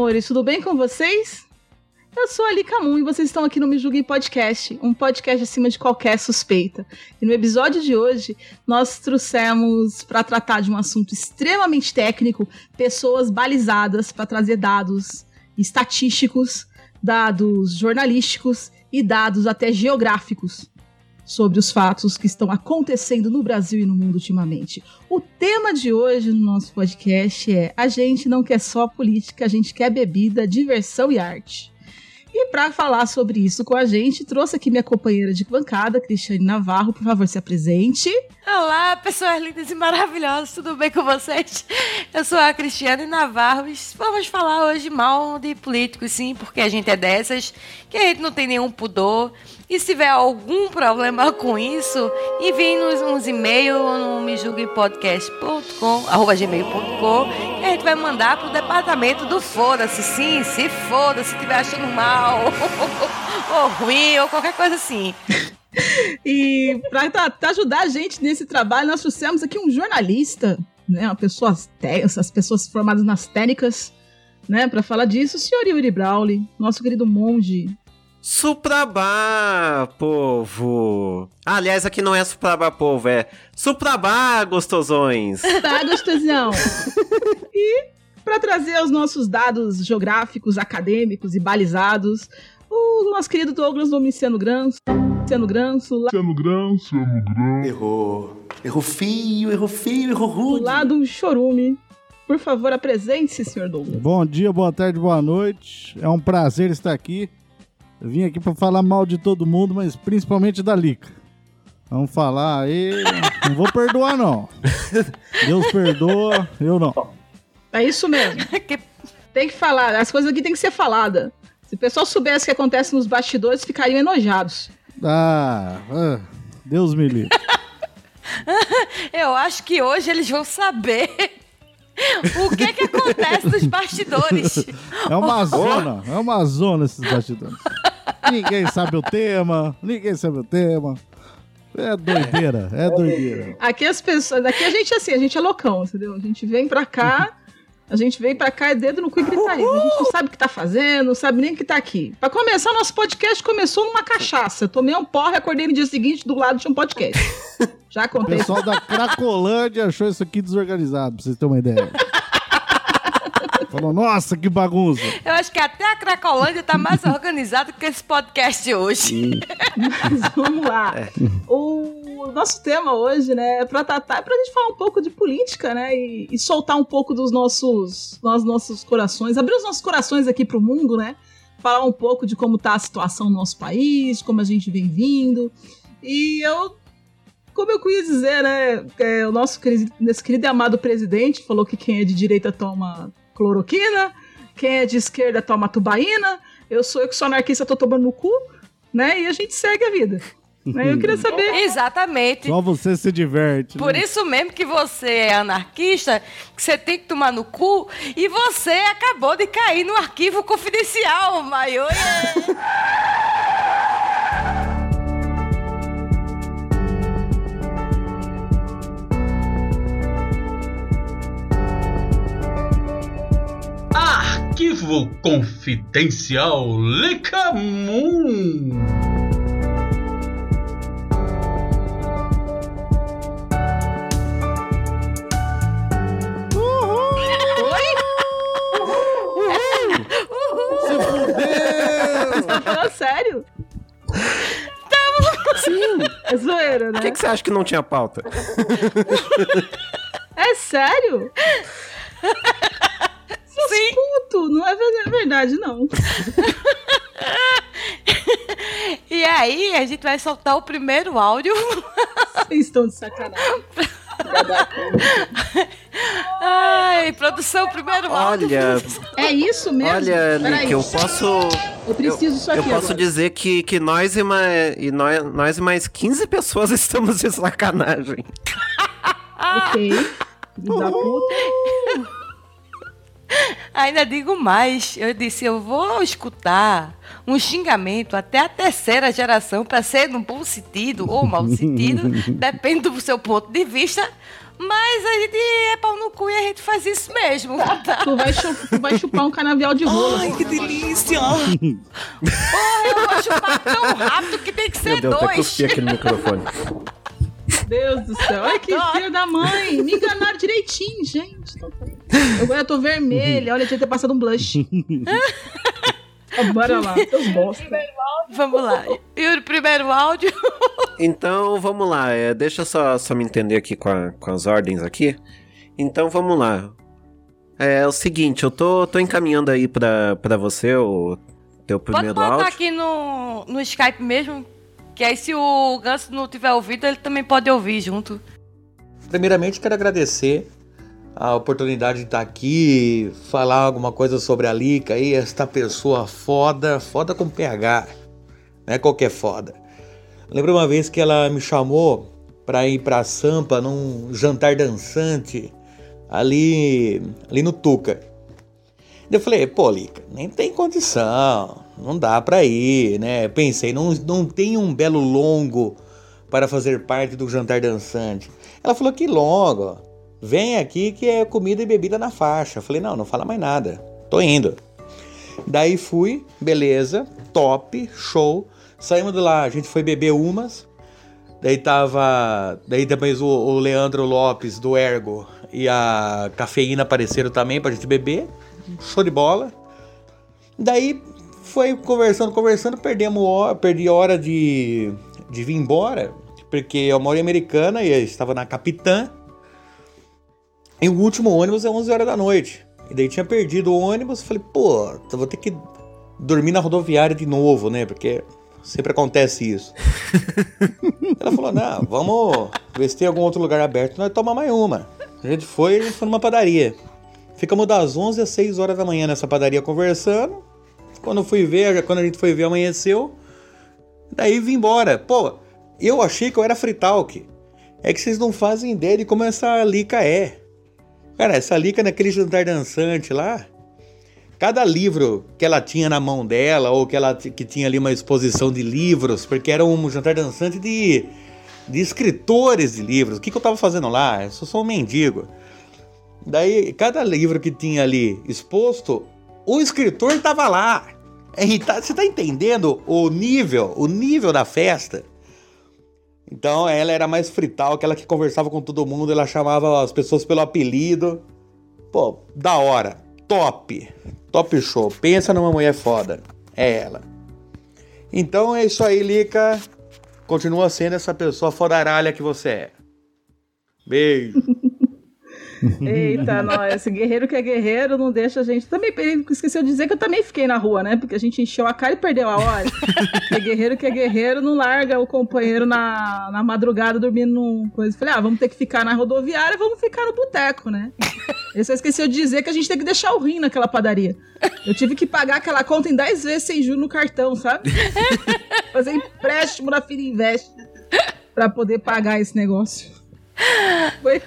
Amores, tudo bem com vocês? Eu sou a Lika e vocês estão aqui no Me Julguem Podcast, um podcast acima de qualquer suspeita. E no episódio de hoje, nós trouxemos para tratar de um assunto extremamente técnico pessoas balizadas para trazer dados estatísticos, dados jornalísticos e dados até geográficos sobre os fatos que estão acontecendo no Brasil e no mundo ultimamente. O tema de hoje no nosso podcast é: a gente não quer só política, a gente quer bebida, diversão e arte. E para falar sobre isso com a gente, trouxe aqui minha companheira de bancada, Cristiane Navarro. Por favor, se apresente. Olá, pessoas lindas e maravilhosas, tudo bem com vocês? Eu sou a Cristiane Navarro e vamos falar hoje mal de políticos, sim, porque a gente é dessas, que a gente não tem nenhum pudor. E se tiver algum problema com isso, envie-nos uns e-mails no gmail.com, que a gente vai mandar pro departamento do foda-se, sim, se foda, se estiver achando mal, ou ruim, ou qualquer coisa assim. E para ajudar a gente nesse trabalho, nós trouxemos aqui um jornalista, né, uma pessoa, essas pessoas formadas nas técnicas, né, para falar disso, o senhor Yuri Brawley, nosso querido monge. Suprabá, povo! Ah, aliás, aqui não é Suprabá, povo, é Suprabá, gostosões! Tá, gostosão? e para trazer os nossos dados geográficos, acadêmicos e balizados, o nosso querido Douglas Domiciano Granso, Domiciano Granso, lá, Errou. Errou feio, errou feio, errou do rude. lado do Chorume. Por favor, apresente-se, senhor Douglas. Bom dia, boa tarde, boa noite. É um prazer estar aqui. Eu vim aqui para falar mal de todo mundo, mas principalmente da Lica. Vamos falar aí. Não vou perdoar, não. Deus perdoa, eu não. É isso mesmo. Tem que falar, as coisas aqui tem que ser faladas. Se o pessoal soubesse o que acontece nos bastidores, ficariam enojados. Ah, ah, Deus me livre. Eu acho que hoje eles vão saber o que que acontece nos bastidores. É uma zona, é uma zona esses bastidores. Ninguém sabe o tema, ninguém sabe o tema. É doideira, é doideira. Aqui as pessoas. Aqui a gente é assim, a gente é loucão, entendeu? A gente vem pra cá. A gente vem pra cá, é dedo no cu e gritaria. A gente não sabe o que tá fazendo, não sabe nem o que tá aqui. Pra começar, nosso podcast começou numa cachaça. Eu tomei um porra e acordei no dia seguinte, do lado tinha um podcast. Já O contei. pessoal da Cracolândia achou isso aqui desorganizado, pra vocês terem uma ideia. Falou, nossa, que bagunça. Eu acho que até a Cracolândia tá mais organizada que esse podcast de hoje. Mas vamos lá. O nosso tema hoje, né, é pra tratar, é pra gente falar um pouco de política, né, e, e soltar um pouco dos nossos, dos nossos corações, abrir os nossos corações aqui pro mundo, né, falar um pouco de como tá a situação no nosso país, como a gente vem vindo. E eu, como eu quis dizer, né, é, o nosso querido, nosso querido e amado presidente falou que quem é de direita toma cloroquina, quem é de esquerda toma tubaína, eu sou eu que sou anarquista, tô tomando no cu, né, e a gente segue a vida. Né, Eu queria saber. Exatamente. Só você se diverte. Por né? isso mesmo que você é anarquista, que você tem que tomar no cu, e você acabou de cair no arquivo confidencial, Maio. Arquivo Confidencial Lecamun. Se fudeu! Tá falando sério? Sim. É zoeira, Por né? que, que você acha que não tinha pauta? É sério? Seus Sim. puto, não é ver- é verdade, não. E aí, a gente vai soltar o primeiro áudio Vocês estão de sacanagem. Ai, produção, primeiro áudio. Olha, É isso mesmo? olha, Nick, eu posso. eu preciso disso Eu aqui posso agora. dizer que, que nós, e mais, e nós, nós e mais 15 pessoas estamos de sacanagem. Ok. Filho da puta. Ainda digo mais, eu disse, eu vou escutar um xingamento até a terceira geração para ser no bom sentido ou mau sentido, depende do seu ponto de vista, mas a gente é pau no cu e a gente faz isso mesmo. Tá? Tu vai, chu- tu vai chupar um canavial de rola. Ai, que delícia! Porra, eu vou chupar tão rápido que tem que ser dois. aqui no microfone. Deus do céu. Olha que filho da mãe. Me enganaram direitinho, gente. Agora eu tô vermelha. Olha, eu tinha que ter passado um blush. Bora lá. Bosta. Vamos lá. E o primeiro áudio? Então, vamos lá. é, deixa eu só, só me entender aqui com, a- com as ordens aqui. Então, vamos lá. É, o seguinte, eu tô, tô encaminhando aí pra, pra você o teu Pode primeiro botar áudio. aqui no, no Skype mesmo, que aí se o Ganso não tiver ouvido, ele também pode ouvir junto. Primeiramente, quero agradecer a oportunidade de estar aqui, falar alguma coisa sobre a Lica aí, esta pessoa foda, foda com PH, não é qualquer foda. Lembro uma vez que ela me chamou para ir para Sampa num jantar dançante ali, ali no Tuca. Eu falei, pô, Lica, nem tem condição, não dá pra ir, né? Pensei, não, não tem um belo longo para fazer parte do jantar dançante. Ela falou que longo, vem aqui que é comida e bebida na faixa. Eu falei, não, não fala mais nada, tô indo. Daí fui, beleza, top, show. Saímos de lá, a gente foi beber umas. Daí tava. Daí depois o, o Leandro Lopes do Ergo e a cafeína apareceram também pra gente beber. Show de bola. Daí foi conversando, conversando, perdemos hora, perdi hora de, de vir embora, porque eu moro em Americana e eu estava na Capitã. E o último ônibus é 11 horas da noite. E daí tinha perdido o ônibus, falei, pô, vou ter que dormir na rodoviária de novo, né? Porque sempre acontece isso. Ela falou, não, vamos ver se tem algum outro lugar aberto, nós tomar mais uma. A gente foi, a gente foi numa padaria. Ficamos das 11 às 6 horas da manhã nessa padaria conversando. Quando fui ver, quando a gente foi ver, amanheceu. Daí vim embora. Pô, eu achei que eu era free talk. É que vocês não fazem ideia de como essa lica é. Cara, essa lica naquele jantar dançante lá. Cada livro que ela tinha na mão dela, ou que ela que tinha ali uma exposição de livros, porque era um jantar dançante de, de escritores de livros. O que, que eu tava fazendo lá? Eu só sou um mendigo. Daí, cada livro que tinha ali exposto, o escritor tava lá. É, Você tá entendendo o nível, o nível da festa? Então ela era mais frital, aquela que conversava com todo mundo, ela chamava as pessoas pelo apelido. Pô, da hora. Top. Top show. Pensa numa mulher foda. É ela. Então é isso aí, Lica. Continua sendo essa pessoa fodaralha que você é. Beijo. Eita, nós. Esse guerreiro que é guerreiro não deixa a gente. Também esqueceu de dizer que eu também fiquei na rua, né? Porque a gente encheu a cara e perdeu a hora. Porque guerreiro que é guerreiro não larga o companheiro na, na madrugada dormindo num coisa. Falei, ah, vamos ter que ficar na rodoviária, vamos ficar no boteco, né? Ele só esqueceu de dizer que a gente tem que deixar o rim naquela padaria. Eu tive que pagar aquela conta em 10 vezes sem juros no cartão, sabe? Fazer empréstimo na Fira Invest pra poder pagar esse negócio. Foi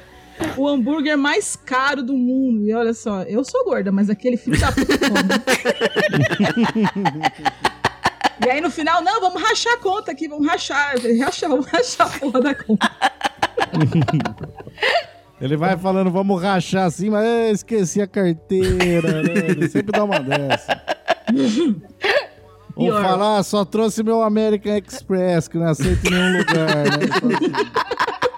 o hambúrguer mais caro do mundo. E olha só, eu sou gorda, mas aquele filho da puta. E aí no final, não, vamos rachar a conta aqui, vamos rachar. Eu falei, Racha, vamos rachar a porra da conta. Ele vai falando, vamos rachar assim, mas "É, esqueci a carteira, né? Ele sempre dá uma dessa. Vou Pior. falar, só trouxe meu American Express, que não aceita em nenhum lugar, né?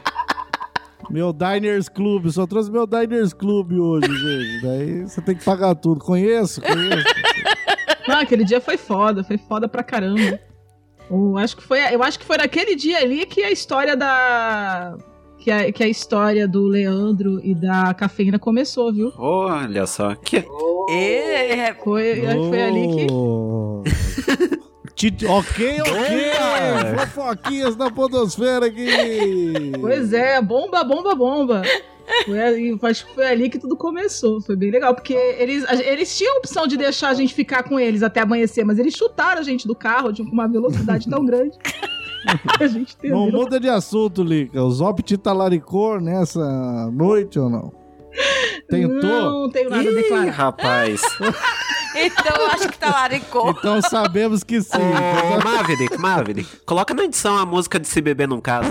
Meu Diners Club, só trouxe meu Diners Club hoje, gente. Daí você tem que pagar tudo. Conheço, conheço. Não, aquele dia foi foda, foi foda pra caramba. Eu acho que foi, eu acho que foi naquele dia ali que a história da. Que a, que a história do Leandro e da cafeína começou, viu? Olha só. Que... É, Foi, foi ali que. Ok, ok. Fofoquinhas da podosfera aqui. Pois é, bomba, bomba, bomba. Foi ali, acho que foi ali que tudo começou. Foi bem legal, porque eles, a- eles tinham a opção de deixar a gente ficar com eles até amanhecer, mas eles chutaram a gente do carro de uma velocidade tão grande. que a gente Não entendeu. muda de assunto, Lica. O Zop te talaricou nessa noite ou não? Tentou? Não tenho nada a Ih, declarar. rapaz. Então eu acho que tá laricou. Então sabemos que sim. Ô, Maverick, Maverick, coloca na edição a música de Se Beber Num Caso.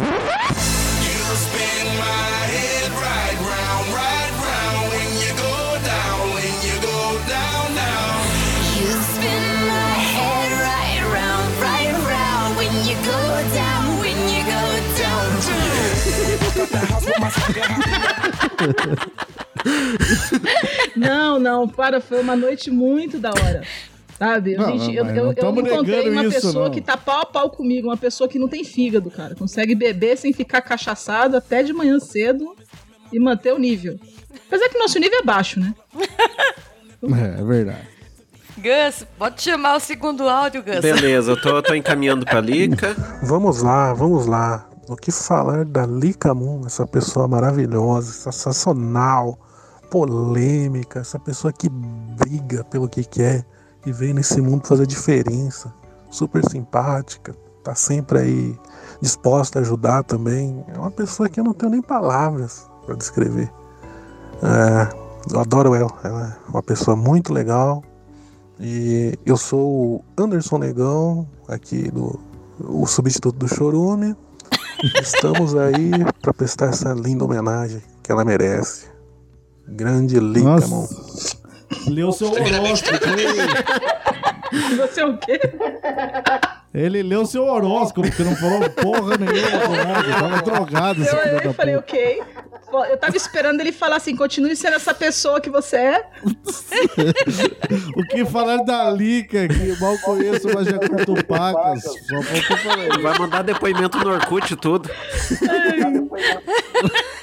Não, não, para, foi uma noite muito da hora. Sabe? Não, Gente, não, eu, eu, eu encontrei uma isso, pessoa não. que tá pau a pau comigo, uma pessoa que não tem fígado, cara. Consegue beber sem ficar cachaçado até de manhã cedo e manter o nível. Apesar que nosso nível é baixo, né? É, é verdade. Gus, pode chamar o segundo áudio, Gus. Beleza, eu tô, tô encaminhando pra Lica. Vamos lá, vamos lá. O que falar da Lika Moon, essa pessoa maravilhosa, sensacional, polêmica, essa pessoa que briga pelo que quer e veio nesse mundo fazer diferença. Super simpática, tá sempre aí disposta a ajudar também. É uma pessoa que eu não tenho nem palavras para descrever. É, eu adoro ela, ela é uma pessoa muito legal. E eu sou o Anderson Negão, aqui do o substituto do Chorume. Estamos aí para prestar essa linda homenagem que ela merece. Grande mano. Leu seu horóscopo. Você é o quê? ele leu seu horóscopo, porque não falou porra nenhuma com nada. Tava drogado esse Eu, eu falei, ok. Eu tava esperando ele falar assim: continue sendo essa pessoa que você é. O que falar da Lica, que mal conheço, mas já curto pacas. Só isso. Vai mandar depoimento no Orkut e tudo.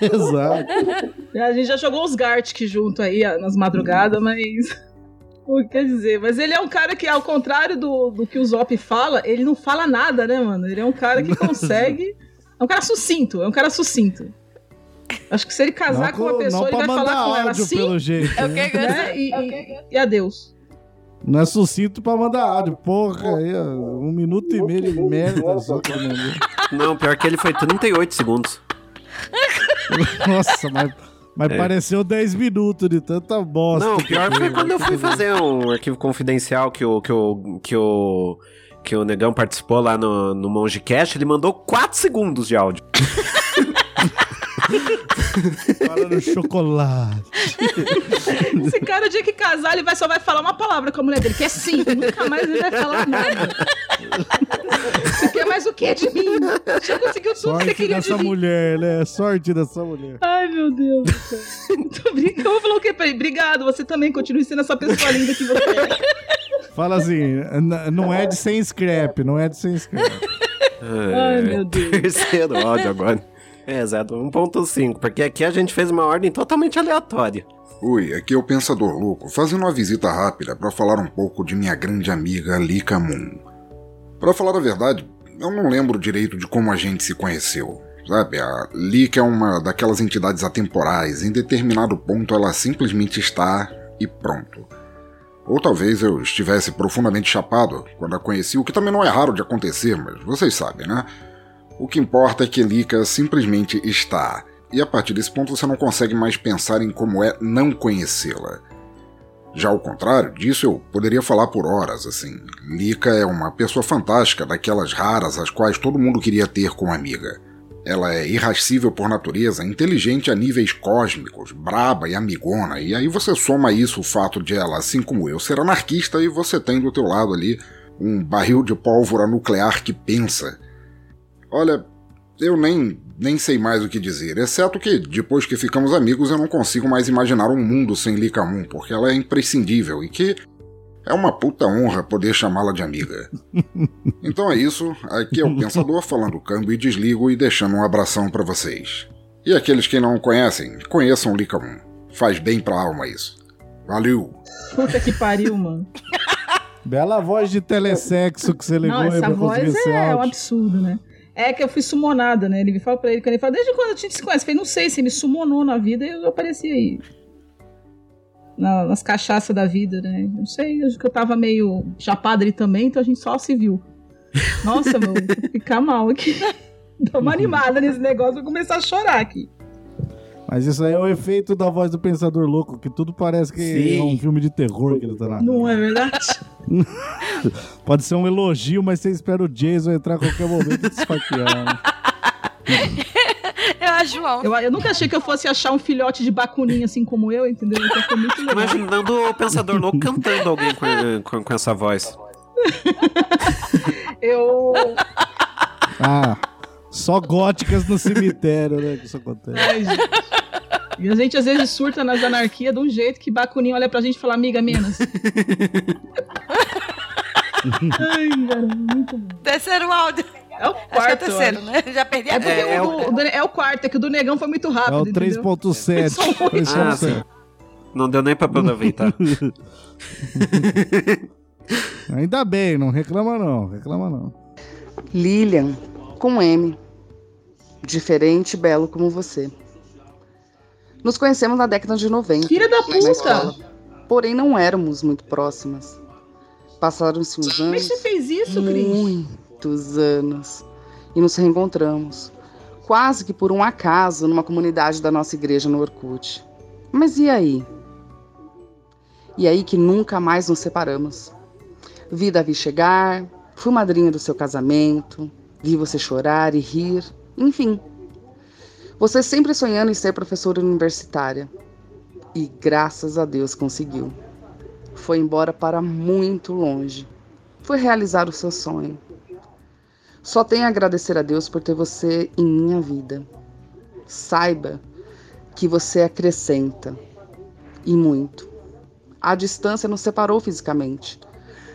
Exato. A gente já jogou os Gartic junto aí ó, nas madrugadas, mas. Pô, Quer dizer, mas ele é um cara que, ao contrário do, do que o Zop fala, ele não fala nada, né, mano? Ele é um cara que consegue. É um cara sucinto, é um cara sucinto. Acho que se ele casar Não com uma pessoa, ele vai falar com ela assim. pelo jeito. É o né? que, Gus? Né? E, e, e adeus. Não é sucinto pra mandar áudio. Porra, aí, ó, um minuto e meio de merda só mandei. Não, pior que ele foi 38 segundos. Nossa, mas, mas É. pareceu 10 minutos de tanta bosta. Não, pior foi quando eu fui fazer um arquivo confidencial que o, que o, que o, que o Negão participou lá no, no Mongecast, ele mandou 4 segundos de áudio. Falando chocolate. Esse cara, o dia que casar, ele vai, só vai falar uma palavra com a mulher dele, que é sim. Nunca mais ele vai falar nada. Você quer mais o que de mim? Já conseguiu tudo que você Sorte queria de dessa mim. mulher, né? Sorte dessa mulher. Ai, meu Deus. Tô brincando. Eu vou falar o quê pra ele? Obrigado, você também continue sendo essa pessoa linda que você é. Fala assim, não é de sem scrap, não é de sem scrap. Ai, meu Deus. Terceiro áudio agora. É, exato, 1.5, porque aqui a gente fez uma ordem totalmente aleatória. Oi, aqui é o Pensador Louco, fazendo uma visita rápida para falar um pouco de minha grande amiga Lika Moon. Para falar a verdade, eu não lembro direito de como a gente se conheceu. Sabe, a Lika é uma daquelas entidades atemporais, em determinado ponto ela simplesmente está e pronto. Ou talvez eu estivesse profundamente chapado quando a conheci, o que também não é raro de acontecer, mas vocês sabem, né? O que importa é que Lika simplesmente está. E a partir desse ponto você não consegue mais pensar em como é não conhecê-la. Já ao contrário disso, eu poderia falar por horas, assim. Lika é uma pessoa fantástica, daquelas raras as quais todo mundo queria ter como amiga. Ela é irrascível por natureza, inteligente a níveis cósmicos, braba e amigona, e aí você soma isso o fato de ela, assim como eu, ser anarquista e você tem do teu lado ali um barril de pólvora nuclear que pensa. Olha, eu nem, nem sei mais o que dizer, exceto que depois que ficamos amigos eu não consigo mais imaginar um mundo sem Lika Moon, porque ela é imprescindível e que é uma puta honra poder chamá-la de amiga. Então é isso, aqui é o Pensador falando câmbio e desligo e deixando um abração pra vocês. E aqueles que não conhecem, conheçam Lika Moon. Faz bem pra alma isso. Valeu! Puta que pariu, mano. Bela voz de telesexo que você ligou Não, aí essa voz é um absurdo, né? É que eu fui sumonada, né? Ele me fala pra ele, quando ele fala, desde quando a gente se conhece? Eu falei, não sei, você me sumonou na vida e eu apareci aí. Na- nas cachaças da vida, né? Não sei, acho que eu tava meio chapada ali também, então a gente só se viu. Nossa, meu, vou ficar mal aqui. Dá uma animada nesse negócio, vou começar a chorar aqui. Mas isso aí é o efeito da voz do Pensador Louco, que tudo parece que Sim. é um filme de terror que ele tá narrando. Não é verdade? Pode ser um elogio, mas você espera o Jason entrar a qualquer momento e te esfaquear. né? Eu acho João. Eu, eu nunca achei que eu fosse achar um filhote de bacuninha assim como eu, entendeu? Então foi muito legal. Imaginando o Pensador Louco cantando alguém com, com, com essa voz. Eu. Ah, só góticas no cemitério, né? Que isso acontece. Ai, gente. E a gente às vezes surta nas anarquias de um jeito que Bacuninho olha pra gente e fala, amiga, menos. Ai, cara, muito bom. Terceiro áudio. É o Acho que é o quarto, terceiro, né? Já perdi a É porque conta. o, do- o do- é o quarto, é que o do negão foi muito É rápido. o entendeu? 3.7. São oito. Ah, sim. Não deu nem pra aproveitar. Ainda bem, não reclama não, reclama não. Lilian, com M. Diferente e belo como você. Nos conhecemos na década de 90. Filha da puta! escola. Porém, não éramos muito próximas. Passaram-se uns Mas anos. você fez isso, Cris? Muitos anos. E nos reencontramos. Quase que por um acaso numa comunidade da nossa igreja no Orkut. Mas e aí? E aí que nunca mais nos separamos. Vi Davi chegar, fui madrinha do seu casamento, vi você chorar e rir, enfim. Você sempre sonhando em ser professora universitária. E graças a Deus conseguiu. Foi embora para muito longe. Foi realizar o seu sonho. Só tenho a agradecer a Deus por ter você em minha vida. Saiba que você acrescenta. E muito. A distância nos separou fisicamente,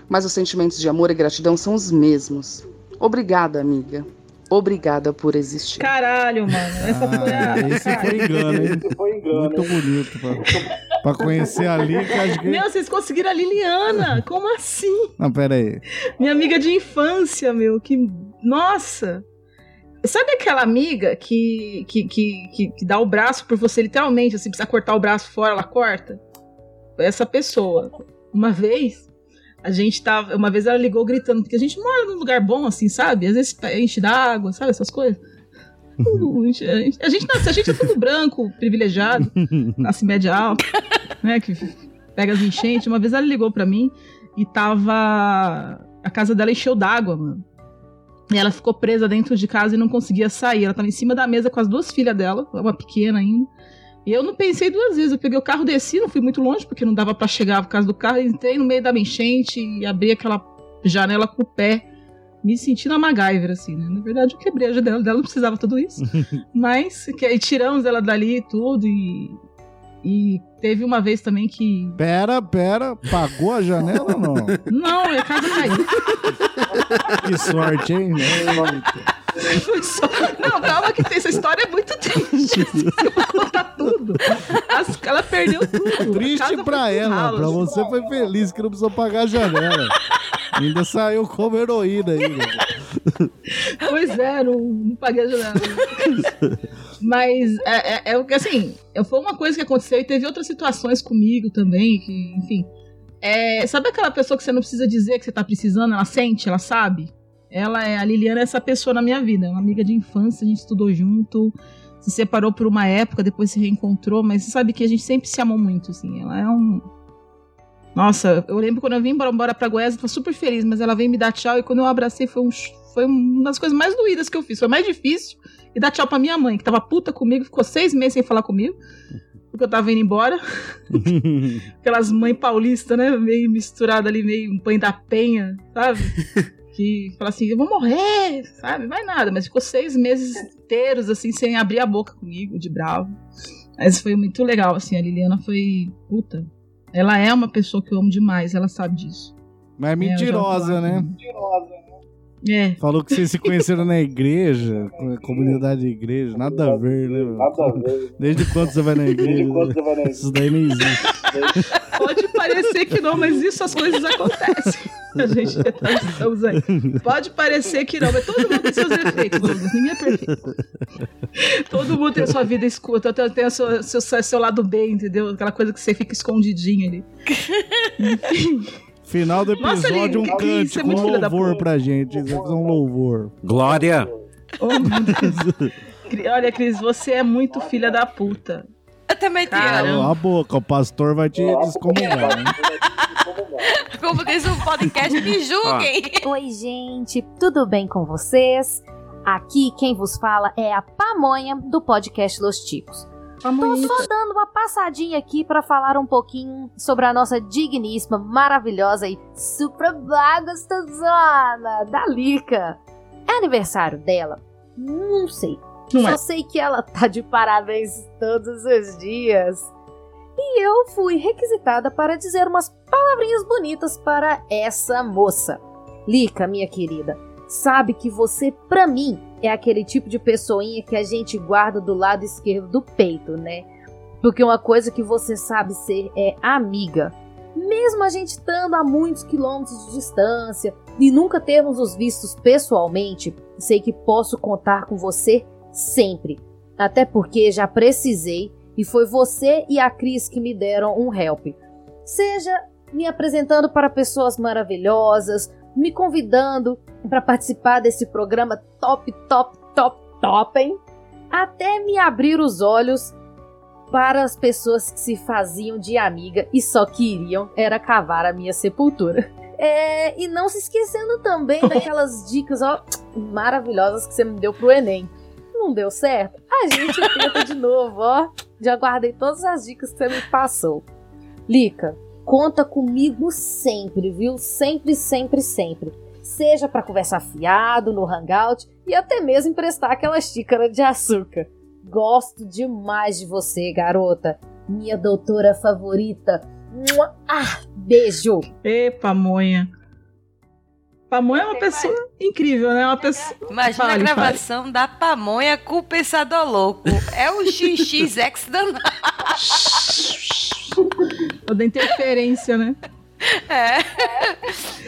mas os sentimentos de amor e gratidão são os mesmos. Obrigada, amiga. Obrigada por existir. Caralho, mano. Essa foi a. Ah, esse foi engano, hein? Muito bonito. Pra, pra conhecer a Lica, acho que... Meu, vocês conseguiram a Liliana! Como assim? Não, pera aí. Minha amiga de infância, meu, que. Nossa! Sabe aquela amiga que, que, que, que, que dá o braço por você, literalmente, assim, precisa cortar o braço fora, ela corta? Essa pessoa. Uma vez, a gente tava. Uma vez ela ligou gritando, porque a gente mora num lugar bom, assim, sabe? Às vezes enche d'água, sabe? Essas coisas. Uh, a gente, a gente, nasce- a gente é tudo branco, privilegiado, classe média alta, né? Que pega as enchentes. Uma vez ela ligou pra mim e tava. A casa dela encheu d'água, mano. E ela ficou presa dentro de casa e não conseguia sair. Ela tava em cima da mesa com as duas filhas dela, uma pequena ainda. E eu não pensei duas vezes. Eu peguei o carro, desci, não fui muito longe, porque não dava pra chegar por causa do carro. Entrei no meio da enchente e abri aquela janela com o pé, me sentindo a MacGyver, assim, né? Na verdade, eu quebrei a janela dela, não precisava tudo isso. Mas, que aí tiramos ela dali e tudo. E, e teve uma vez também que. Pera, pera, pagou a janela ou não? Não, a casa caiu. Que sorte, hein? Foi só- Não, calma que tem- essa história é muito triste. Eu vou contar tudo. As- ela perdeu tudo. A Triste pra ela, ralo. pra você foi feliz que não precisou pagar a janela. Ainda saiu como heroína ainda. Pois é, não, não paguei a janela. Mas é, é, é o que assim, foi uma coisa que aconteceu e teve outras situações comigo também, que, enfim. É, sabe aquela pessoa que você não precisa dizer que você tá precisando, ela sente, ela sabe? Ela é, a Liliana é essa pessoa na minha vida, é uma amiga de infância, a gente estudou junto, se separou por uma época, depois se reencontrou, mas você sabe que a gente sempre se amou muito, assim, ela é um... Nossa, eu lembro quando eu vim embora, embora pra Goiás, eu tava super feliz, mas ela veio me dar tchau e quando eu abracei foi, um, foi uma das coisas mais doídas que eu fiz, foi mais difícil e dar tchau pra minha mãe, que tava puta comigo, ficou seis meses sem falar comigo, porque eu tava indo embora. Aquelas mães paulistas, né? Meio misturada ali, meio um pãe da penha, sabe? Que fala assim, eu vou morrer, sabe? Vai nada, mas ficou seis meses inteiros, assim, sem abrir a boca comigo, de bravo. Mas foi muito legal, assim, a Liliana foi. Puta. Ela é uma pessoa que eu amo demais, ela sabe disso. Mas é mentirosa, né? É. Falou que vocês se conheceram na igreja, com- comunidade de igreja. Nada a ver, né? meu? Nada a ver. Desde quando você vai na igreja? Desde quando você vai na igreja? Isso daí nem existe. Pode parecer que não, mas isso as coisas acontecem. A gente tá, estamos aí. Pode parecer que não, mas todo mundo tem seus defeitos. Ninguém é perfeito. Todo mundo tem a sua vida escuta, tem, tem o seu, seu, seu lado bem, entendeu? Aquela coisa que você fica escondidinho ali. Final do Nossa, episódio, um você é cântico, muito um filha da louvor puta. pra gente. É um louvor. Glória! Oh, Olha, Cris, você é muito filha da puta. Eu também te amo. Cala a boca, o pastor vai te descomungar. hein? Como diz o podcast, me julguem. Oi, gente, tudo bem com vocês? Aqui quem vos fala é a Pamonha do podcast Los Ticos. Tô só dando uma passadinha aqui pra falar um pouquinho sobre a nossa digníssima, maravilhosa e super gostosona da Lica. É aniversário dela? Não sei. Não Só é. sei que ela tá de parabéns todos os dias. E eu fui requisitada para dizer umas palavrinhas bonitas para essa moça. Lica, minha querida, sabe que você, pra mim, é aquele tipo de pessoinha que a gente guarda do lado esquerdo do peito, né? Porque uma coisa que você sabe ser é amiga. Mesmo a gente estando a muitos quilômetros de distância e nunca termos os vistos pessoalmente, sei que posso contar com você sempre. Até porque já precisei e foi você e a Cris que me deram um help. Seja me apresentando para pessoas maravilhosas, me convidando para participar desse programa top, top, top, top, hein? Até me abrir os olhos para as pessoas que se faziam de amiga e só queriam era cavar a minha sepultura. É, e não se esquecendo também daquelas dicas ó, maravilhosas que você me deu pro Enem. Não deu certo? A gente tenta de novo, ó. Já guardei todas as dicas que você me passou. Lica, conta comigo sempre, viu? Sempre, sempre, sempre. Seja para conversar fiado no Hangout e até mesmo emprestar aquela xícara de açúcar. Gosto demais de você, garota. Minha doutora favorita. Ah, beijo. Ê, pamonha. Pamonha é uma pessoa incrível, né? Uma pessoa. Imagina Fale, a gravação da pamonha com o pensador louco. É o XXX danado. Toda interferência, né? É.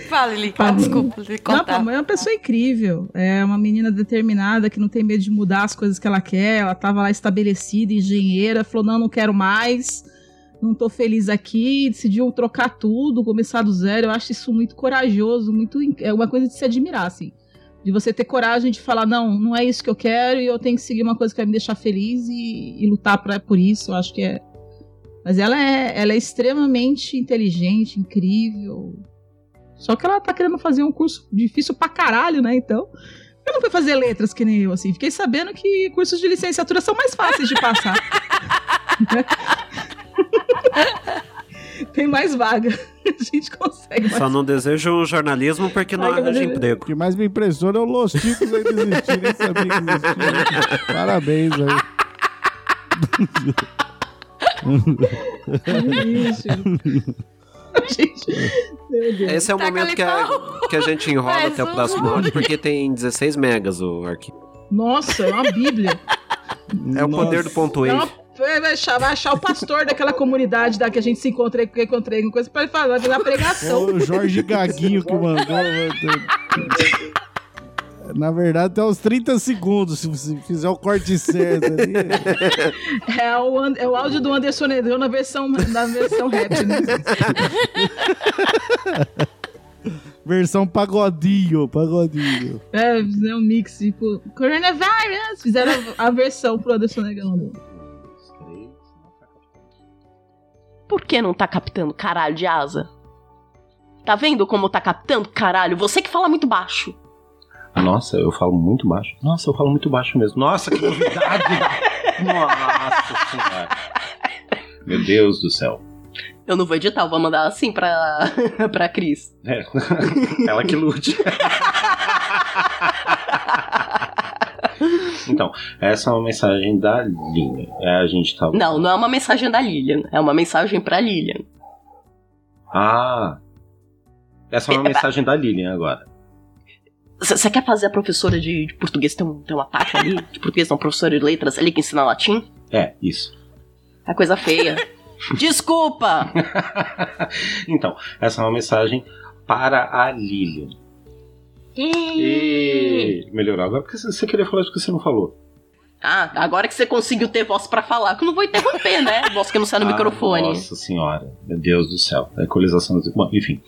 Fale, Lica, Pamonha. desculpa Não, contar. pamonha é uma pessoa incrível. É uma menina determinada que não tem medo de mudar as coisas que ela quer. Ela tava lá estabelecida, engenheira, falou: não, não quero mais. Não tô feliz aqui. Decidiu trocar tudo, começar do zero. Eu acho isso muito corajoso, muito. É uma coisa de se admirar, assim. De você ter coragem de falar: não, não é isso que eu quero e eu tenho que seguir uma coisa que vai me deixar feliz e, e lutar pra, por isso. Eu acho que é. Mas ela é, ela é extremamente inteligente, incrível. Só que ela tá querendo fazer um curso difícil pra caralho, né? Então. Eu não fui fazer letras que nem eu, assim. Fiquei sabendo que cursos de licenciatura são mais fáceis de passar. Tem mais vaga. A gente consegue. Só não desejo jornalismo porque não arranja beleza. emprego. O que mais me impressiona é o Los Ticos aí desistir, nem sabia que existia. Parabéns aí. Esse é o momento que a, que a gente enrola até o um. próximo áudio, porque tem 16 megas o arquivo. Nossa, é uma bíblia. É o poder do ponto É wave. uma- vai, achar, vai achar o pastor daquela comunidade da que a gente se encontra que eu encontrei com coisa pra ele falar, fazer a pregação. O Jorge Gaguinho que mandou. Na verdade, tem uns 30 segundos, se você fizer o corte certo ali. É o, é o áudio do Anderson Negão na versão, na versão rap, né? Versão pagodinho, pagodinho. É, fizeram um mix, tipo, coronavirus. Fizeram a a versão pro Anderson Negão. Por que não tá captando caralho de asa? Tá vendo como tá captando caralho? Você que fala muito baixo. Nossa, eu falo muito baixo. Nossa, eu falo muito baixo mesmo. Nossa, que novidade! Nossa senhora. Meu Deus do céu. Eu não vou editar, eu vou mandar assim pra, pra Cris. É, ela que lute. Então, essa é uma mensagem da linha. É, a gente tava. Não, não é uma mensagem da Lilian. É uma mensagem pra Lilian. Ah! Essa é uma mensagem da Lilian agora. Você quer fazer a professora de, de português ter um, ter ataque ali? De português não, professora de letras ali que ensina latim? É, isso. É coisa feia. Desculpa! Então, essa é uma mensagem para a Lilian. E... Melhorou. Agora porque você queria falar isso que você não falou. Ah, agora que você conseguiu ter voz pra falar, que eu não vou interromper, né? Voz que não sai no Ah, microfone. Nossa senhora, meu Deus do céu. Equalização. do- Bom, enfim.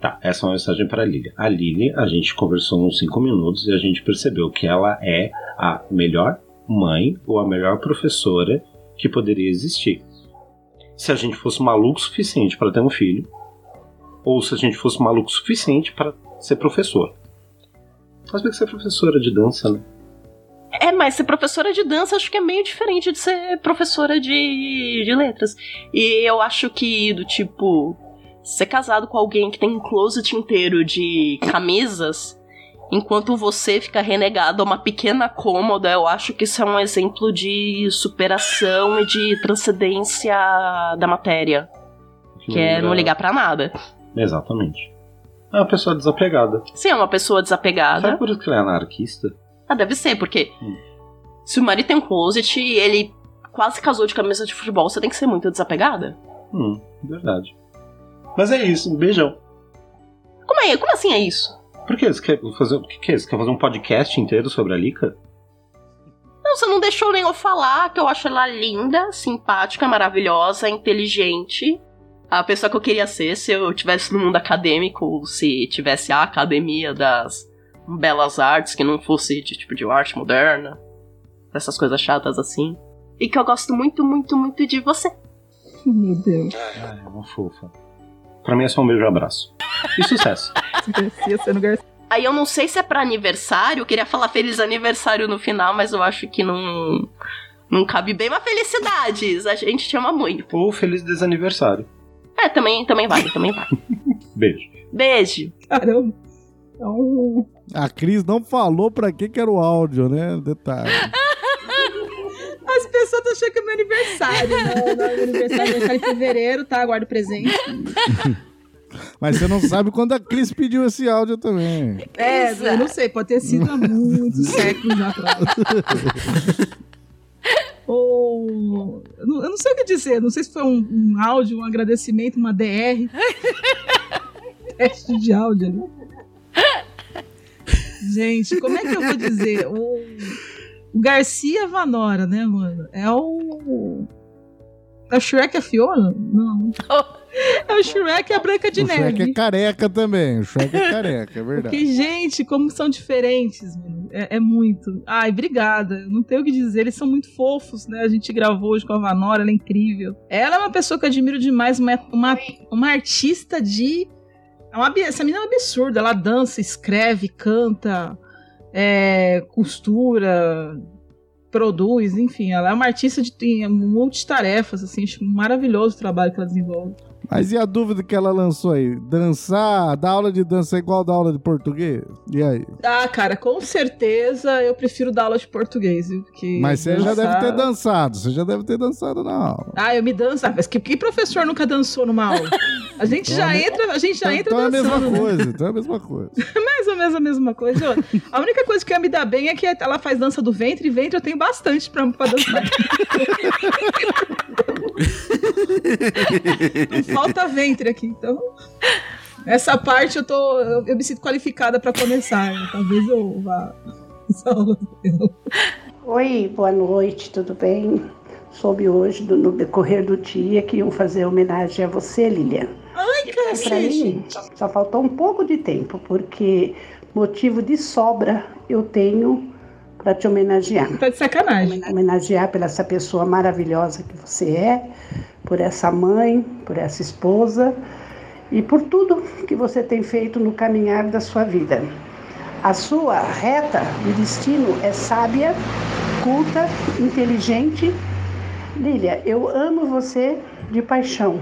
Tá, essa é uma mensagem para a Lilian. A Lilian, a gente conversou uns 5 minutos e a gente percebeu que ela é a melhor mãe ou a melhor professora que poderia existir. Se a gente fosse maluco o suficiente para ter um filho, ou se a gente fosse maluco o suficiente para ser professor. Mas bem que é professora de dança, né? É, mas ser professora de dança acho que é meio diferente de ser professora de, de letras. E eu acho que, do tipo, ser casado com alguém que tem um closet inteiro de camisas, enquanto você fica renegado a uma pequena cômoda, eu acho que isso é um exemplo de superação e de transcendência da matéria. Que é não ligar pra nada. Exatamente. É uma pessoa desapegada. Se é uma pessoa desapegada. Sabe por isso que ela é anarquista? Ah, deve ser, porque se o marido tem um closet e ele quase casou de camisa de futebol, você tem que ser muito desapegada. Hum, verdade. Mas é isso, um beijão. Como é? Como assim é isso? Por que? Você quer fazer, o que, que é? Você quer fazer um podcast inteiro sobre a Lika? Não, você não deixou nem eu falar que eu acho ela linda, simpática, maravilhosa, inteligente. A pessoa que eu queria ser se eu tivesse no mundo acadêmico, se tivesse a academia das belas artes, que não fosse de tipo de arte moderna, essas coisas chatas assim. E que eu gosto muito, muito, muito de você. Meu Deus. Ah, é uma fofa. Pra mim é só um beijo e abraço. E sucesso. Garcia sendo Garcia. Aí eu não sei se é pra aniversário, eu queria falar feliz aniversário no final, mas eu acho que não. Não cabe bem, mas felicidades! A gente te ama muito. Ou feliz desaniversário. É, também, também vale, também vale. Beijo. Beijo. Caramba. Um... A Cris não falou pra que que era o áudio, né? Detalhe. As pessoas estão achando que é meu aniversário. Não, não é meu aniversário, é aniversário em fevereiro, tá? Aguardo presente. Mas você não sabe quando a Cris pediu esse áudio também. É, eu não sei, pode ter sido há muitos séculos atrás. Ou. Eu não, sei o que dizer, não sei se foi um, um áudio, um agradecimento, uma DR. Teste de áudio ali. Gente, como é que eu vou dizer? O, o Garcia Vanora, né, mano? É o. É o Shrek a Fiona? Não. É o Shrek e a Branca de o Neve. Shrek é careca também. O Shrek é careca, é verdade. Porque, gente, como são diferentes, mano. É, é muito. Ai, obrigada. Não tenho o que dizer. Eles são muito fofos, né? A gente gravou hoje com a Vanora, ela é incrível. Ela é uma pessoa que eu admiro demais, uma, uma, uma artista de. É uma, essa menina é um absurda. Ela dança, escreve, canta, é, costura, produz, enfim. Ela é uma artista de tem multitarefas, assim. Acho maravilhoso o trabalho que ela desenvolve. Mas e a dúvida que ela lançou aí? Dançar, dar aula de dança é igual dar aula de português? E aí? Ah, cara, com certeza eu prefiro dar aula de português? Porque Mas você já dançar- deve ter dançado, você já deve ter dançado na aula. Ah, eu me danço. Mas que, que professor nunca dançou numa aula? A gente Então já é- entra, a gente já entra então é a mesma dançando. né? coisa, então é a mesma coisa. Mais ou menos a mesma coisa. A única coisa que ia me dar bem é que ela faz dança do ventre, e ventre eu tenho bastante pra, pra dançar. Não falta ventre aqui, então. Essa parte eu tô. Eu, eu me sinto qualificada pra começar. né? Talvez eu vá. Oi, boa noite, tudo bem? Soube hoje, do- no decorrer do dia, que iam fazer homenagem a você, Lilian. Ai, Pra mim, só faltou um pouco de tempo, porque motivo de sobra eu tenho para te homenagear. Tá de sacanagem. Homenagear pela essa pessoa maravilhosa que você é, por essa mãe, por essa esposa e por tudo que você tem feito no caminhar da sua vida. A sua reta de destino é sábia, culta, inteligente. Lília, eu amo você de paixão.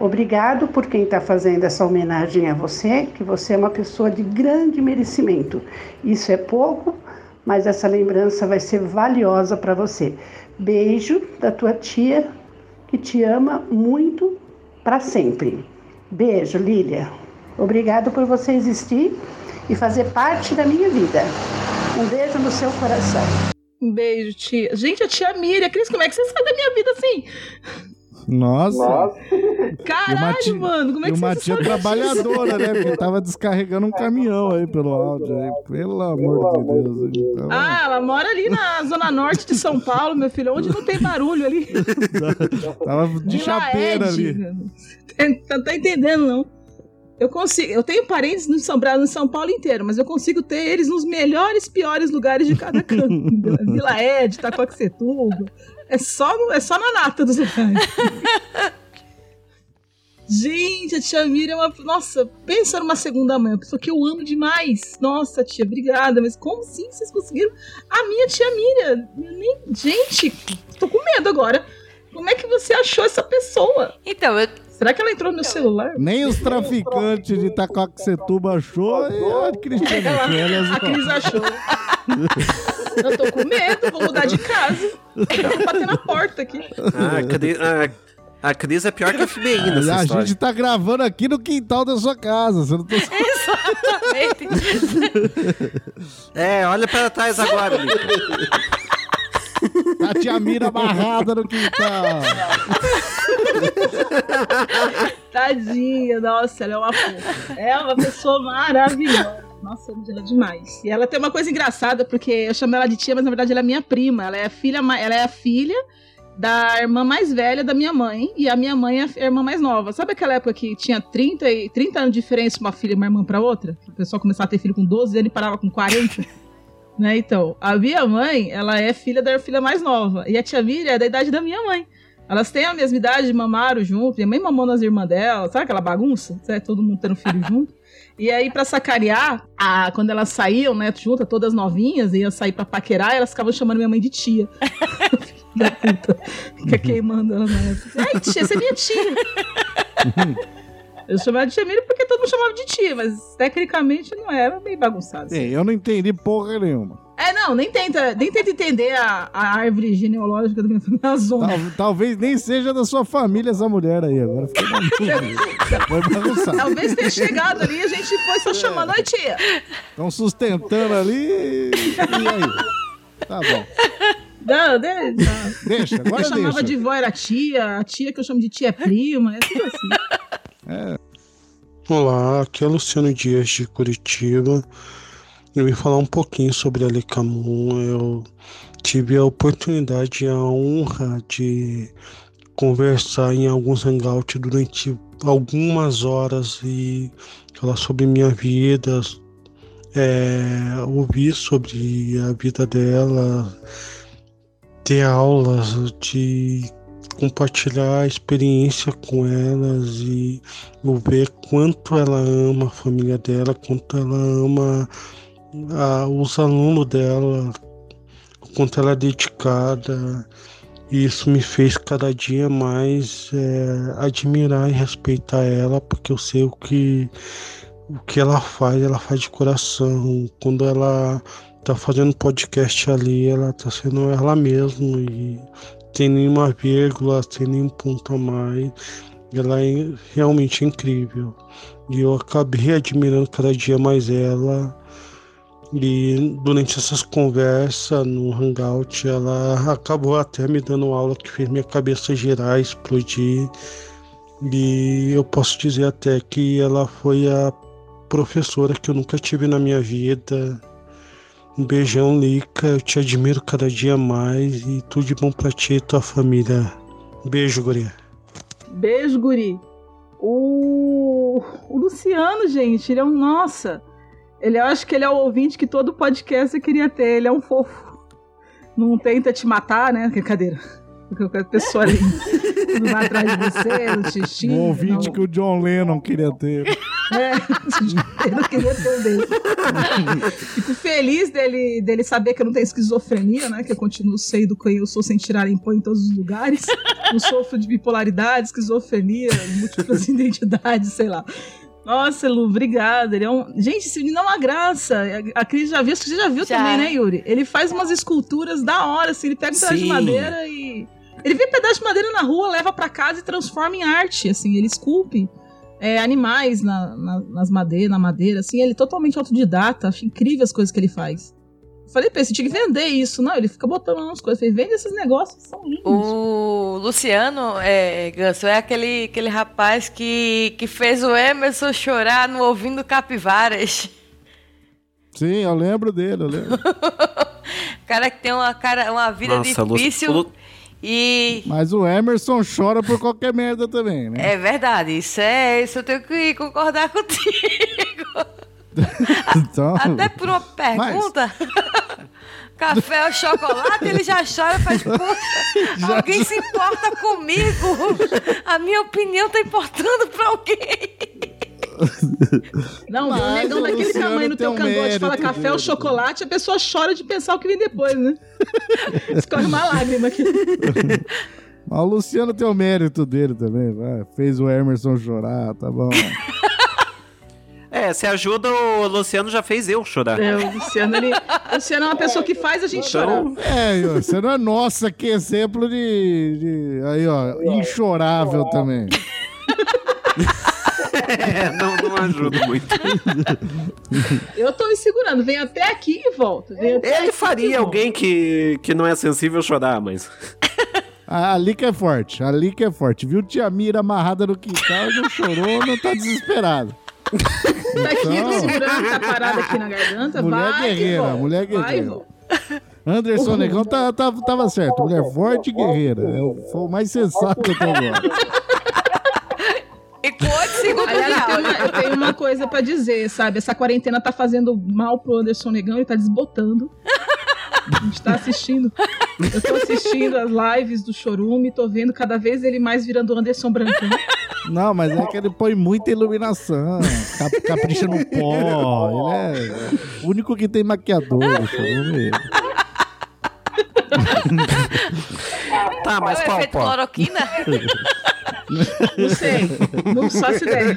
Obrigado por quem está fazendo essa homenagem a você, que você é uma pessoa de grande merecimento. Isso é pouco, mas essa lembrança vai ser valiosa para você. Beijo da tua tia, que te ama muito para sempre. Beijo, Lília. Obrigado por você existir e fazer parte da minha vida. Um beijo no seu coração. Um beijo, tia. Gente, a tia Miriam. Cris, como é que você sabe da minha vida assim? Nossa. Caralho, tia- mano, como é e que uma você tia sabe trabalhadora, né? Porque tava descarregando um caminhão aí pelo áudio aí. Pelo amor de Deus. Então, Ah, ela mora ali na zona norte de São Paulo, meu filho, onde não tem barulho ali. tava de chapeira ali. Tá, tá entendendo, não? Eu consigo, eu tenho parentes no São, Bra- no São Paulo inteiro, mas eu consigo ter eles nos melhores, piores lugares de cada canto. Vila Ed, Itacoaxetuba. É só, é só na nata dos lugares. Gente, a tia Miriam é uma. Nossa, pensa numa segunda mãe, uma pessoa que eu amo demais. Nossa, tia, obrigada. Mas como assim vocês conseguiram? A minha tia Miriam. nem- Gente, tô com medo agora. Como é que você achou essa pessoa? Então, eu. Será que ela entrou no meu celular? Nem os traficantes de Itacoaxetuba achou e a Cristiane Ela- a Cris achou. Eu tô com medo, vou mudar de casa. Vou bater na porta aqui. Ah, a, Cri- a, a Cris é pior que a FBI E nessa a história. gente tá gravando aqui no quintal da sua casa. Você não tá... Exatamente. É, olha pra trás agora, Lica. A tia Mira amarrada no quintal. Tadinha, nossa, ela é uma fofa. É uma pessoa maravilhosa. Nossa, eu amo ela demais. E ela tem uma coisa engraçada, porque eu chamo ela de tia, mas na verdade ela é minha prima. Ela é filha, ela é a filha da irmã mais velha da minha mãe, e a minha mãe é a irmã mais nova. Sabe aquela época que tinha 30, e, 30 anos de diferença uma filha e uma irmã pra outra? O pessoal começava a ter filho com 12 anos e parava com 40? Né, então, a minha mãe, ela é filha da filha mais nova. E a tia Miriam é da idade da minha mãe. Elas têm a mesma idade, mamaram junto. Minha mãe mamou nas irmãs dela. Sabe aquela bagunça? Sabe? Todo mundo tendo filho junto. E aí, pra sacanear, a, quando elas saíam, né, juntas, todas novinhas, iam sair pra paquerar, elas ficavam chamando minha mãe de tia. da puta. Fica queimando ela na época. Ai, tia, essa é minha tia. Eu chamava de tia Miriam porque todo mundo chamava de tia, mas tecnicamente não era meio bagunçado. Ei, eu não entendi porra nenhuma. É, não, nem tenta, nem tenta entender a, a árvore genealógica da minha família a zona. Tal- talvez nem seja da sua família essa mulher aí. Agora fiquei. Foi bagunçado. Talvez tenha chegado ali e a gente foi só chamando, oi tia. Estão sustentando ali. E aí? Tá bom. Não, deixa. Deixa, agora eu chamava deixa. de vó era tia, a tia que eu chamo de tia é prima, é tudo assim. É. Olá, aqui é Luciano Dias de Curitiba. Eu vim falar um pouquinho sobre a Lecamun. Eu tive a oportunidade e a honra de conversar em alguns hangouts durante algumas horas e falar sobre minha vida, é, ouvir sobre a vida dela, ter aulas de compartilhar a experiência com elas e ver quanto ela ama a família dela, quanto ela ama a- os alunos dela, o quanto ela é dedicada. E isso me fez cada dia mais é, admirar e respeitar ela, porque eu sei o que, o que ela faz, ela faz de coração. Quando ela tá fazendo podcast ali, ela tá sendo ela mesma e sem nenhuma vírgula, sem nenhum ponto a mais. Ela é realmente incrível. E eu acabei admirando cada dia mais ela. E durante essas conversas no Hangout, ela acabou até me dando aula que fez minha cabeça girar, explodir. E eu posso dizer até que ela foi a professora que eu nunca tive na minha vida. Um beijão, Lica. Eu te admiro cada dia mais e tudo de bom pra ti e tua família. Beijo, guria. Beijo, guri. O, o Luciano, gente, ele é um. Nossa! Ele, eu acho que ele é o ouvinte que todo podcast queria ter. Ele é um fofo. Não tenta te matar, né? Brincadeira. Qualquer pessoa ali não vai atrás de você, não te xinga. Um ouvinte não. que o John Lennon queria ter. É, eu não queria ter desse. Fico feliz dele, dele saber que eu não tenho esquizofrenia, né? Que eu continuo sendo quem eu sou sem tirar em pó em todos os lugares. Não sofro de bipolaridade, esquizofrenia, múltiplas identidades, sei lá. Nossa, Lu, obrigada. Ele é um... Gente, esse menino é uma graça. A Cris já viu, acho que você já viu Já. também, né, Yuri? Ele faz umas esculturas da hora, assim. Ele pega um pedaço de madeira e. Ele vê pedaço de madeira na rua, leva pra casa e transforma em arte, assim. Ele esculpe é, animais na, na, nas madeira, na madeira, assim, ele é totalmente autodidata, acho incrível as coisas que ele faz. Eu Falei pra ele, você tinha que vender isso. Não, ele fica botando umas coisas. Falei, vende esses negócios são lindos. O Luciano é, Ganso, é aquele, aquele rapaz que, que fez o Emerson chorar no ouvindo capivaras. Sim, eu lembro dele, eu lembro. cara que tem uma, cara, uma vida Nossa, difícil Lu- e. Mas o Emerson chora por qualquer merda também, né? É verdade, isso é. Isso eu tenho que concordar contigo. Então, Até por uma pergunta. Café ou chocolate, ele já chora e faz, poxa, alguém se importa comigo? A minha opinião tá importando pra alguém. Não, um Mas negão o daquele Luciano tamanho no teu um cangote, fala café dele. ou chocolate, a pessoa chora de pensar o que vem depois, né? Escorre uma lágrima aqui. Mas o Luciano tem o mérito dele também, vai. Fez o Emerson chorar, tá bom. É, se ajuda, o Luciano já fez eu chorar. É, o Luciano, ele, o Luciano é uma pessoa que faz a gente chorar. É, você não é nossa, que exemplo de, de- Aí, ó, inchorável também. É, não, não ajuda muito. Eu tô me segurando, vem até aqui e volta. Vem até Ele faria volta. alguém que, que não é sensível chorar, mas. A, a Lica é forte, a Lica é forte. Viu tia Mira amarrada no quintal, não chorou, não tá desesperado. Tá aqui, Então- tô segurando, tá parado aqui na garganta. Mulher vai e guerreira, mulher vai e guerreira. volta. Anderson Negão tá, tá- tava certo, mulher forte e guerreira. É o, foi o mais sensato agora. E com 8 segundos de Aliás, eu tenho, uma, eu tenho uma coisa pra dizer, sabe? Essa quarentena tá fazendo mal pro Anderson Negão, ele tá desbotando. A gente tá assistindo. Eu tô assistindo as lives do Chorume, tô vendo cada vez ele mais virando Anderson Brancão. Não, mas é que ele põe muita iluminação, cap- capricha no pó. Ele é o único que tem maquiador. ver. Tá, mas É o qual efeito pó? cloroquina? Não sei, não faço ideia.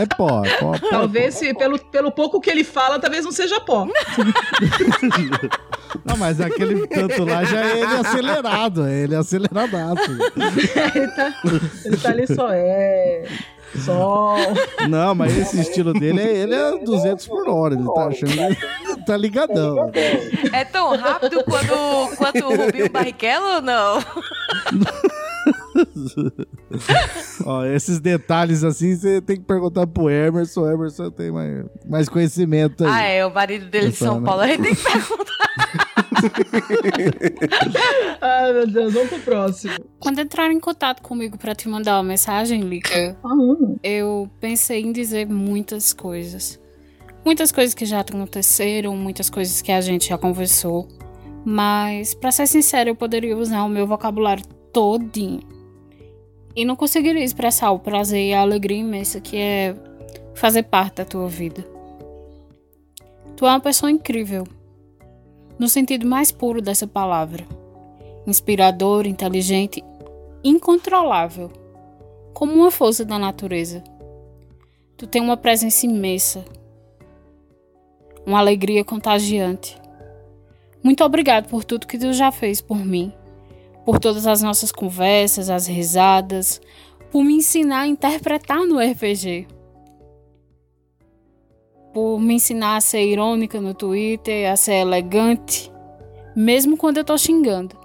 É pó, é pó. pó, Talvez, se, pelo, pelo pouco que ele fala, talvez não seja pó. Não, mas aquele tanto lá já é ele acelerado, é ele aceleradaço. ele, tá, ele tá ali só, é. Sol. Não, mas esse estilo dele é ele é 200 por hora, ele tá achando que tá ligadão. É tão rápido quanto, quanto o Rubinho Barrichello ou não? Ó, esses detalhes assim você tem que perguntar pro Emerson, o Emerson tem mais, mais conhecimento aí. Ah, é, o marido dele de São Essa, né? Paulo. A gente tem que perguntar. Ai, meu Deus, vamos pro próximo. Quando entraram em contato comigo pra te mandar uma mensagem, Lica, eu pensei em dizer muitas coisas. Muitas coisas que já aconteceram, muitas coisas que a gente já conversou. Mas, pra ser sincero, eu poderia usar o meu vocabulário todinho. E não conseguiria expressar o prazer e a alegria imensa que é fazer parte da tua vida. Tu é uma pessoa incrível. No sentido mais puro dessa palavra inspirador, inteligente, incontrolável, como uma força da natureza. Tu tem uma presença imensa, uma alegria contagiante. Muito obrigado por tudo que tu já fez por mim, por todas as nossas conversas, as risadas, por me ensinar a interpretar no RPG. Por me ensinar a ser irônica no Twitter, a ser elegante, mesmo quando eu tô xingando.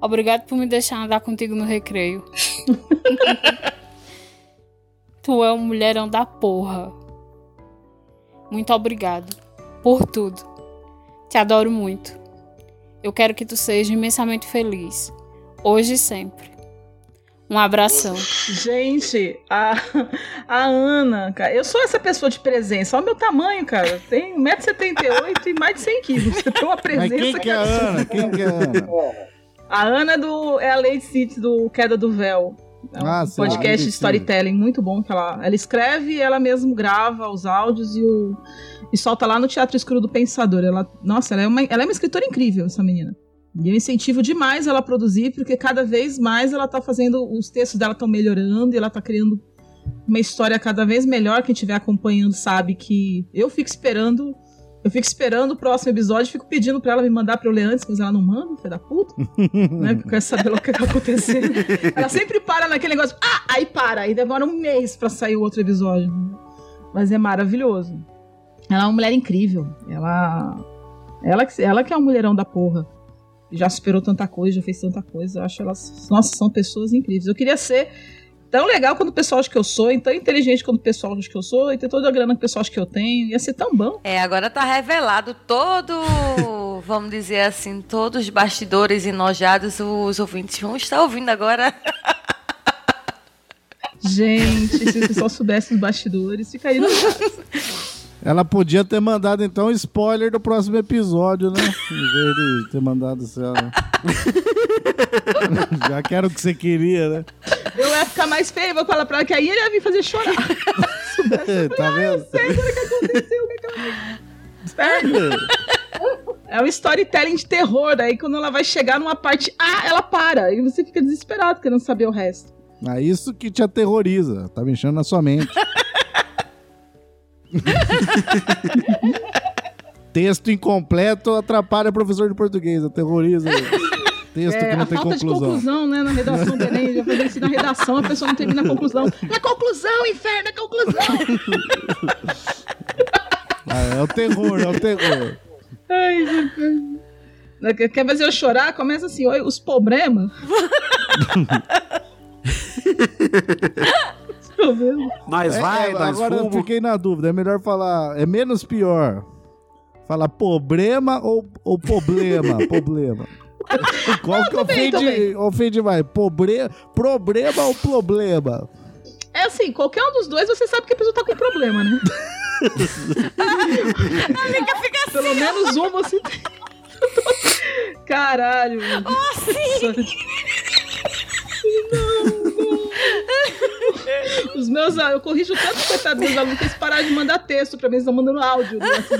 Obrigado por me deixar andar contigo no recreio. tu é um mulherão da porra. Muito obrigado por tudo. Te adoro muito. Eu quero que tu seja imensamente feliz. Hoje e sempre. Um abração. Gente, a, a Ana, cara, eu sou essa pessoa de presença. Olha o meu tamanho, cara. Tem 1,78m e mais de 100 quilos. Você tem uma presença Mas quem que é a. Ana? Quem que é a Ana? A Ana é, do, é a Lady City do Queda do Véu. É um Ah, sim, podcast de storytelling muito bom. Que ela, ela escreve e ela mesmo grava os áudios e, o, e solta lá no Teatro Escuro do Pensador. Ela, nossa, ela é, uma, ela é uma escritora incrível, essa menina. E eu incentivo demais ela a produzir, porque cada vez mais ela tá fazendo. Os textos dela estão melhorando e ela tá criando uma história cada vez melhor. Quem estiver acompanhando sabe que eu fico esperando. Eu fico esperando o próximo episódio, fico pedindo pra ela me mandar pra eu ler antes, mas ela não manda, filha da puta. né? Porque eu quero saber o que tá acontecendo. Ela sempre para naquele negócio, ah, aí para, aí demora um mês pra sair o outro episódio. Mas é maravilhoso. Ela é uma mulher incrível. Ela. Ela, ela que é um mulherão da porra. Já superou tanta coisa, já fez tanta coisa. Eu acho elas. Nossa, são pessoas incríveis. Eu queria ser tão legal quanto o pessoal acha que eu sou, e tão inteligente quanto o pessoal acha que eu sou, e ter toda a grana que o pessoal acha que eu tenho. Ia ser tão bom. É, agora tá revelado todo, vamos dizer assim, todos os bastidores enojados, os ouvintes vão estar ouvindo agora. Gente, se o pessoal soubesse os bastidores, ficaria. Ela podia ter mandado então um spoiler do próximo episódio, né? Em vez de ter mandado assim, ó. Já que era o que você queria, né? Eu ia ficar mais feio, vou falar pra ela que aí ele ia vir fazer chorar. tá vendo? sei agora o que aconteceu, o que Sério? É um storytelling de terror, aí quando ela vai chegar numa parte A, ela para. E você fica desesperado querendo saber o resto. É isso que te aterroriza. Tá mexendo na sua mente. Texto incompleto atrapalha professor de português, aterroriza. Texto É, que não a tem falta de conclusão. conclusão, né? Na redação do Enem, já fazia isso na redação, a pessoa não termina a conclusão. Na conclusão, inferno, é conclusão! Ah, é o terror, é o terror. Ai, gente. Quer- Quer fazer eu chorar? Começa assim, oi, os problemas. Problema. Nós É, vai, é, nós Agora eu fumo. fiquei na dúvida. É melhor falar. É menos pior. Falar problema ou, ou problema? problema. Qual que também, ofende, também. ofende mais? Pobre, problema ou problema? É assim, qualquer um dos dois você sabe que a pessoa tá com problema, né? Pelo menos um você tem. Caralho. Oh, sim! Os meus alunos, eu corrijo tanto os coitados dos meus alunos que eles pararam de mandar texto pra mim, eles estão mandando áudio no WhatsApp.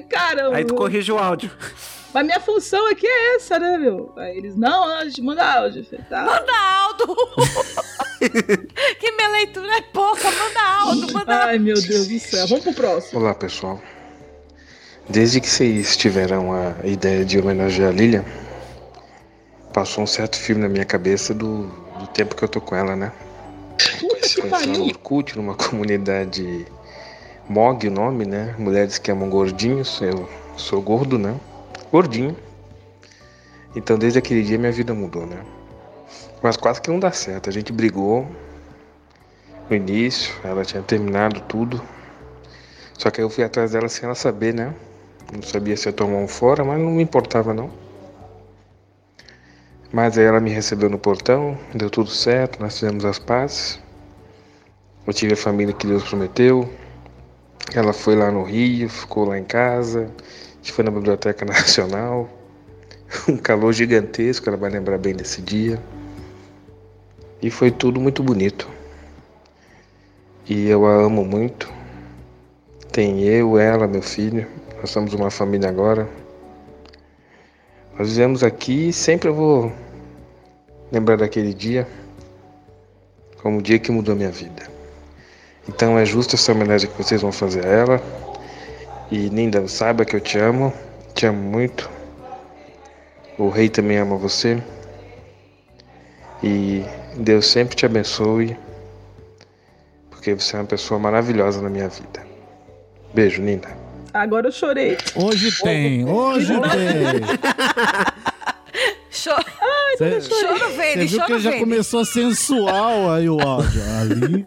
Caramba. Aí tu corrige o áudio. Mas minha função aqui é essa, né, meu? Aí eles, não, a gente manda áudio. Falei, tá. Manda Aldo! que minha leitura é pouca, manda Aldo, manda Ai, meu Deus do céu. Vamos pro próximo. Olá pessoal. Desde que vocês tiveram a ideia de homenagear a Lilian, passou um certo filme na minha cabeça do, do tempo que eu tô com ela, né? Que conheceu no. Orkut, numa comunidade MOG, o nome, né? Mulheres que amam gordinhos. Eu sou gordo, né? Gordinho. Então desde aquele dia minha vida mudou, né? Mas quase que não dá certo. A gente brigou no início, ela tinha terminado tudo. Só que aí eu fui atrás dela sem ela saber, né? Não sabia se ia tomar um fora, mas não me importava não. Mas aí ela me recebeu no portão, deu tudo certo, nós fizemos as pazes. Eu tive a família que Deus prometeu. Ela foi lá no Rio, ficou lá em casa. A gente foi na Biblioteca Nacional. Um calor gigantesco, ela vai lembrar bem desse dia. E foi tudo muito bonito. E eu a amo muito. Tem eu, ela, meu filho. Nós somos uma família agora. Nós vivemos aqui e sempre eu vou lembrar daquele dia como o dia que mudou minha vida. Então é justo essa homenagem que vocês vão fazer a ela. E Linda, saiba que eu te amo, te amo muito. O rei também ama você. E Deus sempre te abençoe, porque você é uma pessoa maravilhosa na minha vida. Beijo, Linda. Agora eu chorei. Hoje tem, hoje tem. Choro. Cê- choro verde, viu choro que já verde. começou sensual aí o áudio. Ali,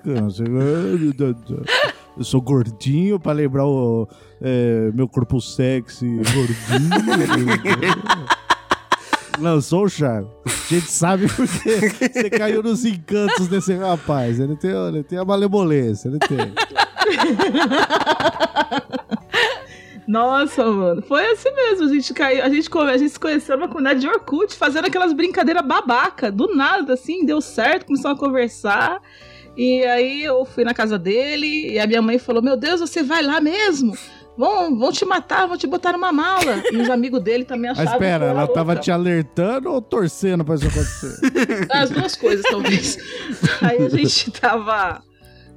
eu sou gordinho pra lembrar o é, meu corpo sexy gordinho. Lançou o charme. A gente sabe porque você caiu nos encantos desse rapaz. Ele tem, ele tem a malemolência, ele tem. Nossa, mano. Foi assim mesmo. A gente caiu, a gente, a gente se conheceu numa comunidade de Orkut, fazendo aquelas brincadeiras babaca. Do nada, assim, deu certo, começamos a conversar. E aí eu fui na casa dele e a minha mãe falou: Meu Deus, você vai lá mesmo? Vão, vão te matar, vão te botar numa mala. E os amigos dele também Mas achavam. espera, ela tava louca. te alertando ou torcendo pra isso acontecer? As duas coisas, talvez. Aí a gente tava.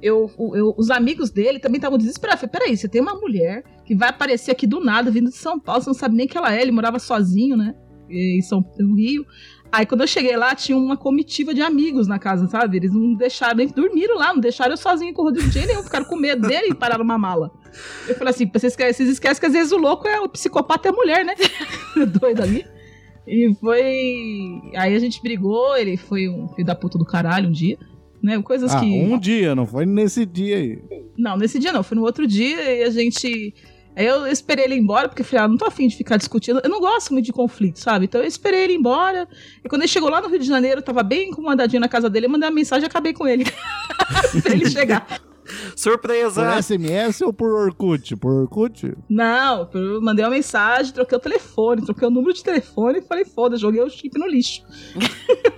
Eu, eu- os amigos dele também estavam desesperados. Falei, peraí, você tem uma mulher que vai aparecer aqui do nada, vindo de São Paulo, você não sabe nem quem ela é, ele morava sozinho, né? Em São no Rio. Aí quando eu cheguei lá, tinha uma comitiva de amigos na casa, sabe? Eles não deixaram, eles dormiram lá, não deixaram eu sozinho com o Rodrigo de nenhum, ficaram com medo dele e pararam uma mala. Eu falei assim, vocês, esque- vocês esquecem que às vezes o louco é o psicopata é a mulher, né? Doido ali. E foi. Aí a gente brigou, ele foi um filho da puta do caralho um dia. Né? Coisas Ah, que. um dia, não foi nesse dia aí. Não, nesse dia não, foi no outro dia e a gente. Aí eu esperei ele ir embora, porque eu falei, ah, não tô afim de ficar discutindo. Eu não gosto muito de conflito, sabe? Então eu esperei ele embora. E quando ele chegou lá no Rio de Janeiro, eu tava bem incomodadinho na casa dele, eu mandei uma mensagem e acabei com ele. pra ele chegar. Surpresa! Por SMS ou por Orkut? Por Orkut? Não, eu mandei uma mensagem, troquei o telefone, troquei o número de telefone e falei, foda, joguei o chip no lixo.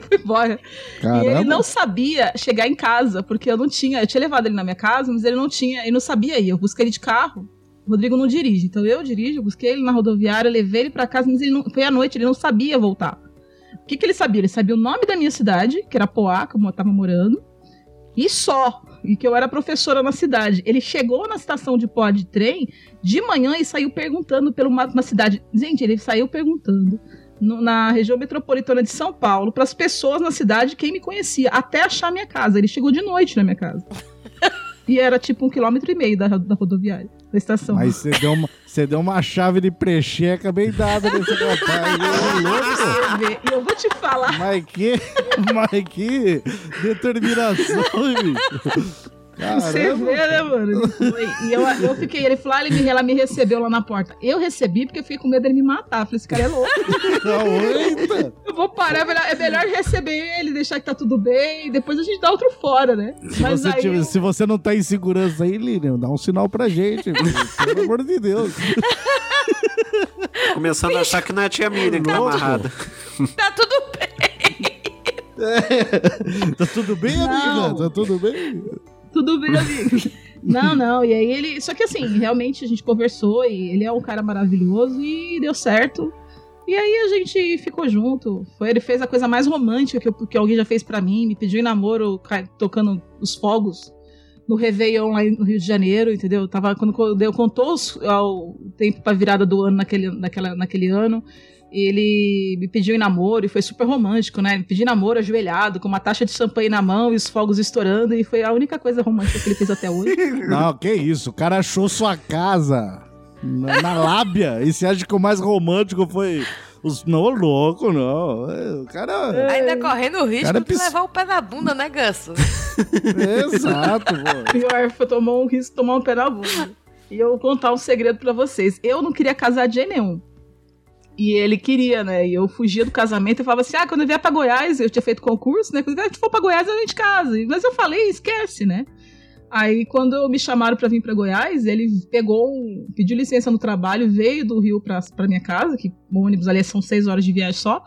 Fui embora. Caramba. E ele não sabia chegar em casa, porque eu não tinha. Eu tinha levado ele na minha casa, mas ele não tinha, ele não sabia ir. Eu busquei ele de carro. O Rodrigo não dirige. Então eu dirijo, eu busquei ele na rodoviária, levei ele pra casa, mas ele não. Foi à noite, ele não sabia voltar. O que, que ele sabia? Ele sabia o nome da minha cidade, que era Poá, que eu tava morando, e só. E que eu era professora na cidade. Ele chegou na estação de Poá de trem de manhã e saiu perguntando pela uma, uma cidade. Gente, ele saiu perguntando no- na região metropolitana de São Paulo para as pessoas na cidade quem me conhecia, até achar minha casa. Ele chegou de noite na minha casa. e era tipo um quilômetro e meio da, da rodoviária, da estação. Mas você deu, uma, você deu uma chave de precheca bem dada nesse rapaz. Ô, louco. Você vê, E eu vou te falar. Mas que, mas que determinação, bicho. Você Caramba. vê, né, mano? Ele foi. E eu, eu fiquei, ele falou, ah, ele me, ela me recebeu lá na porta. Eu recebi porque eu fiquei com medo dele me matar. Falei, esse cara é louco. eita. Eu vou parar, é melhor, é melhor receber ele, deixar que tá tudo bem, e depois a gente dá outro fora, né? Se Mas você, aí. tiver- eu- se você não tá em segurança aí, Lilian, dá um sinal pra gente. pelo amor de Deus. Começando a achar que não é a tia Miriam que tá Louco. amarrada. Tá tudo bem. Tá tudo bem, Não. amiga? Tá tudo bem? Tudo bem, amigo. Não, não, e aí ele. Só que assim, realmente a gente conversou e ele é um cara maravilhoso e deu certo. E aí a gente ficou junto. Foi, ele fez a coisa mais romântica que, eu- que alguém já fez pra mim, me pediu em namoro ca- tocando os fogos no Réveillon lá no Rio de Janeiro, entendeu? Tava, quando deu, contou os- ao tempo pra virada do ano naquele, naquela, naquele ano. Ele me pediu em namoro e foi super romântico, né? Me pediu namoro ajoelhado, com uma taxa de champanhe na mão e os fogos estourando, e foi a única coisa romântica que ele fez até hoje. Não, que isso. O cara achou sua casa na, na lábia. E você acha que o mais romântico foi. Os, não, louco, não. É, O cara. Ainda correndo o risco Cara, de pis- levar o pé na bunda, né, Ganso? Exato, pô. Pior, foi tomar um risco de tomar um pé na bunda. E eu vou contar um segredo pra vocês. Eu não queria casar de jeito nenhum. E ele queria, né? E eu fugia do casamento e falava assim: ah, quando eu vier pra Goiás, eu tinha feito concurso, né? Quando a gente for pra Goiás, a gente casa. Mas eu falei, esquece, né? Aí, quando me chamaram pra vir pra Goiás, ele pegou, pediu licença no trabalho, veio do Rio pra minha casa, que o ônibus ali são seis horas de viagem só.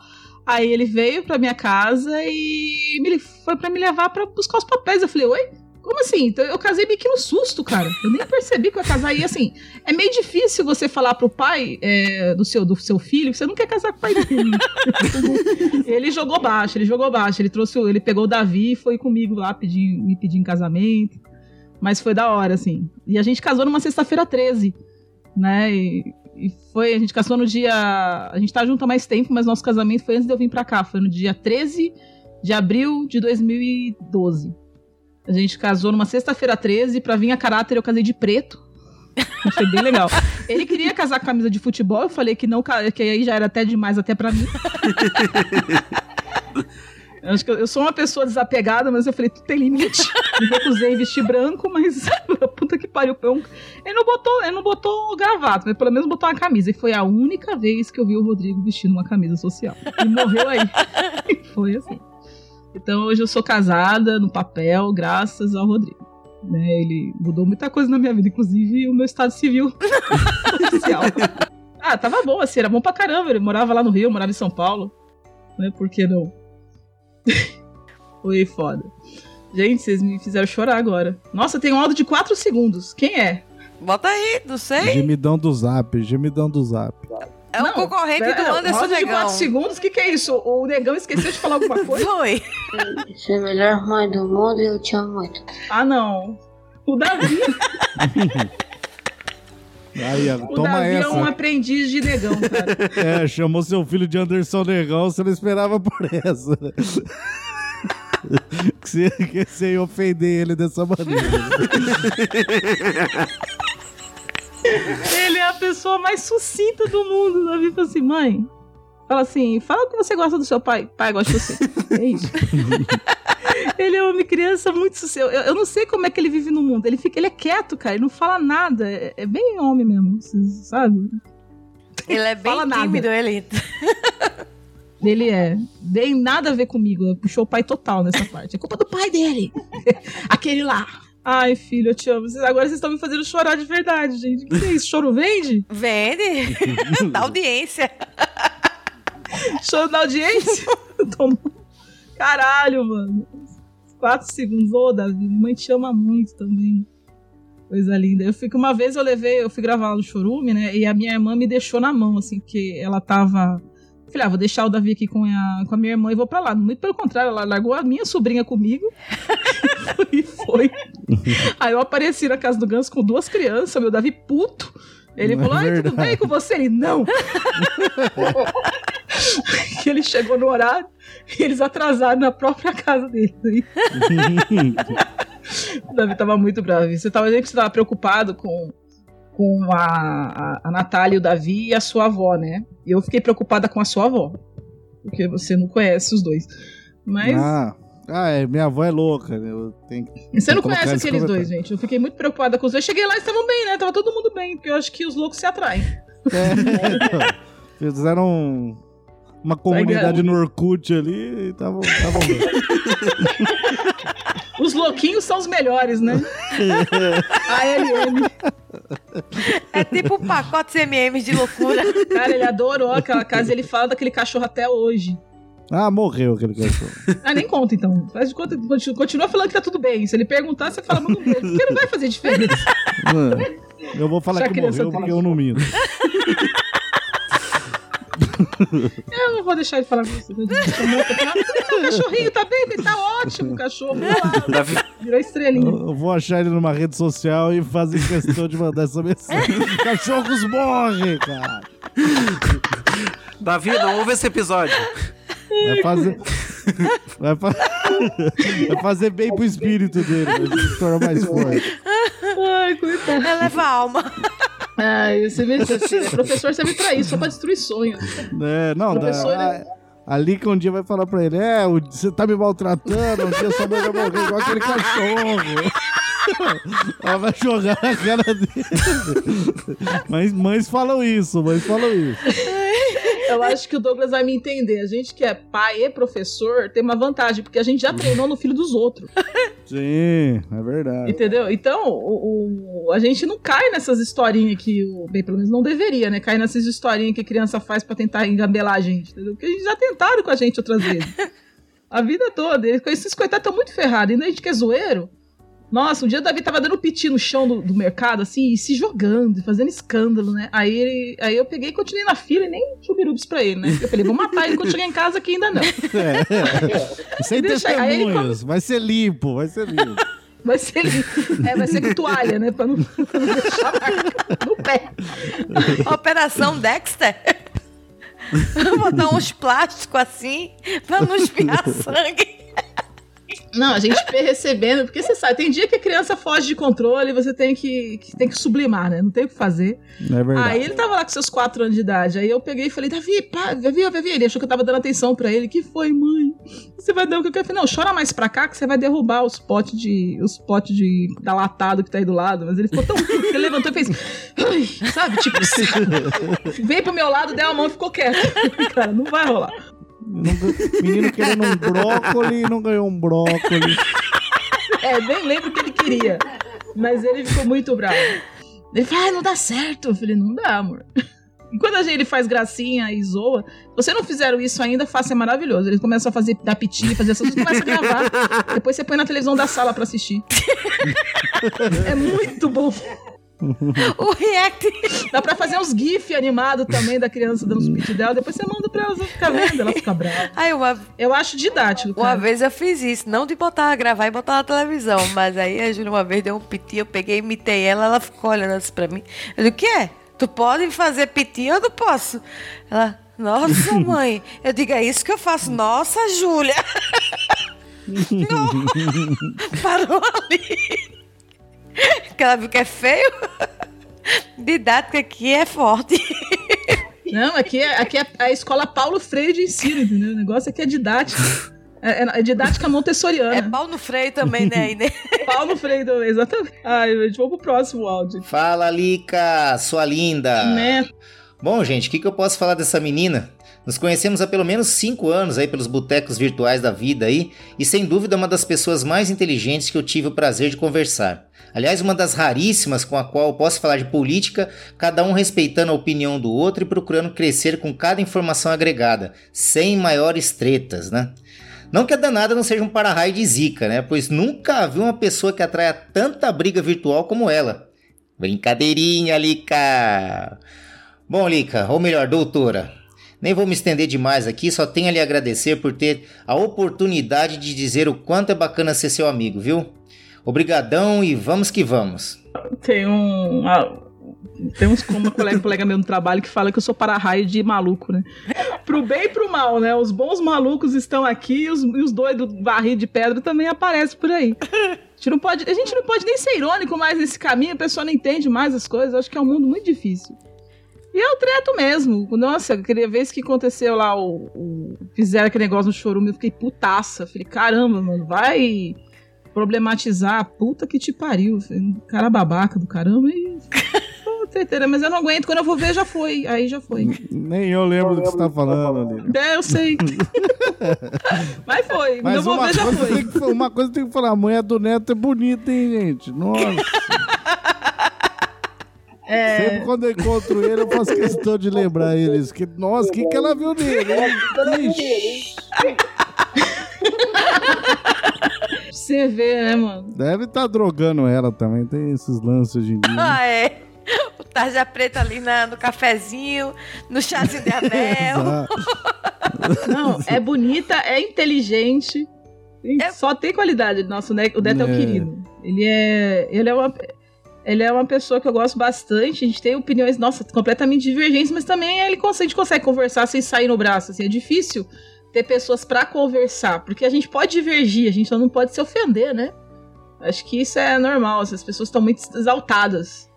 Aí ele veio pra minha casa e me, foi pra me levar pra buscar os papéis. Eu falei, oi? Como assim? Então, eu casei meio que no susto, cara. Eu nem percebi que eu ia casar. E assim, é meio difícil você falar pro pai é, do, seu, do seu filho que você não quer casar com o pai dele. ele jogou baixo, ele jogou baixo. Ele trouxe, ele pegou o Davi e foi comigo lá pedir, me pedir em casamento. Mas foi da hora, assim. E a gente casou numa sexta-feira 13, né? E, e foi, a gente casou no dia. A gente tá junto há mais tempo, mas nosso casamento foi antes de eu vir pra cá. Foi no dia 13 de abril de 2012. A gente casou numa sexta-feira 13, pra vir a caráter eu casei de preto. Achei bem legal. Ele queria casar com camisa de futebol, eu falei que não, que aí já era até demais até pra mim. Eu Acho que eu, eu sou uma pessoa desapegada, mas eu falei, tu tem limite. Me recusei vestir branco, mas puta que pariu. Ele não botou, ele não botou gravata, mas pelo menos botou uma camisa. E foi a única vez que eu vi o Rodrigo vestindo uma camisa social. E morreu aí. foi assim. Então hoje eu sou casada no papel, graças ao Rodrigo. Né, ele mudou muita coisa na minha vida, inclusive o meu estado civil. Ah, tava bom, assim, era bom pra caramba. Ele morava lá no Rio, morava em São Paulo. Né? Por que não? Foi foda. Gente, vocês me fizeram chorar agora. Nossa, tem um áudio de 4 segundos. Quem é? Bota aí, não sei. Gemidão do zap, gemidão do zap. É o concorrente do Pera, Anderson áudio de Negão. 4 segundos? O que, que é isso? O Negão esqueceu de falar alguma coisa? Foi. Você é a melhor mãe do mundo e eu te amo muito. Ah, não. O Davi, Aí, o toma Davi essa. é um aprendiz de negão, cara. É, chamou seu filho de Anderson Negão, você não esperava por essa. que, você, que você ia ofender ele dessa maneira. Ele é a pessoa mais sucinta do mundo. O Davi falou assim, mãe, fala assim, fala o que você gosta do seu pai. Pai gosta de você. É isso. ele é uma criança muito sucinta. Eu, eu não sei como é que ele vive no mundo. Ele, fica, ele é quieto, cara. Ele não fala nada. É, é bem homem mesmo, sabe? Ele é bem Fala nada. tímido, ele. Ele é. Tem nada a ver comigo. Puxou o pai total nessa parte. É culpa do pai dele. Aquele lá. Ai, filho, eu te amo. Vocês- Agora vocês estão me fazendo chorar de verdade, gente. O que é isso? Choro vende? Vende. da audiência. Choro da audiência? Caralho, mano. Quatro segundos. Ô, Davi, mãe te ama muito também. Coisa linda. Eu fico, uma vez eu levei, eu fui gravar lá no Chorume, né? E a minha irmã me deixou na mão, assim, porque ela tava. Falei, ah, vou deixar o Davi aqui com a, com a minha irmã e vou pra lá. Muito pelo contrário, ela largou a minha sobrinha comigo e foi. Aí eu apareci na casa do Ganso com duas crianças, meu Davi puto. Ele Não é falou, ai, tudo bem com você? Ele, não. que ele chegou no horário e eles atrasaram na própria casa dele. o Davi tava muito bravo. Você tava você tava preocupado com, com a, a, a Natália o Davi e a sua avó, né? E eu fiquei preocupada com a sua avó. Porque você não conhece os dois. Mas. Ah, ah, é, minha avó é louca. né? Eu tenho que- Você não conhece aqueles dois, gente. Eu fiquei muito preocupada com os dois. Cheguei lá e estavam bem, né? Tava todo mundo bem, porque eu acho que os loucos se atraem. É, Fizeram um- uma comunidade no Orkut ali e estavam bem. Os louquinhos são os melhores, né? ALM. É tipo um pacote MM de loucura. Cara, ele adorou aquela casa e ele fala daquele cachorro até hoje. Ah, morreu aquele cachorro. Ah, nem conta então. Faz de conta, continua- falando que tá tudo bem. Se ele perguntar, você fala, manda um beijo. Porque não vai fazer diferença. Mano, eu vou falar Já que morreu porque eu não minto. Eu não vou deixar ele falar com você. tá? O cachorrinho tá bem? Ele tá ótimo, o cachorro. Tá lá. Virou estrelinha. Eu vou achar ele numa rede social e fazer questão de mandar essa mensagem. Cachorros morrem, cara. Davi, não ouve esse episódio. Vai fazer. Vai, fa- vai fazer bem pro espírito dele, vai se tornar mais forte. Ai, coitado. Eleva a alma. Ai, você vê, professor serve pra isso, só pra destruir sonhos. É, não, dá, Professor, a, a Lika um dia vai falar pra ele: É, o- você tá me maltratando, um dia sua mãe vai morrer igual aquele cachorro. Ela vai jogar na cara dele. Mas mães falam isso, mães falam isso. Eu acho que o Douglas vai me entender. A gente que é pai e professor tem uma vantagem, porque a gente já treinou no filho dos outros. Sim, é verdade. Entendeu? Então, o, o- a gente não cai nessas historinhas que o. Bem, pelo menos não deveria, né? Cair nessas historinhas que criança faz pra tentar engambelar a gente, entendeu? Porque a gente já tentaram com a gente outras vezes. A vida toda. Esses coitados estão muito ferrados. Ainda a gente que é zoeiro. Nossa, um dia o Davi tava dando piti no chão do, do mercado, assim, e se jogando, fazendo escândalo, né? Aí, ele, aí eu peguei e continuei na fila e nem chubirubes pra ele, né? Eu falei, vou matar ele quando chegar em casa aqui ainda não. É. Sem Deixa aí ele testemunhas, vai ser limpo, vai ser limpo. Vai ser, é, vai ser com toalha, né? Pra não, pra não deixar marca no pé. Operação Dexter. Botar uns plásticos assim pra não espirrar sangue. Não, a gente recebendo, porque você sabe, tem dia que a criança foge de controle você tem que, que- tem que sublimar, né? Não tem o que fazer. É verdade. Aí ele tava lá com seus 4 anos de idade. Aí eu peguei e falei, Davi, pá, Davi, Davi. Ele achou que eu tava dando atenção pra ele. Que foi, mãe? Você vai dar o que eu quero? Falei, não, chora mais pra cá que você vai derrubar os potes de. os potes de. da latado que tá aí do lado. Mas ele ficou tão puto que ele levantou e fez. Ai, sabe? Tipo, veio pro meu lado, deu a mão e ficou quieto. Cara, não vai rolar. Menino querendo um brócoli não ganhou um brócoli. É, bem lembro o que ele queria. Mas ele ficou muito bravo. Ele falou, ah, não dá certo. Eu falei, não dá, amor. Quando a gente ele faz gracinha e zoa, você não fizeram isso ainda, faça é maravilhoso. Eles começam a fazer dar piti, fazer essas coisas, começa a gravar. Depois você põe na televisão da sala pra assistir. é muito bom. o react. Dá pra fazer uns GIF animados também da criança dando os pit dela, depois você manda pra ela ficar vendo, ela fica brava. Aí uma, eu acho didático. Uma cara. vez eu fiz isso, não de botar, gravar e botar na televisão, mas aí a Júlia uma vez deu um piti, eu peguei, imitei ela, ela ficou olhando assim pra mim. Eu disse, o que é? Tu pode fazer piti? Eu não posso. Ela, nossa mãe, eu digo, é isso que eu faço. Nossa, Júlia. Parou ali. Que ela viu que é feio. Didática aqui é forte. Não, aqui é, aqui é a escola Paulo Freire de ensino, entendeu? O negócio aqui é didática. É, é didática montessoriana. É pau no freio também, né? né? pau no freio também, exatamente. Ai, gente, vamos pro próximo áudio. Fala, Lica, sua linda. Né? Bom, gente, o que, que eu posso falar dessa menina? Nos conhecemos há pelo menos 5 anos aí pelos botecos virtuais da vida aí, e sem dúvida é uma das pessoas mais inteligentes que eu tive o prazer de conversar. Aliás, uma das raríssimas com a qual eu posso falar de política, cada um respeitando a opinião do outro e procurando crescer com cada informação agregada, sem maiores tretas, né? Não que a danada não seja um para-raio de zica, né? Pois nunca vi uma pessoa que atraia tanta briga virtual como ela. Brincadeirinha, Lica! Bom, Lica, ou melhor, doutora, nem vou me estender demais aqui, só tenho a lhe agradecer por ter a oportunidade de dizer o quanto é bacana ser seu amigo, viu? Obrigadão e vamos que vamos. Tem um. tem uns como colega, colega meu no trabalho que fala que eu sou para-raio de maluco, né? Pro bem e pro mal, né? Os bons malucos estão aqui e os, e os doidos barris de pedra também aparecem por aí. A gente, não pode, a gente não pode nem ser irônico mais nesse caminho, a pessoa não entende mais as coisas. Eu acho que é um mundo muito difícil. E eu treto mesmo. Nossa, aquela vez que aconteceu lá, o, o- fizeram aquele negócio no chorume, eu fiquei putaça. Falei, caramba, mano, vai problematizar. Puta que te pariu. Cara babaca do caramba. E... Treteira, Mas eu não aguento, quando eu vou ver, já foi. Aí já foi. Nem eu lembro do que você tá falando, Lili. É, eu sei. Mas foi. Mas eu vou ver, já foi. uma coisa tem que falar, a mulher do Neto é bonita, hein, gente? Nossa. É. Sempre quando eu encontro ele, eu faço questão de lembrar eles. Que, nossa, o que, que ela viu nele? Ixi, Você vê, né, mano? Deve estar drogando ela também, tem esses lances hoje em dia. Ah, é. O tarja preta ali na- no cafezinho, no chazinho de anel. Não, é bonita, é inteligente. e Só tem qualidade. Nossa, o Ne- o Neto é. o É. querido. Ele é. Ele é uma. Ele é uma pessoa que eu gosto bastante. A gente tem opiniões, nossa, completamente divergentes, mas também ele consegue, a gente consegue conversar sem sair no braço. Assim, é difícil ter pessoas pra conversar, porque a gente pode divergir, a gente só não pode se ofender, né? Acho que isso é normal. As pessoas estão muito exaltadas,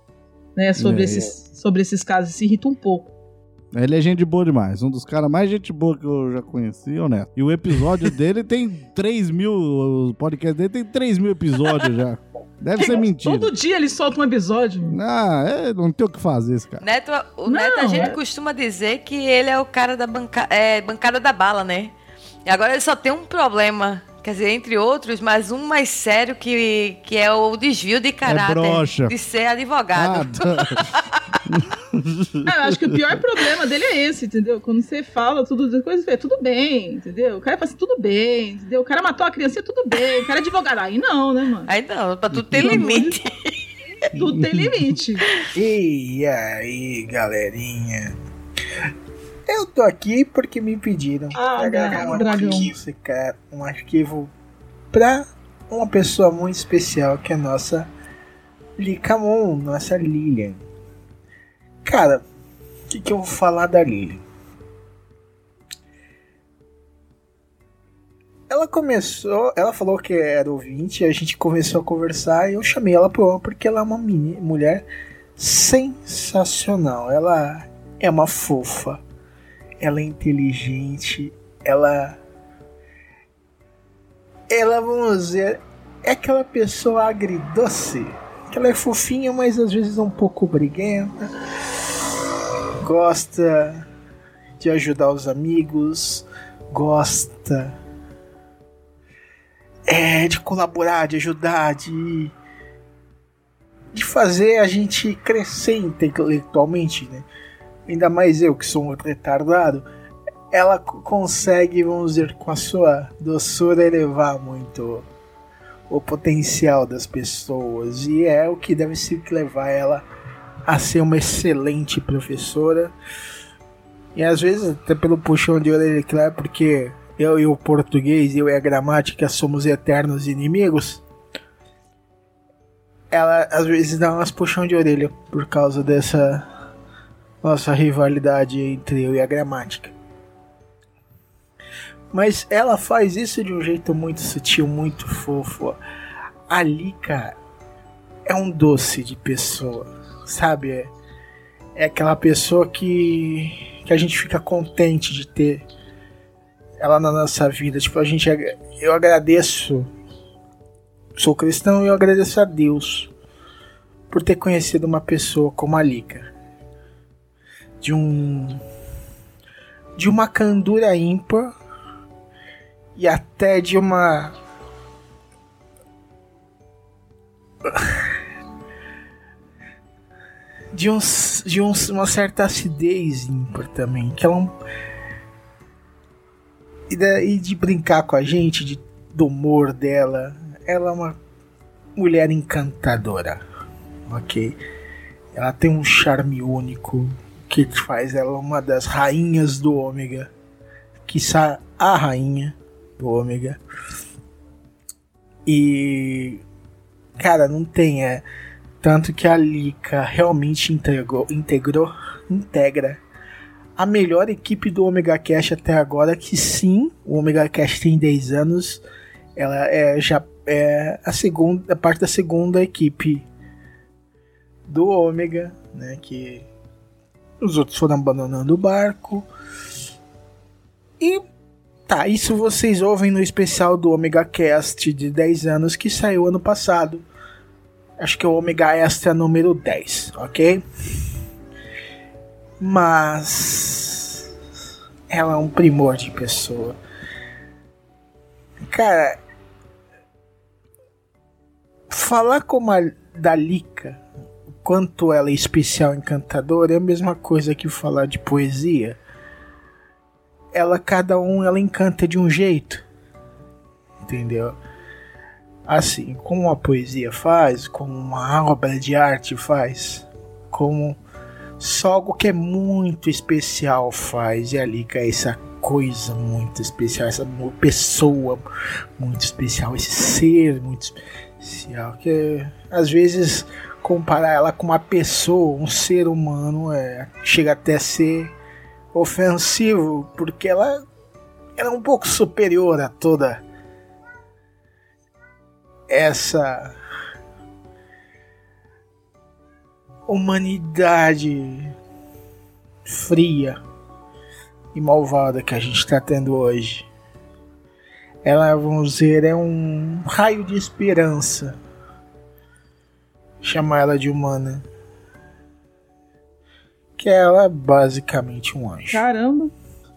né, sobre, É, esses, sobre esses casos, se irrita um pouco. Ele é gente boa demais. Um dos caras mais gente boa que eu já conheci, é o Neto. E o episódio dele tem 3 mil. O podcast dele tem 3 mil episódios já. Deve ser mentira. Todo dia ele solta um episódio. Ah, é, não tem o que fazer esse cara. Neto, o Neto, a gente é- costuma dizer que ele é o cara da banca, é, bancada da bala, né? E agora ele só tem um problema. Quer dizer, entre outros, mas um mais sério que, que é o desvio de caráter broxa. de ser advogado. Ah, eu acho que o pior problema dele é esse, entendeu? Quando você fala tudo, depois você tudo bem, entendeu? O cara fala assim, tudo bem, entendeu? O cara matou a criança, tudo bem. O cara é advogado. Aí não, né, mano? Aí não, pra tudo tem limite. Tudo tem limite. E aí, galerinha? Eu tô aqui porque me pediram Ah, gravar um dragão. arquivo, cara, um arquivo pra uma pessoa muito especial que é a nossa Licamon, nossa Lilian. Cara, o que, que eu vou falar da Lilian? Ela começou, ela falou que era ouvinte, a gente começou a conversar e eu chamei ela pro porque ela é uma meni- mulher sensacional. Ela é uma fofa, ela é inteligente, ela. Ela, vamos dizer, é aquela pessoa agridoce. Que ela é fofinha, mas às vezes é um pouco briguenta. Gosta de ajudar os amigos, gosta é, de colaborar, de ajudar, de, de fazer a gente crescer intelectualmente, né? Ainda mais eu que sou um retardado, ela co- consegue, vamos dizer, com a sua doçura elevar muito o potencial das pessoas e é o que deve se levar ela a ser uma excelente professora. E às vezes até pelo puxão de orelha, claro, porque eu e o português, eu e a gramática somos eternos inimigos. Ela às vezes dá umas puxão de orelha por causa dessa nossa rivalidade entre eu e a gramática. Mas ela faz isso de um jeito muito sutil, muito fofo. A Lika é um doce de pessoa, sabe? É, é aquela pessoa que, que a gente fica contente de ter ela na nossa vida. Tipo, a gente. Eu agradeço. Sou cristão e eu agradeço a Deus por ter conhecido uma pessoa como a Lika. De um. De uma candura ímpar e até de uma. De, um, de um, uma certa acidez ímpar também. Que ela é um, e, e de brincar com a gente, de, do humor dela. Ela é uma mulher encantadora, ok? Ela tem um charme único que faz ela uma das rainhas do Ômega, quiçá a rainha do Ômega. E cara, não tem é. Tanto que a Lika realmente entregou, integrou, integra a melhor equipe do Omega Cash até agora, que sim, o Omega Cash tem 10 anos, ela é já é a segunda, a parte da segunda equipe do Ômega, né, que os outros foram abandonando o barco. E tá, isso vocês ouvem no especial do Omega Cast de 10 anos que saiu ano passado. Acho que é o Omega Extra número 10, ok? Mas ela é um primor de pessoa. Cara, falar como a Dalika, quanto ela é especial, encantadora, é a mesma coisa que falar de poesia. Ela, cada um, ela encanta de um jeito. Entendeu? Assim, como a poesia faz, como uma obra de arte faz, como só algo que é muito especial faz. E ali que é essa coisa muito especial, essa pessoa muito especial, esse ser muito especial. Que às vezes comparar ela com uma pessoa, um ser humano, é, chega até a ser ofensivo, porque ela, ela é um pouco superior a toda essa humanidade fria e malvada que a gente está tendo hoje. Ela, vamos dizer, é um raio de esperança. Chamar ela de humana. Que ela é basicamente um anjo. Caramba!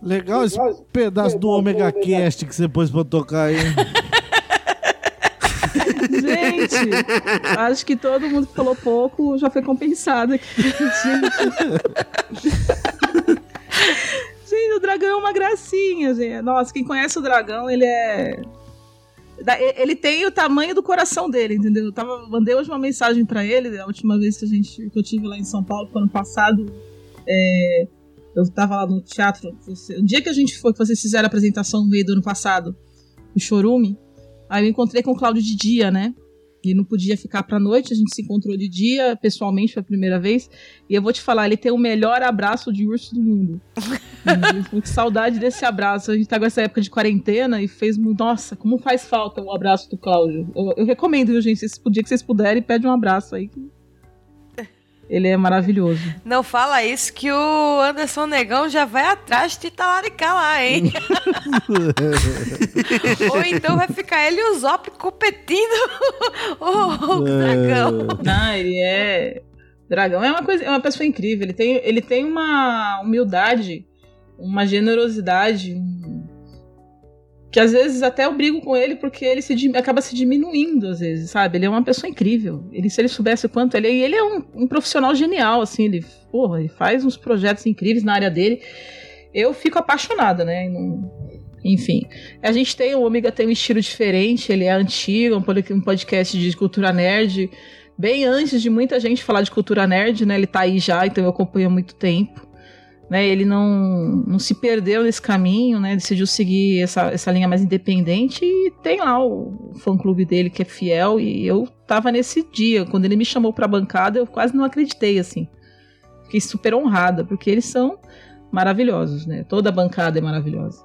Legal esse pedaço do Omega Cast que você pôs pra tocar aí. Gente, acho que todo mundo que falou pouco já foi compensado aqui. Gente. Gente, o dragão é uma gracinha, gente. Nossa, quem conhece o dragão, ele é. Ele tem o tamanho do coração dele, entendeu? Eu tava, mandei hoje uma mensagem pra ele, a última vez que, a gente, que eu tive lá em São Paulo, ano passado. é, eu tava lá no teatro. você- o dia que a gente foi, que vocês fizeram a apresentação no meio do ano passado, o Chorume, aí eu encontrei com o Cláudio de dia, né? E não podia ficar pra noite, a gente se encontrou de dia, pessoalmente, pela primeira vez. E eu vou te falar, ele tem o melhor abraço de urso do mundo. Muito saudade desse abraço. A gente tá com essa época de quarentena e fez. Nossa, como faz falta o abraço do Cláudio. Eu, eu recomendo, viu, gente? Se o dia que vocês puderem, pede um abraço aí. Ele é maravilhoso. Não fala isso que o Anderson Negão já vai atrás de talaricar lá, hein? Ou então vai ficar ele e o Zop competindo o, o dragão. Não, ele é. Dragão é uma coisa, é uma pessoa incrível. Ele tem, ele tem uma humildade, uma generosidade, um- que às vezes até eu brigo com ele porque ele se, acaba se diminuindo às vezes, sabe? Ele é uma pessoa incrível. Ele, se ele soubesse o quanto ele é, e ele é um, um profissional genial, assim, ele, porra, ele faz uns projetos incríveis na área dele. Eu fico apaixonada, né? Enfim, a gente tem, o Ômega tem um estilo diferente, ele é antigo, pod- um podcast de cultura nerd, bem antes de muita gente falar de cultura nerd, né? Ele tá aí já, então eu acompanho há muito tempo. Né, ele não, não se perdeu nesse caminho, né? Decidiu seguir essa, essa linha mais independente e tem lá o fã-clube dele que é fiel. E eu tava nesse dia, quando ele me chamou pra bancada, eu quase não acreditei, assim. Fiquei super honrada, porque eles são maravilhosos, né? Toda a bancada é maravilhosa.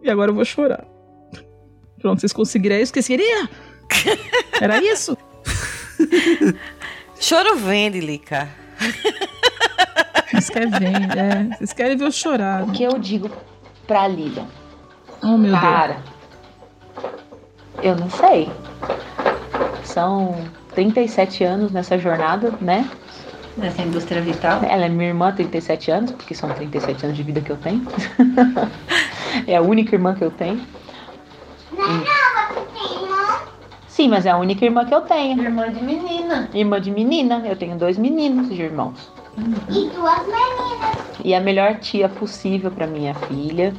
E agora eu vou chorar. Pronto, vocês conseguiram vocês queriam? Era isso? Choro vende, Lica. Vocês querem ver, é. Vocês querem ver eu chorar. O que eu digo pra Lilian? Oh, meu Cara, eu não sei. São 37 anos nessa jornada, né? Nessa indústria vital. Ela é minha irmã há 37 anos, porque são 37 anos de vida que eu tenho. é a única irmã que eu tenho. Sim, mas é a única irmã que eu tenho. Irmã de menina. Irmã de menina. Eu tenho dois meninos de irmãos. E duas meninas. E a melhor tia possível pra minha filha.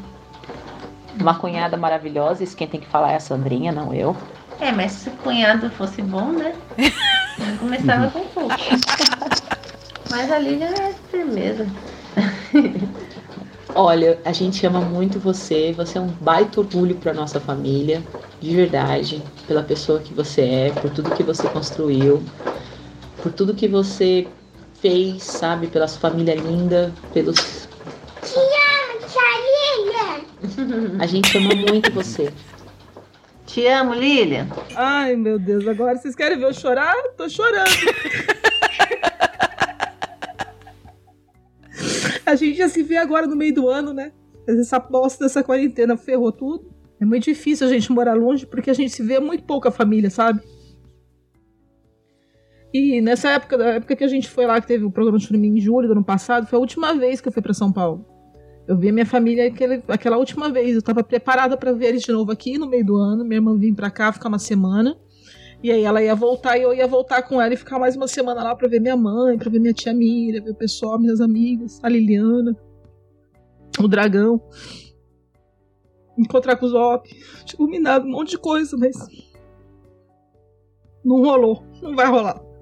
Uma cunhada maravilhosa. Isso quem tem que falar é a Sandrinha, não eu. É, mas se o cunhado fosse bom, né? Eu começava com pouco. Mas a Lívia é firmeza. Olha, a gente ama muito você. Você é um baita orgulho pra nossa família. De verdade. Pela pessoa que você é, por tudo que você construiu. Por tudo que você fez, sabe? Pela sua família linda. Pelos. Te amo, tia Lilian. A gente ama muito você. Te amo, Lilian. Ai, meu Deus, agora vocês querem ver eu chorar? Tô chorando. a gente já se vê agora no meio do ano, né? Mas Essa bosta dessa quarentena ferrou tudo. É muito difícil a gente morar longe porque a gente se vê muito pouco a família, sabe? E nessa época, da época que a gente foi lá, que teve o programa de filme em julho do ano passado, foi a última vez que eu fui pra São Paulo. Eu vi a minha família aquele, aquela última vez. Eu tava preparada pra ver eles de novo aqui no meio do ano. Minha irmã vinha pra cá ficar uma semana. E aí ela ia voltar e eu ia voltar com ela e ficar mais uma semana lá pra ver minha mãe, pra ver minha tia Mira, ver o pessoal, minhas amigas, a Liliana, o dragão. Encontrar com o Zop. Combinado um monte de coisa, mas. Não rolou. Não vai rolar.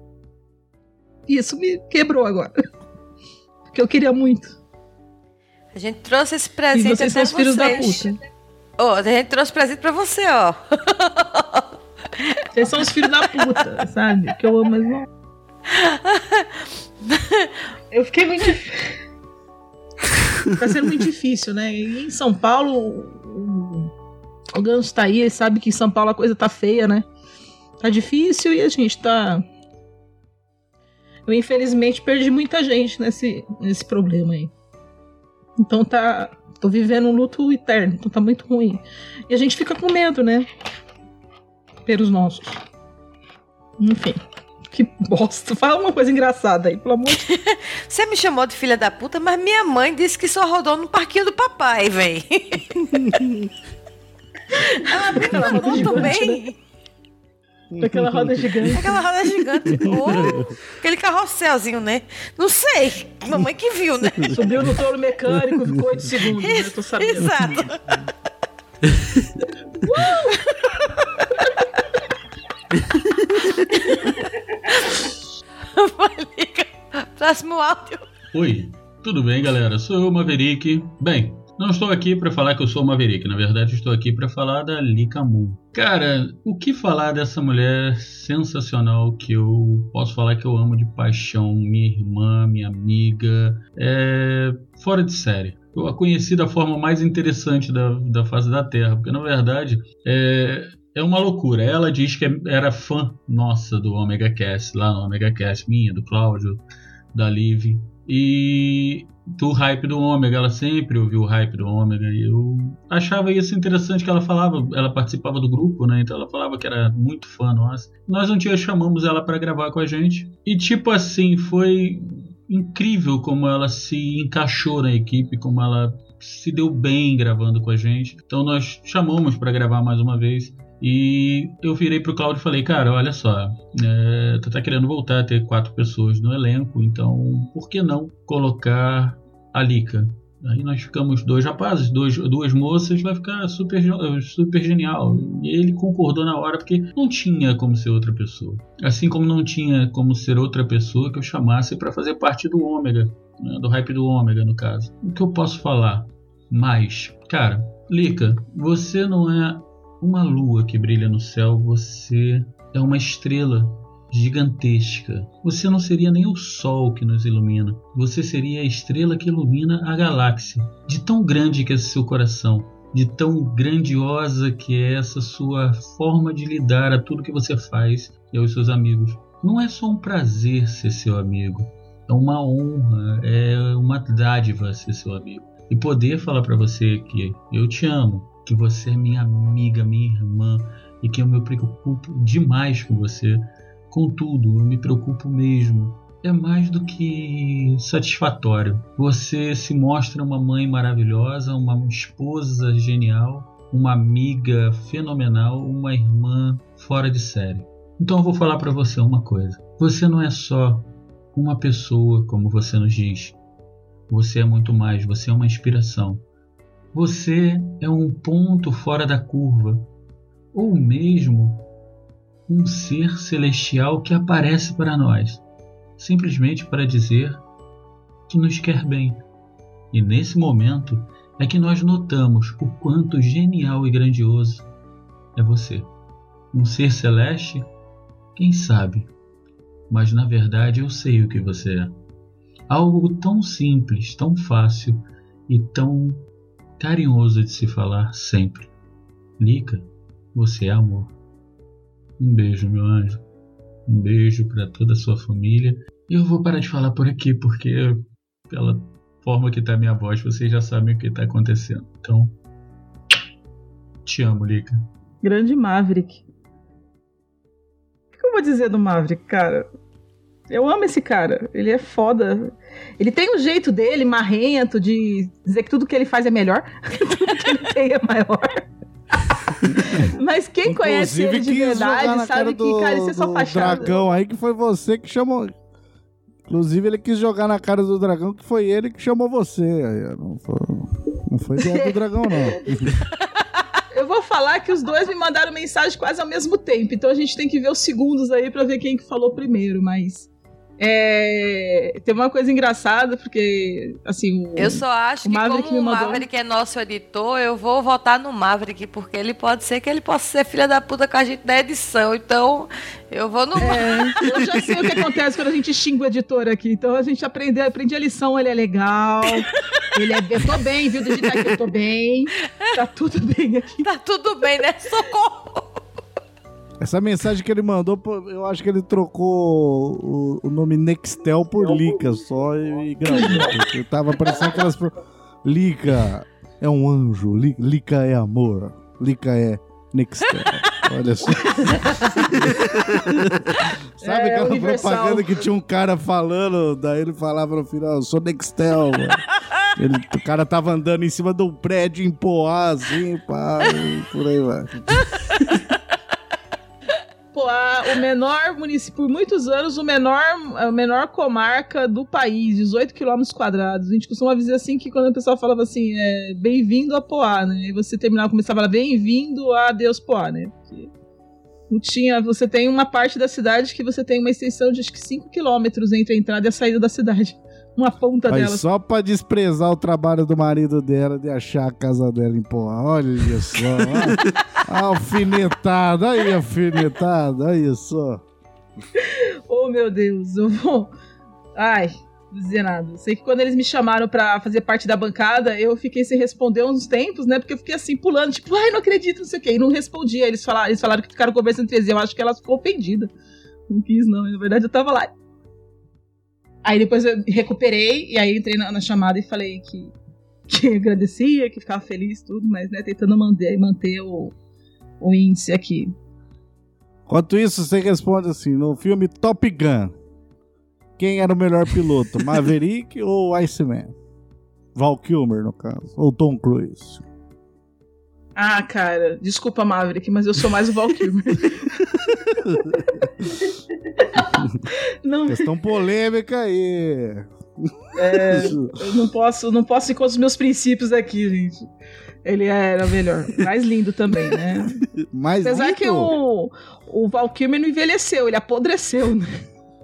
Isso me quebrou agora. Porque eu queria muito. A gente trouxe esse presente E vocês até são os filhos da vocês. puta. Ô, a gente trouxe presente pra você, ó. Vocês são os filhos da puta, sabe? Que eu amo, mas não. Eu fiquei muito. tá sendo muito difícil, né? E em São Paulo, o- o Ganso tá aí, ele sabe que em São Paulo a coisa tá feia, né? Tá difícil e a gente tá. Eu infelizmente perdi muita gente nesse, nesse problema aí. Então tá. Tô vivendo um luto eterno, então tá muito ruim. E a gente fica com medo, né? Pelos nossos. Enfim. Que bosta. Fala uma coisa engraçada aí, pelo amor de Você me chamou de filha da puta, mas minha mãe disse que só rodou no parquinho do papai, véi. Ela me mandou também. Aquela roda gigante. Aquela roda gigante. Ou aquele carrosselzinho, né? Não sei. Mamãe que viu, né? Subiu no touro mecânico, ficou 8 segundos, né? Tô sabendo. Exato. Próximo áudio. Oi, tudo bem, galera? Sou eu, Maverick. Bem, não estou aqui para falar que eu sou Maverick, na verdade estou aqui para falar da Lika Moon. Cara, o que falar dessa mulher sensacional que eu posso falar que eu amo de paixão, minha irmã, minha amiga, é fora de série. Eu a conheci da forma mais interessante da, da face da Terra, porque na verdade é, é uma loucura. Ela diz que era fã nossa do Omega Cast, lá no Omega Cast, minha, do Cláudio, da Liv. E do hype do Ômega, ela sempre ouviu o hype do Ômega e eu achava isso interessante que ela falava, ela participava do grupo, né? Então ela falava que era muito fã nossa. Nós um dia chamamos ela para gravar com a gente e tipo assim, foi incrível como ela se encaixou na equipe, como ela se deu bem gravando com a gente. Então nós chamamos para gravar mais uma vez. E eu virei pro Claudio e falei, cara, olha só, é, tu tá querendo voltar a ter quatro pessoas no elenco, então por que não colocar a Lika? Aí nós ficamos dois rapazes, dois, duas moças, vai ficar super, super genial. E ele concordou na hora porque não tinha como ser outra pessoa. Assim como não tinha como ser outra pessoa que eu chamasse para fazer parte do Ômega, né, do hype do Ômega, no caso. O que eu posso falar mais? Cara, Lika, você não é uma lua que brilha no céu, você é uma estrela gigantesca. Você não seria nem o sol que nos ilumina, você seria a estrela que ilumina a galáxia. De tão grande que é seu coração, de tão grandiosa que é essa sua forma de lidar a tudo que você faz e aos seus amigos. Não é só um prazer ser seu amigo, é uma honra, é uma dádiva ser seu amigo. E poder falar para você que eu te amo, que você é minha amiga, minha irmã e que eu me preocupo demais com você. Contudo, eu me preocupo mesmo. É mais do que satisfatório. Você se mostra uma mãe maravilhosa, uma esposa genial, uma amiga fenomenal, uma irmã fora de série. Então eu vou falar para você uma coisa. Você não é só uma pessoa, como você nos diz. Você é muito mais, você é uma inspiração. Você é um ponto fora da curva, ou mesmo um ser celestial que aparece para nós, simplesmente para dizer que nos quer bem. E nesse momento é que nós notamos o quanto genial e grandioso é você. Um ser celeste? Quem sabe? Mas na verdade eu sei o que você é. Algo tão simples, tão fácil e tão carinhoso de se falar sempre. Lica, você é amor. Um beijo, meu anjo. Um beijo para toda a sua família. Eu vou parar de falar por aqui, porque pela forma que tá minha voz, vocês já sabem o que tá acontecendo. Então, te amo, Lica. Grande Maverick. O que eu vou dizer do Maverick, cara? Eu amo esse cara. Ele é foda. Ele tem um jeito dele, marrento, de dizer que tudo que ele faz é melhor. tudo que ele tem é maior. Mas quem conhece ele de verdade sabe do- que, cara, isso é só fachada. dragão aí que foi você que chamou. Inclusive, ele quis jogar na cara do dragão que foi ele que chamou você. Não foi, não foi ideia do dragão, não. Eu vou falar que os dois me mandaram mensagem quase ao mesmo tempo, então a gente tem que ver os segundos aí pra ver quem que falou primeiro, mas. É... Tem uma coisa engraçada, porque, assim, o, Eu só acho o que Maverick como o mandou... Maverick é nosso editor, eu vou votar no Maverick, porque ele pode ser que ele possa ser filha da puta com a gente da edição. Então, eu vou no É, eu já sei o que acontece quando a gente xinga o editor aqui. Então a gente aprendeu, aprendi a lição, ele é legal. Ele é. Eu tô bem, viu? Digitar aqui, eu tô bem. Tá tudo bem aqui. Tá tudo bem, né? Socorro! Essa mensagem que ele mandou, eu acho que ele trocou o, o nome Nextel por Lica só e, e gravou. porque tava parecendo aquelas. pro- Lica é um anjo, Li- Lica é amor, Lica é Nextel. Olha só. Sabe É, aquela universal. propaganda que tinha um cara falando, daí ele falava no final, eu sou Nextel, mano. Ele- o cara tava andando em cima de um prédio em Poá, assim, pá, e por aí vai. O menor município, por muitos anos, o menor, a menor comarca do país, 18 quilômetros quadrados. A gente costuma dizer assim que quando o pessoal falava assim, é bem-vindo a Poá, né? E você terminava, começava a falar bem-vindo a Deus Poá, né? Porque não tinha, você tem uma parte da cidade que você tem uma extensão de acho que 5 quilômetros entre a entrada e a saída da cidade. Uma ponta Mas dela. só pra desprezar o trabalho do marido dela de achar a casa dela em Poá. Olha só. alfinetada, aí, alfinetada, aí só. Oh, meu Deus, eu vou. Ai, não dizer nada. Sei que quando eles me chamaram pra fazer parte da bancada, eu fiquei sem responder uns tempos, né? Porque eu fiquei assim, pulando, tipo, ai, não acredito, não sei o quê. E não respondi. Aí eles falaram, eles falaram que ficaram conversando entre eles. Eu acho que ela ficou ofendida. Não quis, não. Na verdade, eu tava lá. Aí depois eu recuperei, e aí entrei na, na chamada e falei que, que agradecia, que ficava feliz, tudo, mas, né, tentando manter, manter o, o índice aqui. Enquanto isso, você responde assim: no filme Top Gun, quem era o melhor piloto? Maverick ou Iceman? Val Kilmer, no caso. Ou Tom Cruise? Ah, cara, desculpa, Maverick, mas eu sou mais o Val Kilmer. Não. Questão polêmica aí. É, eu não posso, não posso ir contra os meus princípios aqui, gente. Ele era melhor. Mais lindo também, né? Mais Apesar lindo? que o, o Val Kilmer não envelheceu, ele apodreceu, né?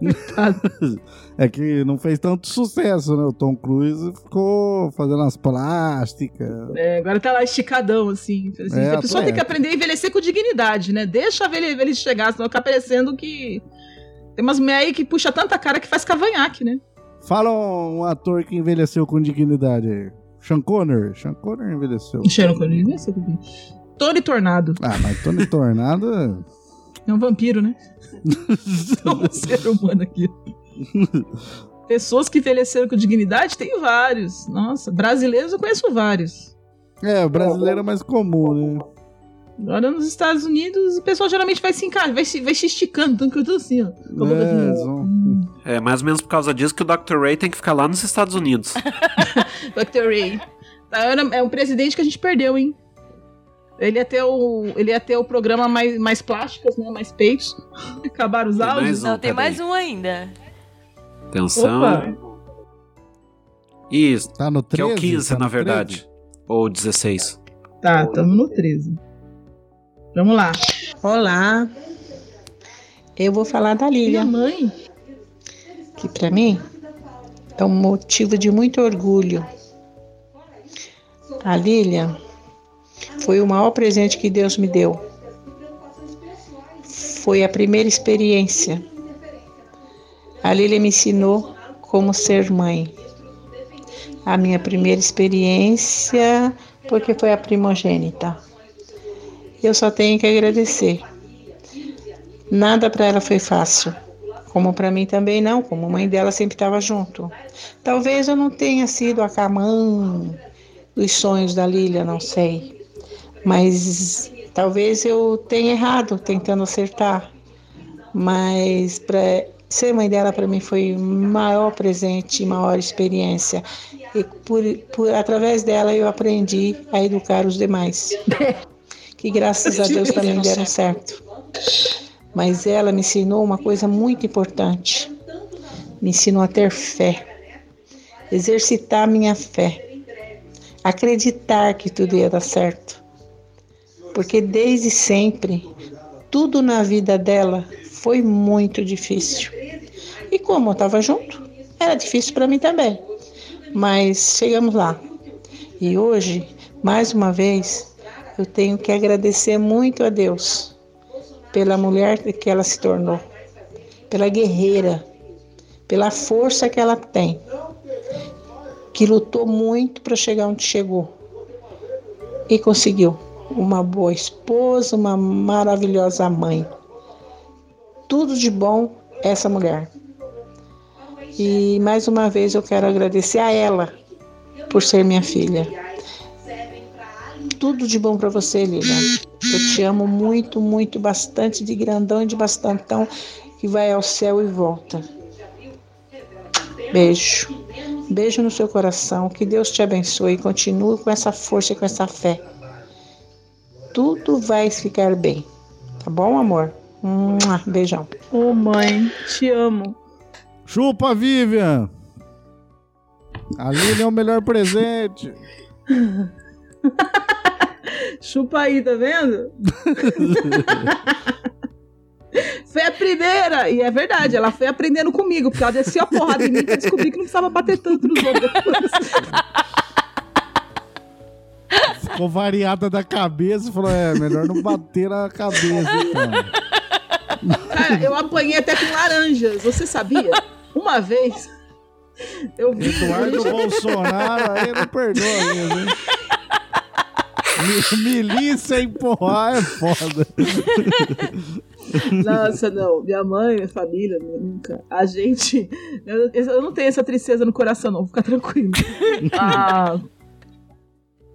É que não fez tanto sucesso, né? O Tom Cruise ficou fazendo as plásticas. É, agora tá lá esticadão, assim. assim, É, a pessoa é. tem que aprender a envelhecer com dignidade, né? Deixa ele, ele chegar, senão fica parecendo que. Tem umas mulheres aí que puxa tanta cara que faz cavanhaque, né? Fala um ator que envelheceu com dignidade aí. Sean Connery. Sean Connery envelheceu. Sean Connery envelheceu. Tony Tornado. Ah, mas Tony Tornado... É um vampiro, né? é um ser humano aqui. Pessoas que envelheceram com dignidade, tem vários. Nossa, brasileiros eu conheço vários. É, o brasileiro é mais comum, né? Agora nos Estados Unidos, o pessoal geralmente vai se encaixar, vai se, vai se esticando, tanto que eu tô assim, ó. É, assim. É mais ou menos por causa disso que o Dr. Ray tem que ficar lá nos Estados Unidos. Dr. Ray. Tá, É um presidente que a gente perdeu, hein? Ele ia ter o, ele ia ter o programa mais, mais plásticas, né? Mais peitos. Acabaram os Tem áudios. mais um, Não, tem mais um ainda. Atenção. Opa. Isso. Tá no Que é o 13? 15, Tá na verdade. Ou 16. Tá, tamo no 13. Vamos lá. Olá. Eu vou falar da Lília. Minha mãe. Que pra mim é um motivo de muito orgulho. A Lília foi o maior presente que Deus me deu. Foi a primeira experiência. A Lília me ensinou como ser mãe. A minha primeira experiência, porque foi a primogênita. Eu só tenho que agradecer. Nada para ela foi fácil, como para mim também não, como mãe dela sempre estava junto. Talvez eu não tenha sido a camã dos sonhos da Lília, não sei. Mas talvez eu tenha errado tentando acertar. Mas para ser mãe dela para mim foi o maior presente, maior experiência. E por, por através dela eu aprendi a educar os demais. Que graças a Deus também deram certo. Mas ela me ensinou uma coisa muito importante. Me ensinou a ter fé. Exercitar minha fé. Acreditar que tudo ia dar certo. Porque desde sempre, tudo na vida dela foi muito difícil. E como eu estava junto, era difícil para mim também. Mas chegamos lá. E hoje, mais uma vez, eu tenho que agradecer muito a Deus pela mulher que ela se tornou, pela guerreira, pela força que ela tem, que lutou muito para chegar onde chegou e conseguiu. Uma boa esposa, uma maravilhosa mãe. Tudo de bom essa mulher. E mais uma vez eu quero agradecer a ela por ser minha filha. Tudo de bom para você, Lilian. Eu te amo muito, muito, bastante, de grandão e de bastantão, que vai ao céu e volta. Beijo. Beijo no seu coração. Que Deus te abençoe e continue com essa força e com essa fé. Tudo vai ficar bem. Tá bom, amor? Mua, Beijão. Ô, mãe, te amo. Chupa, Vivian! A Lilian é o melhor presente. Chupa aí, tá vendo? foi a primeira! E é verdade, ela foi aprendendo comigo, porque ela desceu a porrada em mim pra descobrir que não precisava bater tanto nos outros. Ficou variada da cabeça e falou: é, melhor não bater na cabeça, então. Cara, eu apanhei até com laranjas, você sabia? Uma vez. Eu vi. Eduardo Bolsonaro aí não perdoa mesmo, hein? Mi- Milícia empurrar é foda. Nossa, não. Minha mãe, minha família, nunca. A gente. Eu, eu não tenho essa tristeza no coração, não. Fica tranquilo. Ah,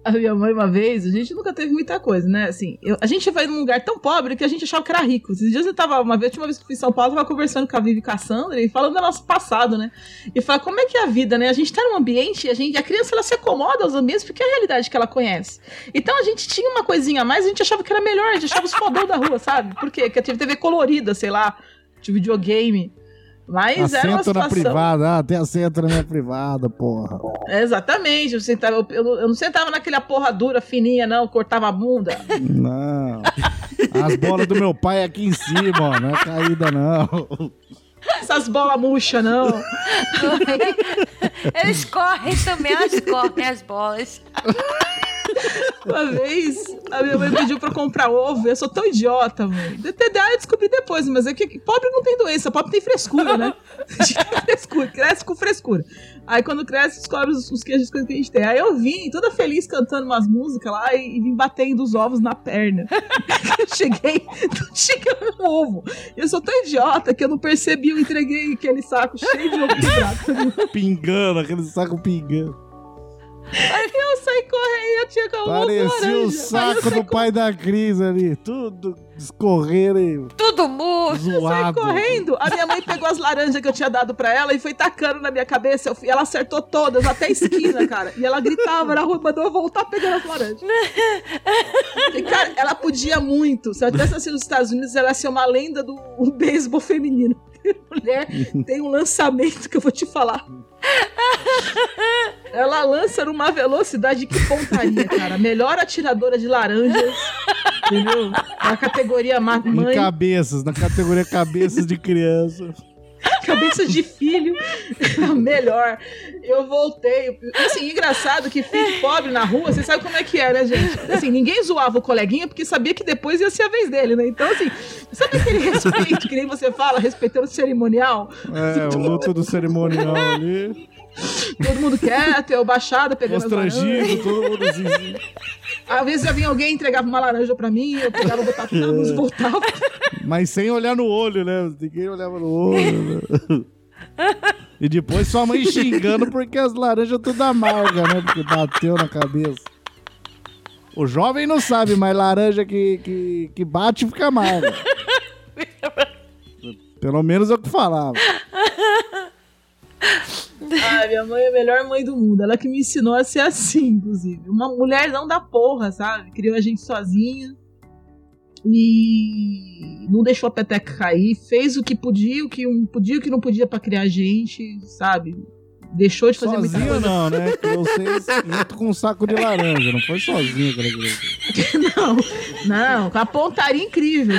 a minha mãe, uma vez, a gente nunca teve muita coisa, né? Assim, eu- a gente vai num lugar tão pobre que a gente achava que era rico. Esses dias eu tava, uma vez, a última vez que fui em São Paulo, eu tava conversando com a Vivi e com a Sandra e falando do nosso passado, né? E fala como é que é a vida, né? A gente tá num ambiente a, gente, a criança ela se acomoda aos ambientes porque é a realidade que ela conhece. Então a gente tinha uma coisinha a mais, a gente achava que era melhor, a gente achava os fodão da rua, sabe? Por quê? Porque tinha TV colorida, sei lá, de videogame. Mas era uma Assento na situação. privada. Ah, tem assento na minha privada, porra. É, Exatamente, eu, sentava, eu, eu- eu não sentava naquela porra dura, fininha, não, cortava a bunda. Não. As bolas do meu pai aqui em cima, ó. Não é caída, não. Essas bolas murchas, não. Eles correm também, elas correm as bolas. Uma vez, a minha mãe pediu pra eu comprar ovo. Eu sou tão idiota, mãe. TDA eu descobri depois, mas é que pobre não tem doença, pobre tem frescura, né? Frescura, cresce com frescura. Aí quando cresce, descobre os, os queijos que a gente tem. Aí eu vim, toda feliz, cantando umas músicas lá e, e vim batendo os ovos na perna. eu cheguei, não tinha um ovo. Eu sou tão idiota que eu não percebi, eu entreguei aquele saco cheio de ovo quebrado. Pingando, aquele saco pingando. Aí eu saí correndo, eu tinha com Parecia o saco do pai da Cris ali. Tudo escorrendo aí. Tudo murcho. Eu saí correndo. A minha mãe pegou as laranjas que eu tinha dado pra ela e foi tacando na minha cabeça. Fui- ela acertou todas, até a esquina, cara. E ela gritava na rua, mandou eu voltar pegando as laranjas. E, cara, ela podia muito. Se ela tivesse nascido nos Estados Unidos, ela ia ser uma lenda do beisebol feminino. Mulher tem um lançamento que eu vou te falar. Ela lança numa velocidade que pontaria, cara. Melhor atiradora de laranjas, entendeu? Na categoria ma- Em mãe. cabeças, na categoria cabeças de criança. Cabeça de filho, melhor. Eu voltei. Assim, engraçado que filho pobre na rua, você sabe como é que é, né, gente? Assim, ninguém zoava o coleguinha porque sabia que depois ia ser a vez dele, né? Então, assim, sabe aquele respeito que nem você fala, respeitando o cerimonial? É, o luto do cerimonial ali. Todo mundo quieto, eu baixada, pegando Constrangido, todo mundo assim. Às vezes já vinha alguém e entregava uma laranja pra mim, eu pegava, botava na luz e voltava. Mas sem olhar no olho, né? Ninguém olhava no olho. né? E depois sua mãe xingando porque as laranjas tudo amarga, né? Porque bateu na cabeça. O jovem não sabe, mas laranja que, que, que bate fica amarga. Pelo menos é o que falava. Ai, minha mãe é a melhor mãe do mundo. Ela que me ensinou a ser assim, inclusive. Uma mulher não da porra, sabe? Criou a gente sozinha. E não deixou a peteca cair. Fez o que podia, o que não podia, o que não podia pra criar a gente, sabe? Deixou de fazer muita Sozinho coisa. não, né? Vocês junto com um saco de laranja. Não foi sozinho que ela criou. Não, não, com a pontaria incrível.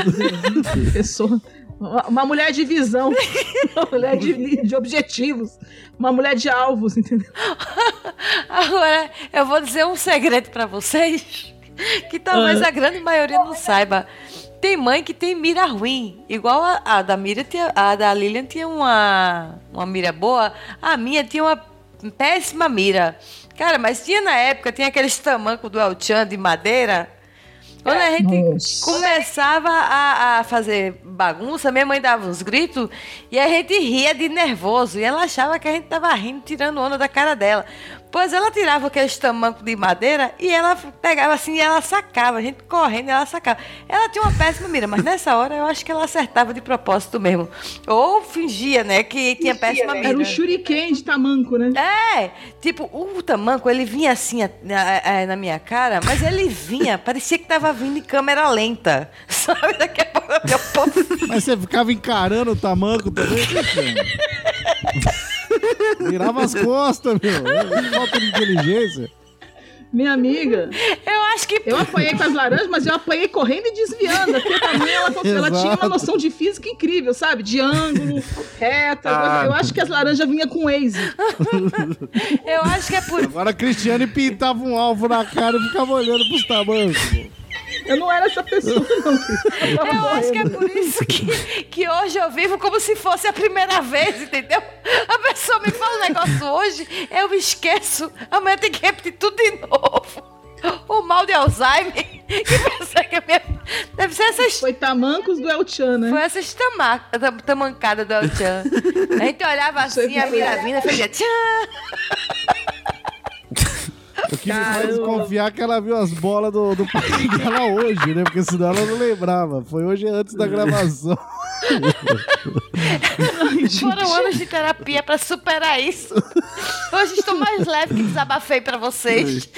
Pessoa. Uma mulher de visão, uma mulher de, de objetivos, uma mulher de alvos, entendeu? Agora, eu vou dizer um segredo pra vocês que talvez Ah. a grande maioria não saiba. Tem mãe que tem mira ruim. Igual a, a da Mira tinha, a da Lilian tinha uma, uma mira boa, a minha tinha uma péssima mira. Cara, mas tinha na época, tinha aqueles tamancos do El Chan de madeira. Quando a gente começava a, a fazer bagunça, minha mãe dava uns gritos e a gente ria de nervoso. E ela achava que a gente tava rindo, tirando onda da cara dela. Pois ela tirava aqueles tamancos de madeira e ela pegava assim e ela sacava. A gente correndo e ela sacava. Ela tinha uma péssima mira, mas nessa hora eu acho que ela acertava de propósito mesmo. Ou fingia, né, que tinha péssima mira. Era um shuriken de tamanco, né? É, tipo, o tamanco, ele vinha assim a- a- a- na minha cara, mas ele vinha, parecia que tava vindo em câmera lenta. Sabe? Daqui a pouco eu Mas você ficava encarando o tamanco também? Virava as costas, meu. Falta de inteligência. Minha amiga. Eu acho que. Eu apanhei com as laranjas, mas eu apanhei correndo e desviando. Porque também ela, ela tinha uma noção de física incrível, sabe? De ângulo, reta. Ah. Eu acho que as laranjas vinham com Waze. Eu acho que é por. Agora a Cristiane pintava um alvo na cara e ficava olhando pros tamancos. pô. Eu não era essa pessoa, não. Eu acho que é por isso que, que hoje eu vivo como se fosse a primeira vez, entendeu? A pessoa me fala um negócio hoje, eu esqueço. Amanhã tem que repetir tudo de novo. O mal de Alzheimer, que persegue a minha. Deve ser essas. Foi tamancos do El Chan, né? Foi essas tama... tam- tamancadas do El Chan. A gente olhava assim, a mira vinda fazia tchan. O que me faz desconfiar que ela viu as bolas do, do pai dela hoje, né? Porque senão ela não lembrava. Foi hoje antes da gravação. Foram anos de terapia pra superar isso. Hoje estou mais leve que desabafei pra vocês.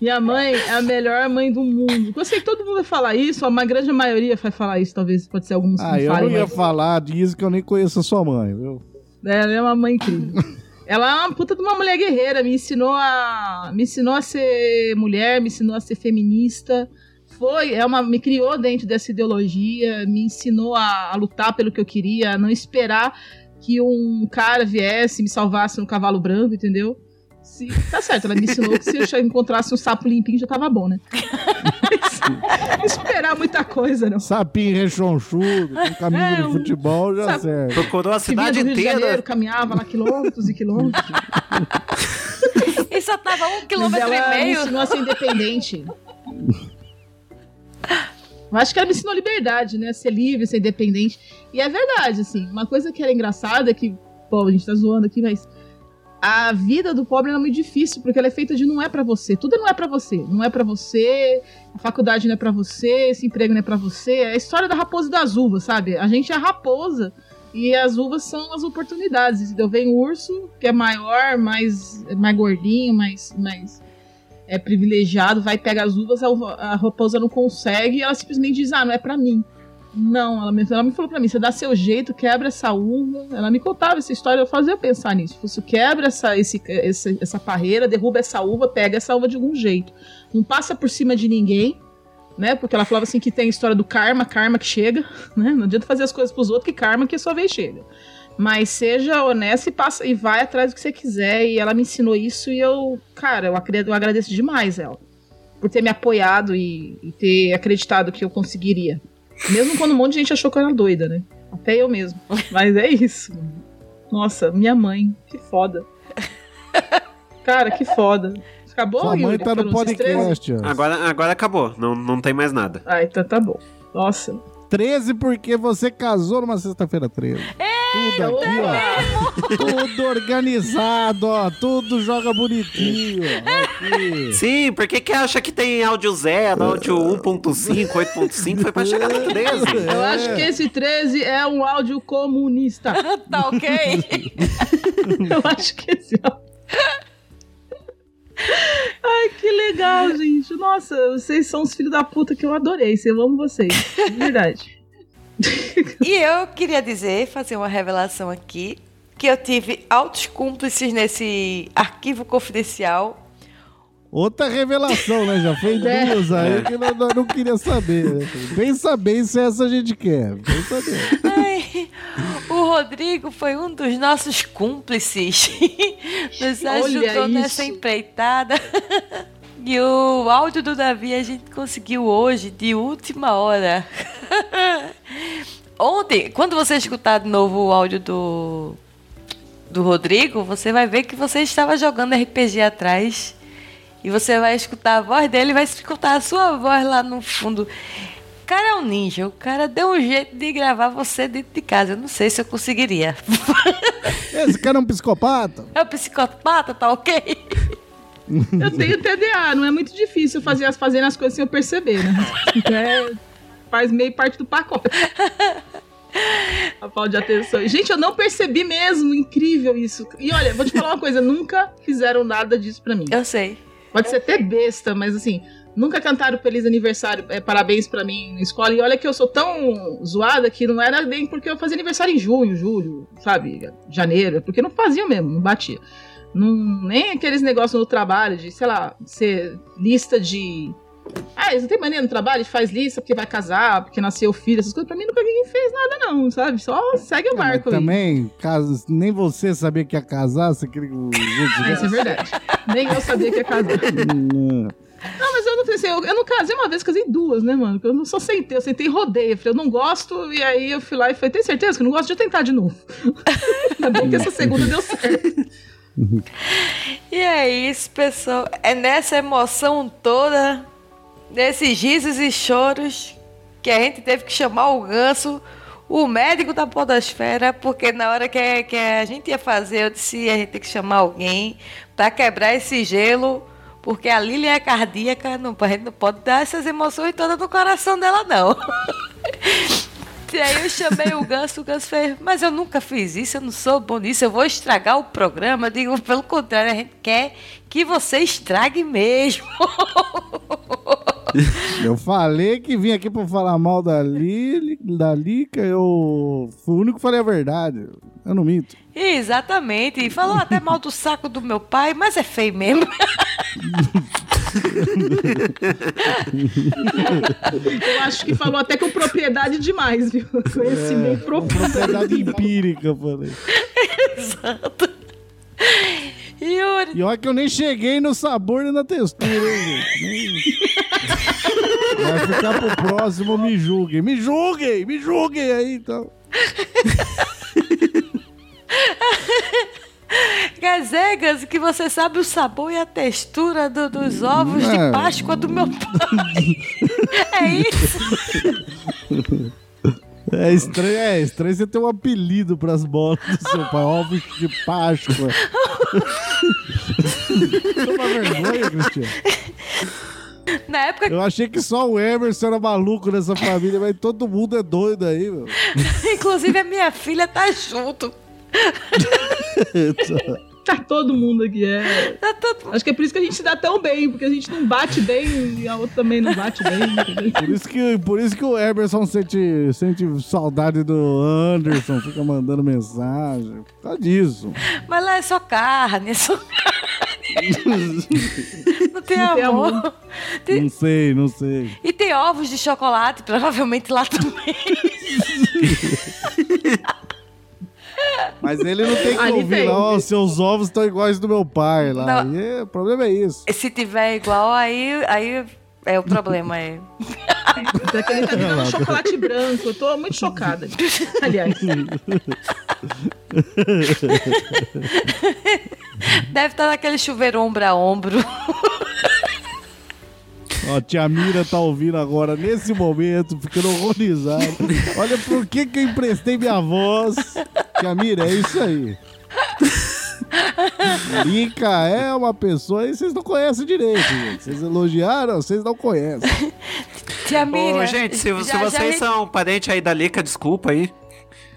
Minha mãe é a melhor mãe do mundo. Eu sei que todo mundo vai falar isso, uma grande maioria vai falar isso, talvez pode ser alguns Ah, eu não ia falar disso que eu nem conheço a sua mãe, viu? Ela é uma mãe incrível. Ela é uma puta de uma mulher guerreira, me ensinou a me ensinou a ser mulher, me ensinou a ser feminista. Foi, é uma me criou dentro dessa ideologia, me ensinou a, a lutar pelo que eu queria, a não esperar que um cara viesse e me salvasse no cavalo branco, entendeu? Se, tá certo, ela me ensinou que se eu já encontrasse um sapo limpinho já tava bom, né? Mas, esperar muita coisa, não. Sapinho rechonchudo, com caminho É, de um- futebol, já serve. Procurou a Que vinha do Rio de Janeiro, caminhava lá quilômetros e quilômetros. E só tava um quilômetro ela e me meio. ensinou a ser independente. Eu acho que ela me ensinou liberdade, né? Ser livre, ser independente. E é verdade, assim. Uma coisa que era engraçada é que, pô, a gente tá zoando aqui, mas a vida do pobre é muito difícil, porque ela é feita de não é pra você. Tudo não é pra você. Não é pra você, a faculdade não é pra você, esse emprego não é pra você. É a história da raposa e das uvas, sabe? A gente é a raposa e as uvas são as oportunidades. Entendeu? Vem o urso, que é maior, mais, mais gordinho, mais, mais é privilegiado, vai pegar as uvas, a, a raposa não consegue e ela simplesmente diz: Ah, não é pra mim. Não, ela me, ela me falou pra mim: você dá seu jeito, quebra essa uva. Ela me contava essa história, eu fazia pensar nisso. Você quebra essa, esse, essa, essa parreira, derruba essa uva, pega essa uva de algum jeito. Não passa por cima de ninguém, né? Porque ela falava assim que tem a história do karma, karma que chega, né? Não adianta fazer as coisas pros outros, que karma que a sua vez chega. Mas seja honesta e passa e vai atrás do que você quiser. E ela me ensinou isso e eu, cara, eu, eu agradeço demais ela. Por ter me apoiado e, e ter acreditado que eu conseguiria. Mesmo quando um monte de gente achou que eu era doida, né? Até eu mesmo. Mas é isso. Nossa, minha mãe, que foda. Cara, que foda. Acabou, Sua mãe Yuri? tá no Foram esses 13? podcast. ó. Agora, agora acabou, não, não tem mais nada. Ah, então tá bom. Nossa. 13 porque você casou numa sexta-feira 13. Tudo aqui, ó. Tudo organizado, ó. Tudo joga bonitinho. Aqui. Sim, por que que acha que tem áudio 0, áudio 1.5, 8.5? Foi pra chegar no 13. Eu acho que esse 13 é um áudio comunista. tá ok? Eu acho que esse áudio. Ai, que legal, gente. Nossa, vocês são os filhos da puta que eu adorei. Eu amo vocês. De verdade. E eu queria dizer, fazer uma revelação aqui, que eu tive altos cúmplices nesse arquivo confidencial. Outra revelação, né? Já fez É. duas aí que nós nós não queria saber. Né? Pensa bem se essa a gente quer. Pensa bem. Ai, o Rodrigo foi um dos nossos cúmplices. Nos Olha ajudou isso. nessa empreitada. E o áudio do Davi a gente conseguiu hoje, de última hora. Ontem, quando você escutar de novo o áudio do, do Rodrigo, você vai ver que você estava jogando RPG atrás. E você vai escutar a voz dele e vai escutar a sua voz lá no fundo. O cara é um ninja. O cara deu um jeito de gravar você dentro de casa. Eu não sei se eu conseguiria. Esse cara é um psicopata? É um psicopata, tá ok? Eu tenho TDA, não é muito difícil fazer as, fazendo as coisas sem eu perceber, né? É, faz meio parte do pacote. A falta de atenção. Gente, eu não percebi mesmo. Incrível isso. E olha, vou te falar uma coisa: nunca fizeram nada disso pra mim. Eu sei. Pode ser até besta, mas assim, nunca cantaram feliz aniversário, é, parabéns pra mim na escola. E olha que eu sou tão zoada que não era nem porque eu fazia aniversário em junho, julho, sabe? Janeiro, é porque não fazia mesmo, não batia. Não, nem aqueles negócios no trabalho de, sei lá, ser lista de. Ah, eles não tem maneira no trabalho, faz lista porque vai casar, porque nasceu filho, essas coisas. Pra mim nunca ninguém fez nada, não, sabe? Só segue o Mas barco aí. também, caso, nem você sabia que ia casar, você queria que outros Ah, Isso é verdade. Nem eu sabia que ia casar. Não. Mas eu não pensei, eu, eu não casei uma vez, casei duas, né, mano? Eu não só sentei, eu sentei e rodei. Eu falei, eu não gosto, e aí eu fui lá e falei, tem certeza que eu não gosto de tentar de novo. Ainda bem que essa segunda deu certo. E é isso, pessoal. É nessa emoção toda, nesses risos e choros, que a gente teve que chamar o ganso, o médico da podosfera, porque na hora que, que a gente ia fazer, eu disse a gente tem que chamar alguém pra quebrar esse gelo, porque a Lilian é cardíaca, não, a gente não pode dar essas emoções todas no coração dela, não. E aí eu chamei o Ganso, o Ganso fez, mas eu nunca fiz isso, eu não sou bom nisso, eu vou estragar o programa. Eu digo, pelo contrário, a gente quer que você estrague mesmo. Eu falei que vim aqui pra falar mal da, Lili, da Lica, eu fui o único que falei a verdade. Eu não minto. Exatamente, falou até mal do saco do meu pai, mas é feio mesmo. Eu acho que falou até com propriedade demais, viu? Conhecimento É, profundo. propriedade empírica, falei. Exato. Yuri. E olha que eu nem cheguei no sabor e na textura, hein, gente? Vai ficar pro próximo, me julguem. Me julguem, me julguem aí, então. Quer dizer, Gus, que você sabe o sabor e a textura do- dos ovos É. de Páscoa do meu pai. é isso? É estranho, é estranho você ter um apelido pras bolas do seu pai. Ovos de Páscoa. Toma vergonha, Cristiano. Na época, Eu achei que só o Emerson era maluco nessa família, mas todo mundo é doido aí, meu. inclusive, a minha filha tá junto. Tá todo mundo aqui, é. Tá todo... Acho que é por isso que a gente se dá tão bem, porque a gente não bate bem e a outra também não bate bem. entendeu? Por isso que, por isso que o Emerson sente, sente saudade do Anderson, fica mandando mensagem. Por causa disso. Mas lá é só carne, é só carne. Não tem Não tem amor. amor. Tem- Não sei, não sei. E tem ovos de chocolate, provavelmente lá também. Mas ele não tem que Ali ouvir, tem. não. Ó, seus ovos estão iguais do meu pai lá. E o problema é isso. Se tiver igual, aí, aí é o problema. É. Daquele tá dando chocolate branco. Eu tô muito chocada. Aliás. Deve estar naquele chuveiro ombro a ombro. Ó, tia Mira tá ouvindo agora, nesse momento, ficando horrorizada. Olha por que que eu emprestei minha voz. Tia Mira, é isso aí. Lica é uma pessoa e vocês não conhecem direito, gente. Vocês elogiaram, vocês não conhecem. Tia Miriam. Ô, gente, se, se já- já vocês re- são parente aí da Lica, desculpa aí.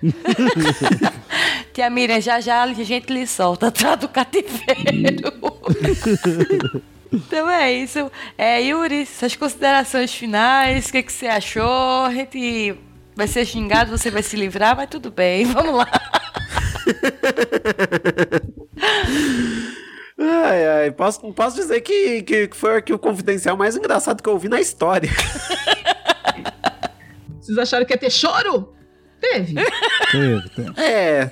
Tia Miriam, já já a gente lhe solta atrás do cativeiro. então é isso. É, Yuri, suas considerações finais, o que, que você achou? A gente vai ser xingado, você vai se livrar, mas tudo bem, vamos lá. Ai, ai, posso, posso dizer que, que, que foi o arquivo confidencial mais engraçado que eu ouvi na história. Vocês acharam que ia ter choro? Teve. Teve, teve. É.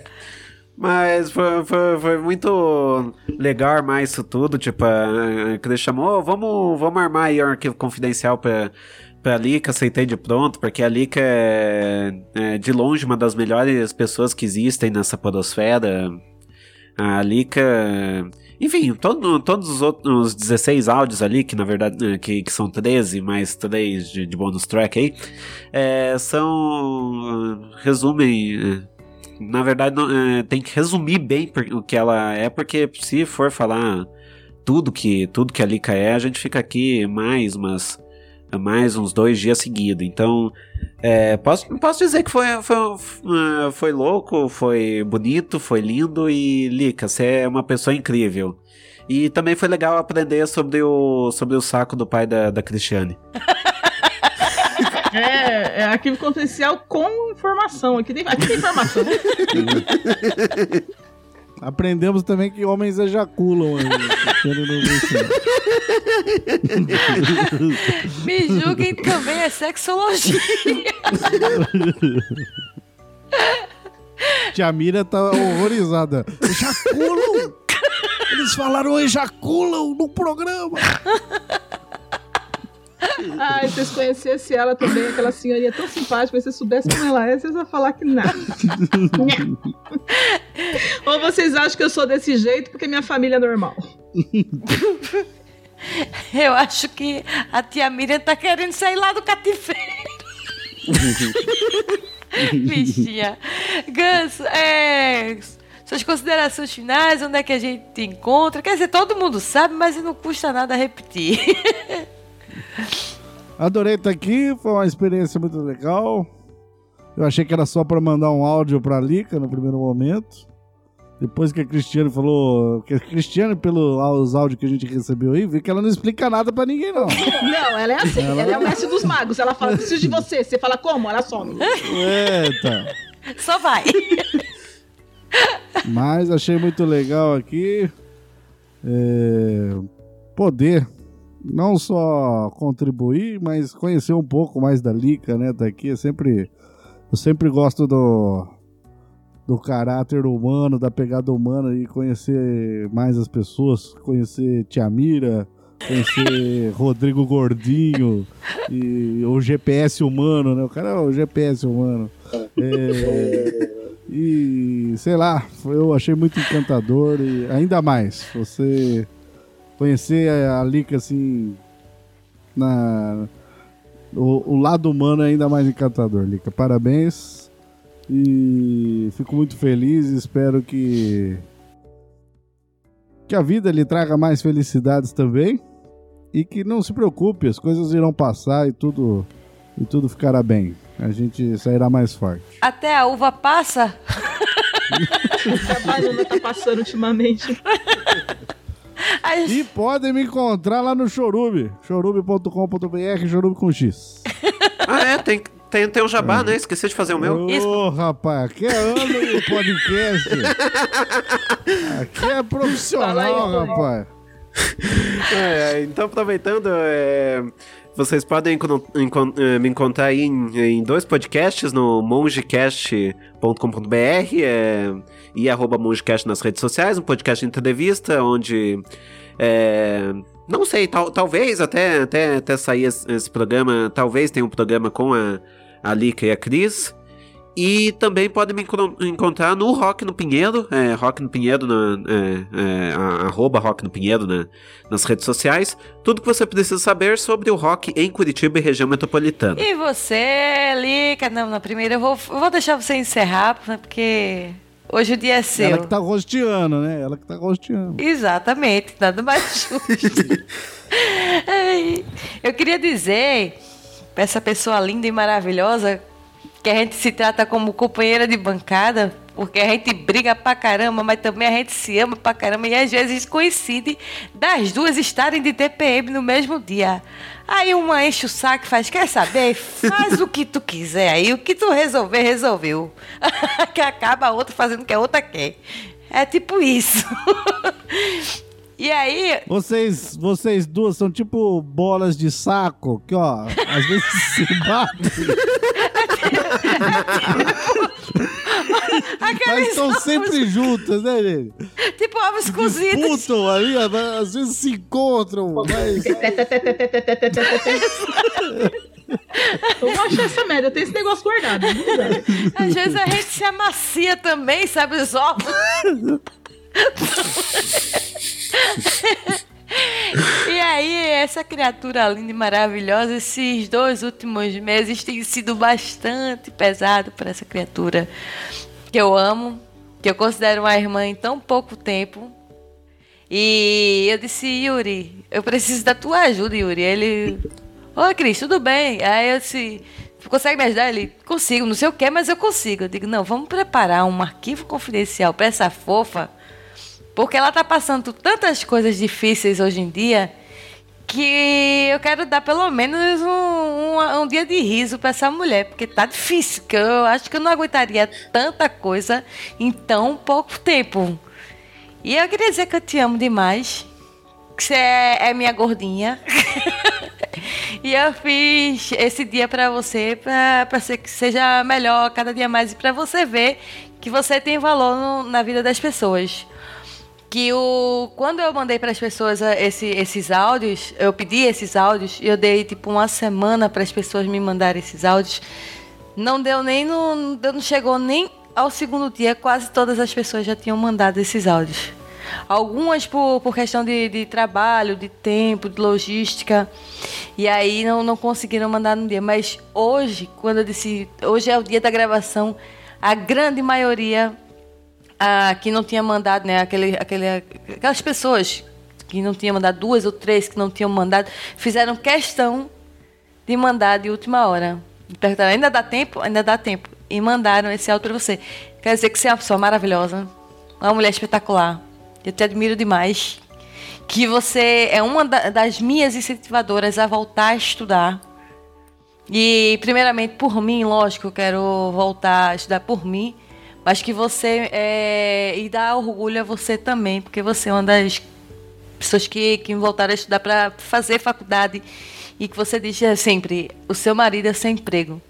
Mas foi, foi, foi muito legal armar isso tudo. Tipo, a Cris chamou, "Ô, vamos, vamos armar aí um arquivo confidencial pra, pra Lika, aceitei de pronto, porque a Lika é, é de longe uma das melhores pessoas que existem nessa podosfera. A Lika. Enfim, todo- todos os outros os 16 áudios ali, que na verdade eh, que, que são 13 mais 3 de, de bonus track aí, é, são. resumem. Na verdade, eh, tem que resumir bem o que ela é, porque se for falar tudo que, tudo que a Lika é, a gente fica aqui mais umas. Mais uns dois dias seguidos. Então, é, posso, posso dizer que foi, foi, eh, foi louco, foi bonito, foi lindo e Lika, você é uma pessoa incrível. E também foi legal aprender sobre o, sobre o saco do pai da, da Cristiane. É, é arquivo confidencial com informação. Aqui tem, aqui tem informação. Aprendemos também que homens ejaculam. Me julguem também, é sexologia. Tia Mira tá horrorizada. Ejaculam! Eles falaram ejaculam no programa. Ai, se vocês conhecessem ela também, aquela senhorinha tão simpática, mas se vocês soubessem como ela é, vocês iam falar que nada. Ou vocês acham que eu sou desse jeito porque minha família é normal? Eu acho que a tia Miriam tá querendo sair lá do cativeiro. Bichinha. Ganso, é. Suas considerações finais, onde é que a gente te encontra? Quer dizer, todo mundo sabe, mas não custa nada repetir. Adorei estar aqui, foi uma experiência muito legal. Eu achei que era só pra mandar um áudio pra Lica no primeiro momento. Depois que a Cristiane falou. Que a Cristiane, pelos áudios que a gente recebeu aí, viu que ela não explica nada pra ninguém, não. Não, ela é assim, ela, Ela- é o mestre dos magos. Ela fala, preciso de você. Você fala como? Ela some. Eita. Só vai. Mas achei muito legal aqui é, poder não só contribuir, mas conhecer um pouco mais da Lica, né? Daqui eu sempre eu sempre gosto do do caráter humano, da pegada humana e conhecer mais as pessoas, conhecer Tia Mira, conhecer Rodrigo Gordinho e o GPS humano, né? O cara é o GPS humano. É, e sei lá, eu achei muito encantador e ainda mais você conhecer a Lica assim na o, o lado humano é ainda mais encantador, Lica. Parabéns e fico muito feliz e espero que que a vida lhe traga mais felicidades também e que não se preocupe, as coisas irão passar e tudo e tudo ficará bem. A gente sairá mais forte. Até a uva passa. O trabalho não tá passando ultimamente. E podem me encontrar lá no Chorube, chorube.com.br, chorube com X. Ah, é, tem, tem, tem um jabá, né? Esqueci de fazer o meu. Ô, rapaz, que é ano do podcast. Aqui é profissional, rapaz. É, então, aproveitando, é, vocês podem eh, me encontrar aí em, em dois podcasts, no mongecast.com.br é, e arroba mongecast nas redes sociais, um podcast de entrevista, onde... é, não sei, tal- talvez até, até, até sair esse, esse programa, talvez tenha um programa com a, a Lika e a Cris. E também podem me encon- encontrar no Rock no Pinheiro, é, Rock no Pinheiro, na, é, é, arroba Rock no Pinheiro na- nas redes sociais. Tudo que você precisa saber sobre o rock em Curitiba e região metropolitana. E você, Lica? Não, na primeira eu vou, eu vou deixar você encerrar, porque hoje o dia é seu. Ela que tá rosteando, né? Ela que tá rosteando. Exatamente, nada mais justo. Eu queria dizer pra essa pessoa linda e maravilhosa que a gente se trata como companheira de bancada, porque a gente briga pra caramba, mas também a gente se ama pra caramba e às vezes coincide das duas estarem de TPM no mesmo dia. Aí uma enche o saco e faz, quer saber? Faz o que tu quiser aí, o que tu resolver, resolveu. que acaba a outra fazendo o que a outra quer. É tipo isso. E aí, Vocês, vocês duas são tipo bolas de saco, que ó, às vezes se batem. Mas estão sempre juntas, né, gente? Ovos cozidos. Disputam ali, às vezes se encontram, mas... Eu gosto dessa merda, eu tenho esse negócio guardado. Às vezes a gente se amacia também, sabe, os ovos. E aí, essa criatura linda e maravilhosa, esses dois últimos meses tem sido bastante pesado para essa criatura que eu amo, que eu considero uma irmã em tão pouco tempo. E eu disse, Yuri, eu preciso da tua ajuda, Yuri. Ele, oi, Cris, tudo bem? Aí eu disse, consegue me ajudar? Ele, consigo, não sei o que, mas eu consigo. Eu digo, não, vamos preparar um arquivo confidencial para essa fofa, porque ela tá passando tantas coisas difíceis hoje em dia que eu quero dar pelo menos um, um, um dia de riso para essa mulher, porque tá difícil, que eu acho que eu não aguentaria tanta coisa em tão pouco tempo. E eu queria dizer que eu te amo demais, que você é, é minha gordinha. e eu fiz esse dia para você, para ser que seja melhor cada dia mais e para você ver que você tem valor no- na vida das pessoas que o quando eu mandei para as pessoas eh, esse- esses áudios, eu pedi esses áudios e eu dei tipo uma semana para as pessoas me mandarem esses áudios. Não deu nem no, não chegou nem ao segundo dia, quase todas as pessoas já tinham mandado esses áudios. Algumas por, por questão de, de trabalho, de tempo, de logística. E aí não, não conseguiram mandar no dia. Mas hoje, quando eu disse, hoje é o dia da gravação, a grande maioria ah, que não tinha mandado, né? Aquele, aquele, aquelas pessoas que não tinham mandado, duas ou três que não tinham mandado, fizeram questão de mandar de última hora. Perguntaram, ainda dá tempo? Ainda dá tempo. e mandaram esse áudio pra você. Quer dizer que você é uma pessoa maravilhosa, uma mulher espetacular. Eu te admiro demais. Que você é uma da- das minhas incentivadoras a voltar a estudar. E, primeiramente, por mim, lógico, eu quero voltar a estudar por mim. Mas que você. É, e dá orgulho a você também, porque você é uma das pessoas que, que voltaram a estudar para fazer faculdade. E que você diz é sempre: o seu marido é sem emprego.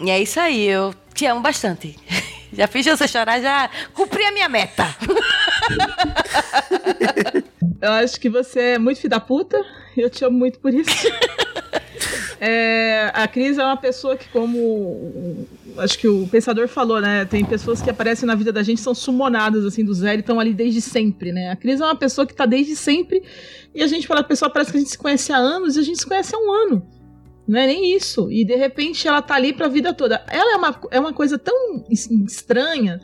E é isso aí, eu te amo bastante. Já fiz você chorar, já cumpri a minha meta. Eu acho que você é muito filho da puta. e Eu te amo muito por isso. É, a Cris é uma pessoa que, como acho que o pensador falou, né? Tem pessoas que aparecem na vida da gente são sumonadas assim do zero e estão ali desde sempre, né? A Cris é uma pessoa que tá desde sempre e a gente fala, a pessoa parece que a gente se conhece há anos e a gente se conhece há um ano. Não é nem isso. E de repente ela tá ali pra vida toda. Ela é uma, é uma coisa tão es- estranha